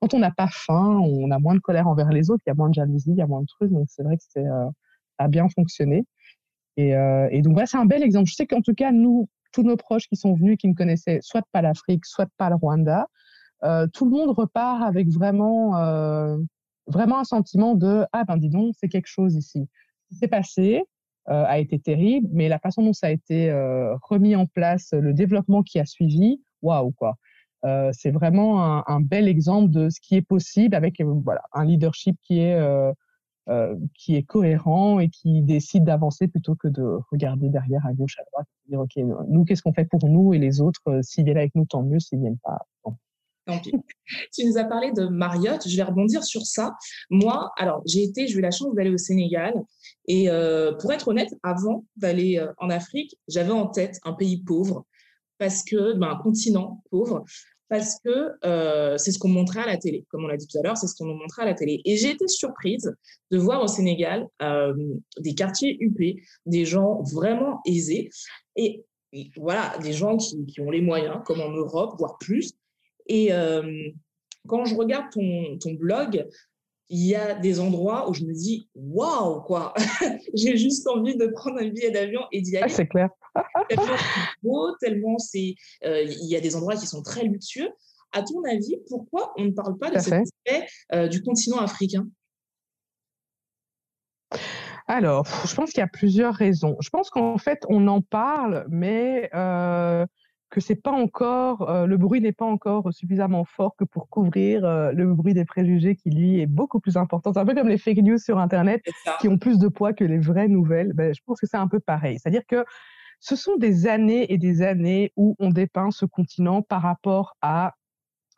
quand on n'a pas faim, on a moins de colère envers les autres, il y a moins de jalousie, il y a moins de trucs, donc c'est vrai que ça a bien fonctionné. Et, et donc, voilà, c'est un bel exemple. Je sais qu'en tout cas, nous, tous nos proches qui sont venus, qui ne connaissaient soit pas l'Afrique, soit pas le Rwanda, euh, tout le monde repart avec vraiment, euh, vraiment un sentiment de ah ben dis donc c'est quelque chose ici. Ce qui s'est passé euh, a été terrible, mais la façon dont ça a été remis en place, le développement qui a suivi, waouh quoi. c'est vraiment un, bel exemple de ce qui est possible avec voilà un leadership qui est euh, qui est cohérent et qui décide d'avancer plutôt que de regarder derrière à gauche, à droite, et dire, OK, nous, qu'est-ce qu'on fait pour nous et les autres, s'ils viennent avec nous, tant mieux, s'ils viennent pas, [laughs] Tu nous as parlé de Marriott. Je vais rebondir sur ça. Moi, alors, j'ai été, j'ai eu la chance d'aller au Sénégal. Et euh, pour être honnête, avant d'aller euh, en Afrique, j'avais en tête un pays pauvre, parce que, ben, un continent pauvre, parce que euh, c'est ce qu'on montrait à la télé. Comme on l'a dit tout à l'heure, c'est ce qu'on nous montrait à la télé. Et j'ai été surprise de voir au Sénégal des quartiers huppés, des gens vraiment aisés. Et, voilà, des gens qui, ont les moyens, comme en Europe, voire plus, et euh, quand je regarde ton, ton blog, il y a des endroits où je me dis waouh quoi. [laughs] J'ai juste envie de prendre un billet d'avion et d'y aller. ah, c'est clair. [laughs] Tellement c'est beau tellement c'est euh, il y a des endroits qui sont très luxueux. À ton avis pourquoi on ne parle pas de cet aspect euh, du continent africain? Alors je pense qu'il y a plusieurs raisons. Je pense qu'en fait on en parle mais que c'est pas encore euh, le bruit n'est pas encore suffisamment fort que pour couvrir euh, le bruit des préjugés qui lui est beaucoup plus important. C'est un peu comme les fake news sur internet qui ont plus de poids que les vraies nouvelles. Ben, je pense que c'est un peu pareil. C'est-à-dire que ce sont des années et des années où on dépeint ce continent par rapport à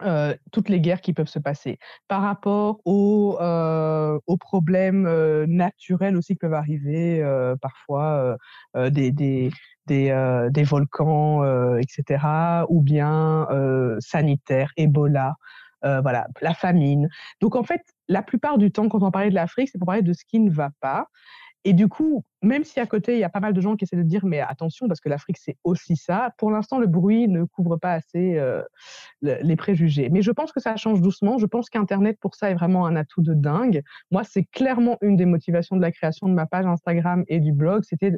euh, toutes les guerres qui peuvent se passer, par rapport aux, euh, problèmes euh, naturels aussi qui peuvent arriver, parfois des, des, des, des volcans, etc., ou bien sanitaires, Ebola, voilà, la famine. Donc en fait, la plupart du temps, quand on parlait de l'Afrique, c'est pour parler de ce qui ne va pas. Et du coup, même si à côté, il y a pas mal de gens qui essaient de dire, mais attention, parce que l'Afrique, c'est aussi ça, pour l'instant, le bruit ne couvre pas assez euh, les préjugés. Mais je pense que ça change doucement. Je pense qu'Internet, pour ça, est vraiment un atout de dingue. Moi, c'est clairement une des motivations de la création de ma page Instagram et du blog. C'était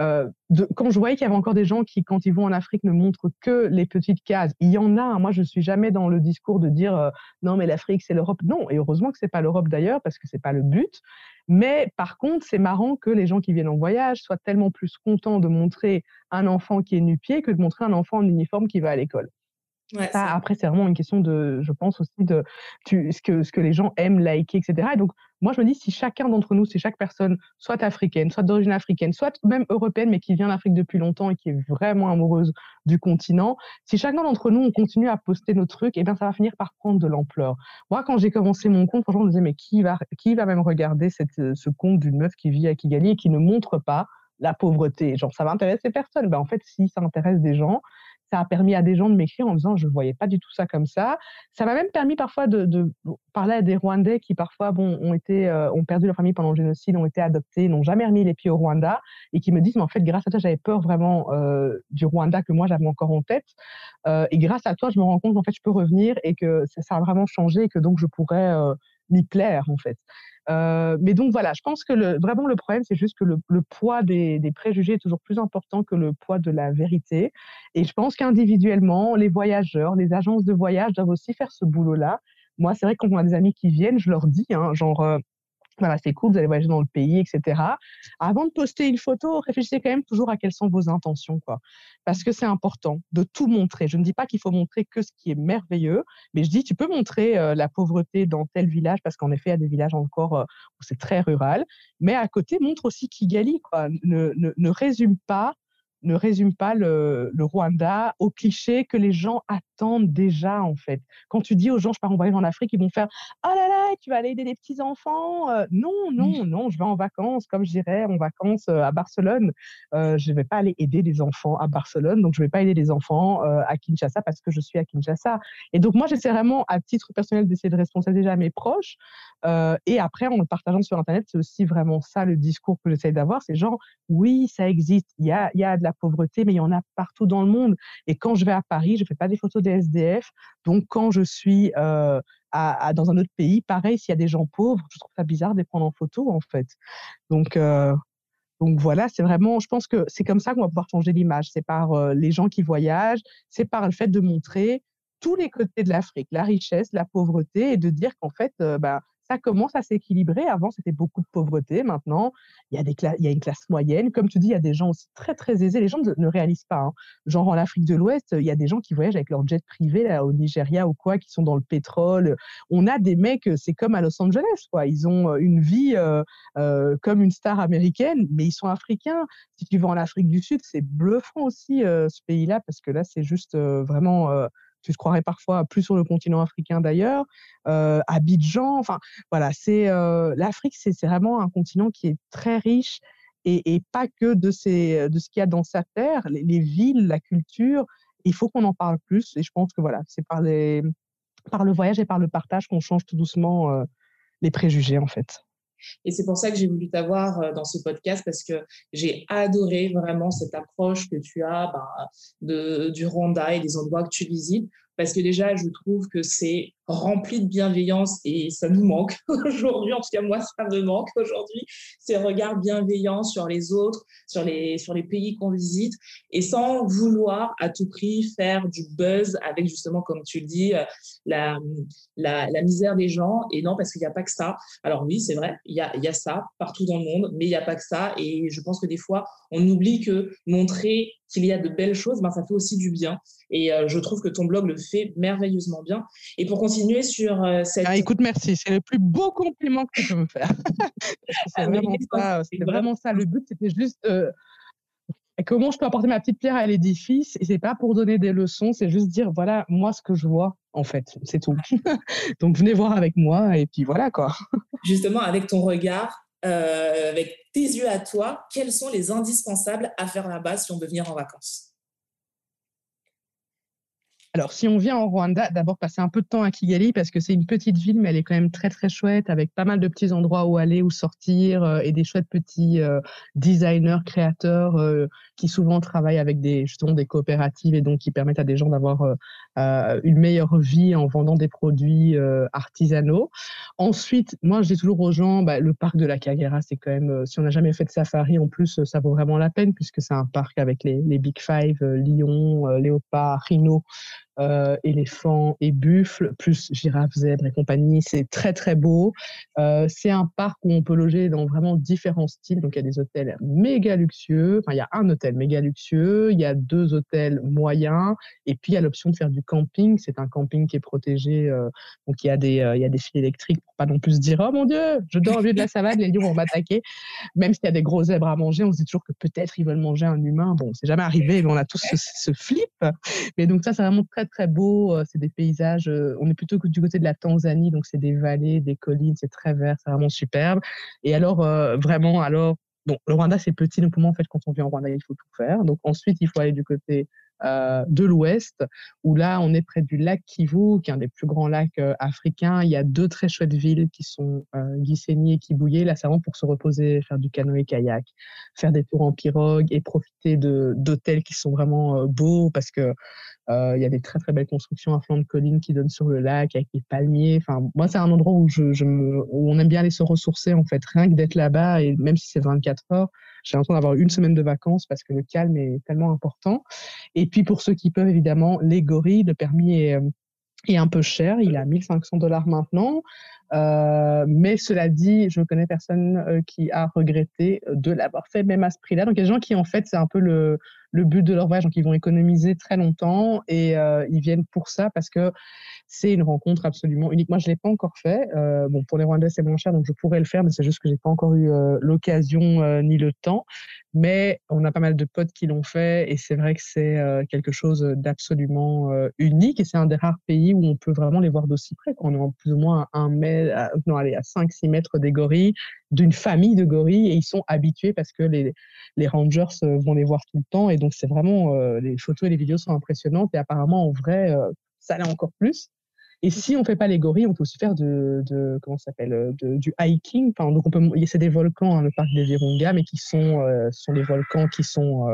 euh, quand je voyais qu'il y avait encore des gens qui, quand ils vont en Afrique, ne montrent que les petites cases. Il y en a. Hein. Moi, je suis jamais dans le discours de dire, euh, non, mais l'Afrique, c'est l'Europe. Non, et heureusement que c'est pas l'Europe d'ailleurs, parce que c'est pas le but. Mais par contre, c'est marrant que les gens qui en voyage soient tellement plus contents de montrer un enfant qui est nu-pied que de montrer un enfant en uniforme qui va à l'école. Après, c'est vraiment une question de, je pense aussi de ce, que, ce que les gens aiment liker, etc. Et donc, moi, je me dis, si chacun d'entre nous, si chaque personne, soit africaine, soit d'origine africaine, soit même européenne, mais qui vient d'Afrique depuis longtemps et qui est vraiment amoureuse du continent, si chacun d'entre nous, on continue à poster nos trucs, eh bien, ça va finir par prendre de l'ampleur. Moi, quand j'ai commencé mon compte, franchement, je me disais, mais qui va, qui va même regarder cette, euh, ce compte d'une meuf qui vit à Kigali et qui ne montre pas la pauvreté? Genre, ça va intéresser personne. Ben, en fait, si ça intéresse des gens, ça a permis à des gens de m'écrire en disant je ne voyais pas du tout ça comme ça. Ça m'a même permis parfois de, parler à des Rwandais qui parfois bon, euh, ont perdu leur famille pendant le génocide, ont été adoptés, n'ont jamais remis les pieds au Rwanda et qui me disent mais en fait grâce à toi j'avais peur vraiment euh, du Rwanda que moi j'avais encore en tête euh, et grâce à toi je me rends compte qu'en fait je peux revenir et que ça, a vraiment changé et que donc je pourrais m'y plaire en fait. Euh, mais donc voilà, je pense que vraiment le problème, c'est juste que le, poids des, préjugés est toujours plus important que le poids de la vérité. Et je pense qu'individuellement, les voyageurs, les agences de voyage doivent aussi faire ce boulot-là. Moi, c'est vrai que quand on a des amis qui viennent, je leur dis, hein, genre, euh, voilà, c'est cool, vous allez voyager dans le pays, etc. Avant de poster une photo, réfléchissez quand même toujours à quelles sont vos intentions, quoi. Parce que c'est important de tout montrer. Je ne dis pas qu'il faut montrer que ce qui est merveilleux, mais je dis, tu peux montrer euh, la pauvreté dans tel village, parce qu'en effet, il y a des villages encore euh, où c'est très rural. Mais à côté, montre aussi Kigali, quoi. Ne, ne, ne résume pas ne résume pas le, Rwanda au cliché que les gens attendent déjà, en fait. Quand tu dis aux gens, je pars en voyage en Afrique, ils vont faire Oh là là, tu vas aller aider les petits-enfants. Euh, non, non, non, je vais en vacances, comme je dirais, en vacances euh, à Barcelone. Euh, je ne vais pas aller aider les enfants à Barcelone, donc je ne vais pas aider les enfants à Kinshasa parce que je suis à Kinshasa. Et donc, moi, j'essaie vraiment, à titre personnel, d'essayer de responsabiliser mes proches. et après, en le partageant sur Internet, c'est aussi vraiment ça le discours que j'essaie d'avoir. C'est genre, oui, ça existe, il y a, y a de la pauvreté, mais il y en a partout dans le monde. Et quand je vais à Paris, je ne fais pas des photos des SDF. Donc, quand je suis euh, dans un autre pays, pareil, s'il y a des gens pauvres, je trouve ça bizarre de les prendre en photo, en fait. Donc, euh, donc voilà, c'est vraiment, je pense que c'est comme ça qu'on va pouvoir changer l'image. C'est par euh, les gens qui voyagent, c'est par le fait de montrer tous les côtés de l'Afrique, la richesse, la pauvreté, et de dire qu'en fait, bah, ça commence à s'équilibrer. Avant, c'était beaucoup de pauvreté. Maintenant, il y, a des il y a une classe moyenne. Comme tu dis, il y a des gens aussi très, très aisés. Les gens ne, réalisent pas. Hein. Genre, en Afrique de l'Ouest, il y a des gens qui voyagent avec leur jet privé là, au Nigeria ou quoi, qui sont dans le pétrole. On a des mecs, c'est comme à Los Angeles, quoi. Ils ont une vie euh, euh, comme une star américaine, mais ils sont africains. Si tu vas en Afrique du Sud, c'est bluffant aussi, euh, ce pays-là, parce que là, c'est juste vraiment tu croirais parfois plus sur le continent africain d'ailleurs, euh, Abidjan, enfin voilà, c'est euh, l'Afrique, c'est vraiment un continent qui est très riche et, pas que de, ces, de ce qu'il y a dans sa terre, les, villes, la culture, il faut qu'on en parle plus et je pense que voilà, c'est par, par le voyage et par le partage qu'on change tout doucement euh, les préjugés en fait. Et c'est pour ça que j'ai voulu t'avoir euh, dans ce podcast parce que j'ai adoré vraiment cette approche que tu as de, du Rwanda et des endroits que tu visites parce que déjà, je trouve que c'est rempli de bienveillance et ça nous manque [laughs] aujourd'hui. En tout cas, moi, ça me manque aujourd'hui. Ces regards bienveillants sur les autres, sur les, sur les pays qu'on visite et sans vouloir à tout prix faire du buzz avec justement, comme tu le dis, euh, la, la, misère des gens. Et non, parce qu'il n'y a pas que ça. Alors oui, c'est vrai, il y a, y a ça partout dans le monde, mais il n'y a pas que ça. Et je pense que des fois, on oublie que montrer qu'il y a de belles choses, ben, ça fait aussi du bien. Et euh, je trouve que ton blog le fait merveilleusement bien. Et pour continuer sur euh, cette... Ah, écoute, merci. C'est le plus beau compliment que tu peux me faire. [laughs] c'est ah, vraiment, ça, vraiment ça. Le but, c'était juste... comment je peux apporter ma petite pierre à l'édifice? Et c'est pas pour donner des leçons, c'est juste dire voilà moi ce que je vois en fait, c'est tout. [laughs] Donc venez voir avec moi et puis voilà quoi. [laughs] Justement avec ton regard, euh, avec tes yeux à toi, quels sont les indispensables à faire là-bas si on veut venir en vacances? Alors, si on vient en Rwanda, d'abord passer un peu de temps à Kigali parce que c'est une petite ville, mais elle est quand même très très chouette avec pas mal de petits endroits où aller, où sortir euh, et des chouettes petits euh, designers, créateurs euh, qui souvent travaillent avec des justement des coopératives et donc qui permettent à des gens d'avoir une meilleure vie en vendant des produits artisanaux. Ensuite, moi je dis toujours aux gens, bah, le parc de la Kagera, c'est quand même si on n'a jamais fait de safari en plus, ça vaut vraiment la peine puisque c'est un parc avec les, les Big Five, lions, léopards, rhinos euh, éléphants et buffles, plus girafes, zèbres et compagnie. C'est très, très beau. Euh, c'est un parc où on peut loger dans vraiment différents styles. Donc, il y a des hôtels méga luxueux. Enfin, il y a un hôtel méga luxueux. Il y a deux hôtels moyens. Et puis, il y a l'option de faire du camping. C'est un camping qui est protégé. Euh, donc, il y, a des, il y a des fils électriques pour pas non plus se dire Oh mon Dieu, je dors au milieu de la [laughs] savane, les lions vont m'attaquer. Même s'il y a des gros zèbres à manger, on se dit toujours que peut-être ils veulent manger un humain. Bon, c'est jamais arrivé, mais on a tous ce, ce flip. Mais donc, ça, c'est vraiment très, très beau. Euh, c'est des paysages. Euh, on est plutôt du côté de la Tanzanie, donc c'est des vallées, des collines, c'est très vert, c'est vraiment superbe. Et alors, euh, vraiment, alors, bon, le Rwanda, c'est petit, donc pour moi, en fait, quand on vient au Rwanda, il faut tout faire. Donc ensuite, il faut aller du côté euh, de l'ouest, où là, on est près du lac Kivu, qui est un des plus grands lacs euh, africains. Il y a deux très chouettes villes qui sont euh, Gisenyi et Kibouye. Là, c'est vraiment pour se reposer, faire du canoë-kayak, faire des tours en pirogue et profiter d'hôtels qui sont vraiment beaux parce que il y a des très très belles constructions à flanc de colline qui donnent sur le lac avec des palmiers. Enfin, moi, c'est un endroit où, je, où on aime bien aller se ressourcer en fait, rien que d'être là-bas et même si c'est 24 heures, j'ai l'impression d'avoir une semaine de vacances parce que le calme est tellement important. Et puis pour ceux qui peuvent, évidemment, les gorilles, le permis est, euh, un peu cher. Il est à 1500 dollars maintenant. Euh, mais cela dit, je ne connais personne euh, qui a regretté de l'avoir fait, même à ce prix-là. Donc, il y a des gens qui, en fait, c'est un peu le, but de leur voyage. Donc, ils vont économiser très longtemps et euh, ils viennent pour ça parce que c'est une rencontre absolument unique. Moi, je ne l'ai pas encore fait. Euh, bon, pour les Rwandais, c'est moins cher, donc je pourrais le faire, mais c'est juste que je n'ai pas encore eu euh, l'occasion ni le temps. Mais on a pas mal de potes qui l'ont fait et c'est vrai que c'est quelque chose d'absolument unique et c'est un des rares pays où on peut vraiment les voir d'aussi près. On est en plus ou moins un mètre, non, à 5-6 mètres des gorilles d'une famille de gorilles et ils sont habitués parce que les, les rangers euh, vont les voir tout le temps et donc c'est vraiment euh, les photos et les vidéos sont impressionnantes et apparemment en vrai euh, ça l'est encore plus. Et si on fait pas les gorilles, on peut aussi faire de, de comment s'appelle du hiking. Enfin, donc on peut, c'est des volcans, hein, le parc des Virunga, mais qui sont, sont des volcans qui sont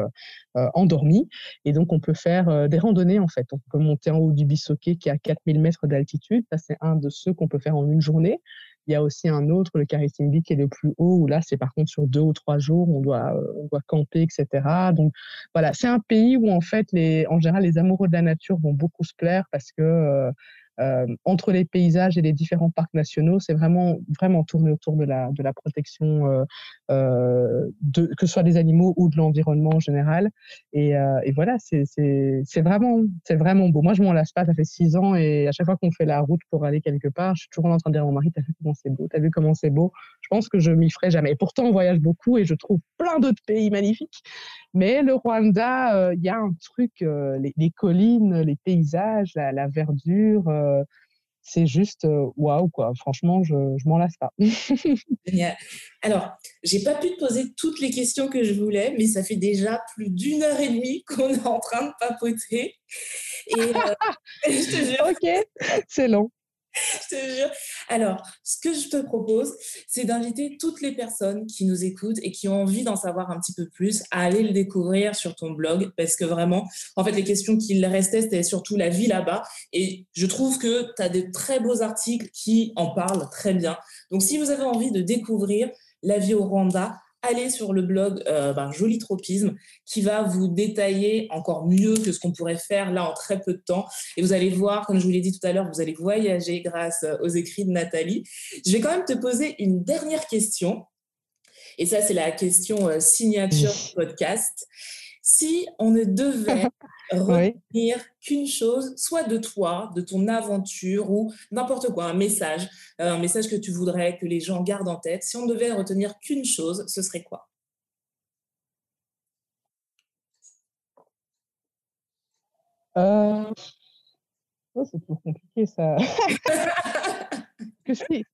endormis. Et donc on peut faire des randonnées en fait. On peut monter en haut du Bissoké qui est à 4000 mètres d'altitude. Ça c'est un de ceux qu'on peut faire en une journée. Il y a aussi un autre, le Karisimbi, qui est le plus haut, où là, c'est par contre sur deux ou trois jours, on doit, euh, on doit camper, etc. Donc voilà, c'est un pays où en fait, les, en général, les amoureux de la nature vont beaucoup se plaire parce que euh, euh, entre les paysages et les différents parcs nationaux, c'est vraiment, vraiment tourné autour de la, de la protection, euh, de, que ce soit des animaux ou de l'environnement en général. Et, et voilà, c'est vraiment, vraiment beau. Moi, je m'en lasse pas, ça fait six ans et à chaque fois qu'on fait la route pour aller quelque part, je suis toujours en train de dire à mon mari, t'as vu comment c'est beau, t'as vu comment c'est beau. Je pense que je m'y ferai jamais. Et pourtant, on voyage beaucoup et je trouve plein d'autres pays magnifiques. Mais le Rwanda, il y a un truc, les, collines, les paysages, la, verdure euh, c'est juste waouh, quoi. Franchement, je, je m'en lasse pas. [laughs] Génial. Alors, j'ai pas pu te poser toutes les questions que je voulais, mais ça fait déjà plus d'une heure et demie [laughs] qu'on est en train de papoter. Et euh, [laughs] je te jure. Ok, c'est long. [laughs] je te jure. Alors, ce que je te propose, c'est d'inviter toutes les personnes qui nous écoutent et qui ont envie d'en savoir un petit peu plus à aller le découvrir sur ton blog parce que vraiment, en fait, les questions qu'il restait, c'était surtout la vie là-bas. Et je trouve que tu as des très beaux articles qui en parlent très bien. Donc, si vous avez envie de découvrir la vie au Rwanda, allez sur le blog euh, ben, Joli Tropisme qui va vous détailler encore mieux que ce qu'on pourrait faire là en très peu de temps. Et vous allez voir, comme je vous l'ai dit tout à l'heure, vous allez voyager grâce euh, aux écrits de Nathalie. Je vais quand même te poser une dernière question. Et ça, c'est la question euh, signature podcast. Si on ne devait [laughs] retenir qu'une chose, soit de toi, de ton aventure ou n'importe quoi, un message, euh, un message que tu voudrais que les gens gardent en tête, si on devait retenir qu'une chose, ce serait quoi? Euh, oh, c'est trop compliqué ça. [laughs] [laughs] que si,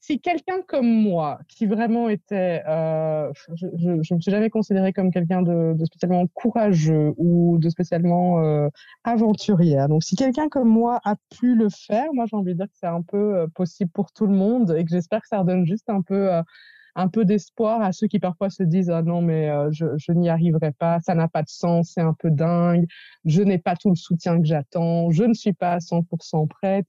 si, quelqu'un comme moi, qui vraiment était, euh, je ne me suis jamais considérée comme quelqu'un de, spécialement courageux ou de spécialement euh, aventurière. Donc, si quelqu'un comme moi a pu le faire, moi j'ai envie de dire que c'est un peu euh, possible pour tout le monde et que j'espère que ça redonne juste un peu un peu d'espoir à ceux qui parfois se disent ah non mais euh, je, je n'y arriverai pas, ça n'a pas de sens, c'est un peu dingue, je n'ai pas tout le soutien que j'attends, je ne suis pas à 100% prête.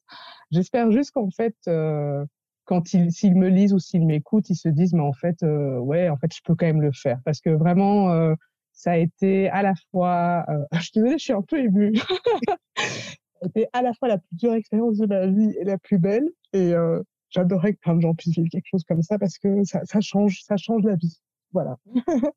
J'espère juste qu'en fait euh, quand ils s'ils me lisent ou s'ils m'écoutent, ils se disent mais en fait euh, ouais en fait je peux quand même le faire. Parce que vraiment ça a été à la fois [laughs] je suis je suis un peu émue. [laughs] Été à la fois la plus dure expérience de ma vie et la plus belle. Et j'adorerais que plein de gens puissent vivre quelque chose comme ça parce que ça, ça change, ça change la vie. Voilà. [laughs]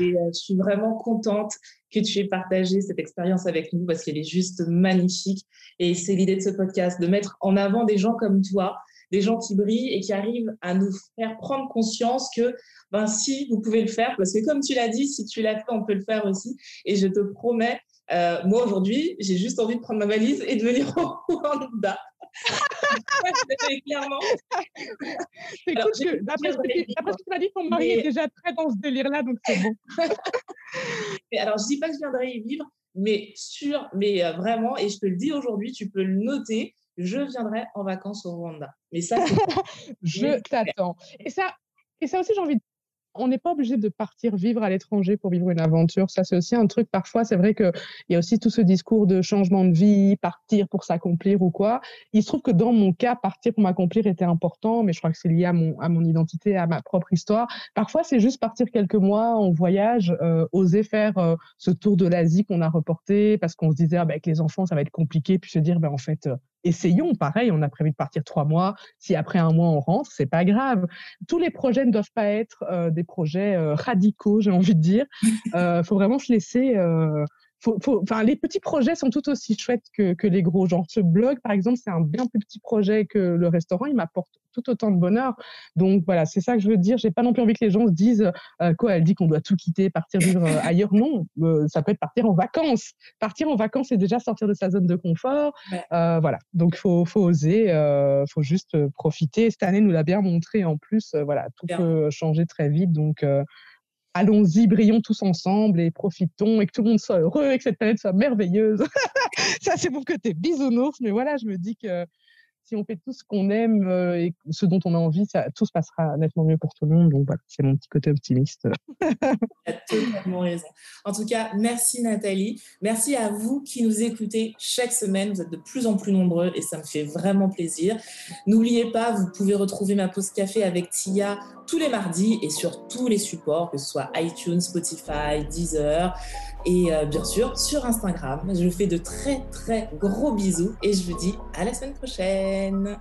et euh, je suis vraiment contente que tu aies partagé cette expérience avec nous parce qu'elle est juste magnifique. Et c'est l'idée de ce podcast, de mettre en avant des gens comme toi, des gens qui brillent et qui arrivent à nous faire prendre conscience que, ben, si, vous pouvez le faire, parce que comme tu l'as dit, si tu l'as fait, on peut le faire aussi. Et je te promets, euh, moi aujourd'hui, j'ai juste envie de prendre ma valise et de venir [laughs] au Rwanda clairement. [laughs] Écoute, d'après ce que tu m'as dit, ton mari est déjà très dans ce délire-là, donc c'est bon. [laughs] alors, je dis pas que je viendrai y vivre, mais sûr, mais euh, vraiment, et je te le dis aujourd'hui, tu peux le noter, je viendrai en vacances au Rwanda. Mais ça, [laughs] je t'attends. Et ça, et ça aussi, j'ai envie de on n'est pas obligé de partir vivre à l'étranger pour vivre une aventure. Ça, c'est aussi un truc. Parfois, c'est vrai qu'il y a aussi tout ce discours de changement de vie, partir pour s'accomplir ou quoi. Il se trouve que dans mon cas, partir pour m'accomplir était important, mais je crois que c'est lié à mon, à mon identité, à ma propre histoire. Parfois, c'est juste partir quelques mois en voyage, euh, oser faire euh, ce tour de l'Asie qu'on a reporté parce qu'on se disait, ah, ben, avec les enfants, ça va être compliqué, puis se dire, ben, en fait, euh, essayons. Pareil, on a prévu de partir trois mois. Si après un mois on rentre, c'est pas grave. Tous les projets ne doivent pas être euh, des projets euh, radicaux, j'ai envie de dire. Il euh, faut vraiment se laisser enfin, les petits projets sont tout aussi chouettes que, que les gros. Genre, ce blog, par exemple, c'est un bien plus petit projet que le restaurant. Il m'apporte tout autant de bonheur. Donc, voilà, c'est ça que je veux dire. J'ai pas non plus envie que les gens se disent, euh, quoi, elle dit qu'on doit tout quitter, partir vivre euh, ailleurs. Non, euh, ça peut être partir en vacances. Partir en vacances, c'est déjà sortir de sa zone de confort. voilà. Donc, faut, faut oser, faut juste profiter. Cette année nous l'a bien montré en plus. voilà, tout peut changer très vite. Donc, allons-y, brillons tous ensemble et profitons et que tout le monde soit heureux et que cette planète soit merveilleuse. [laughs] ça, c'est mon côté bisounours, mais voilà, je me dis que si on fait tout ce qu'on aime euh, et ce dont on a envie, ça, tout se passera nettement mieux pour tout le monde. Donc voilà, c'est mon petit côté optimiste. [laughs] tu as totalement raison. En tout cas, merci Nathalie. Merci à vous qui nous écoutez chaque semaine. Vous êtes de plus en plus nombreux et ça me fait vraiment plaisir. N'oubliez pas, vous pouvez retrouver ma pause café avec Tia tous les mardis et sur tous les supports, que ce soit iTunes, Spotify, Deezer et euh, bien sûr sur Instagram. Je vous fais de très très gros bisous et je vous dis à la semaine prochaine. and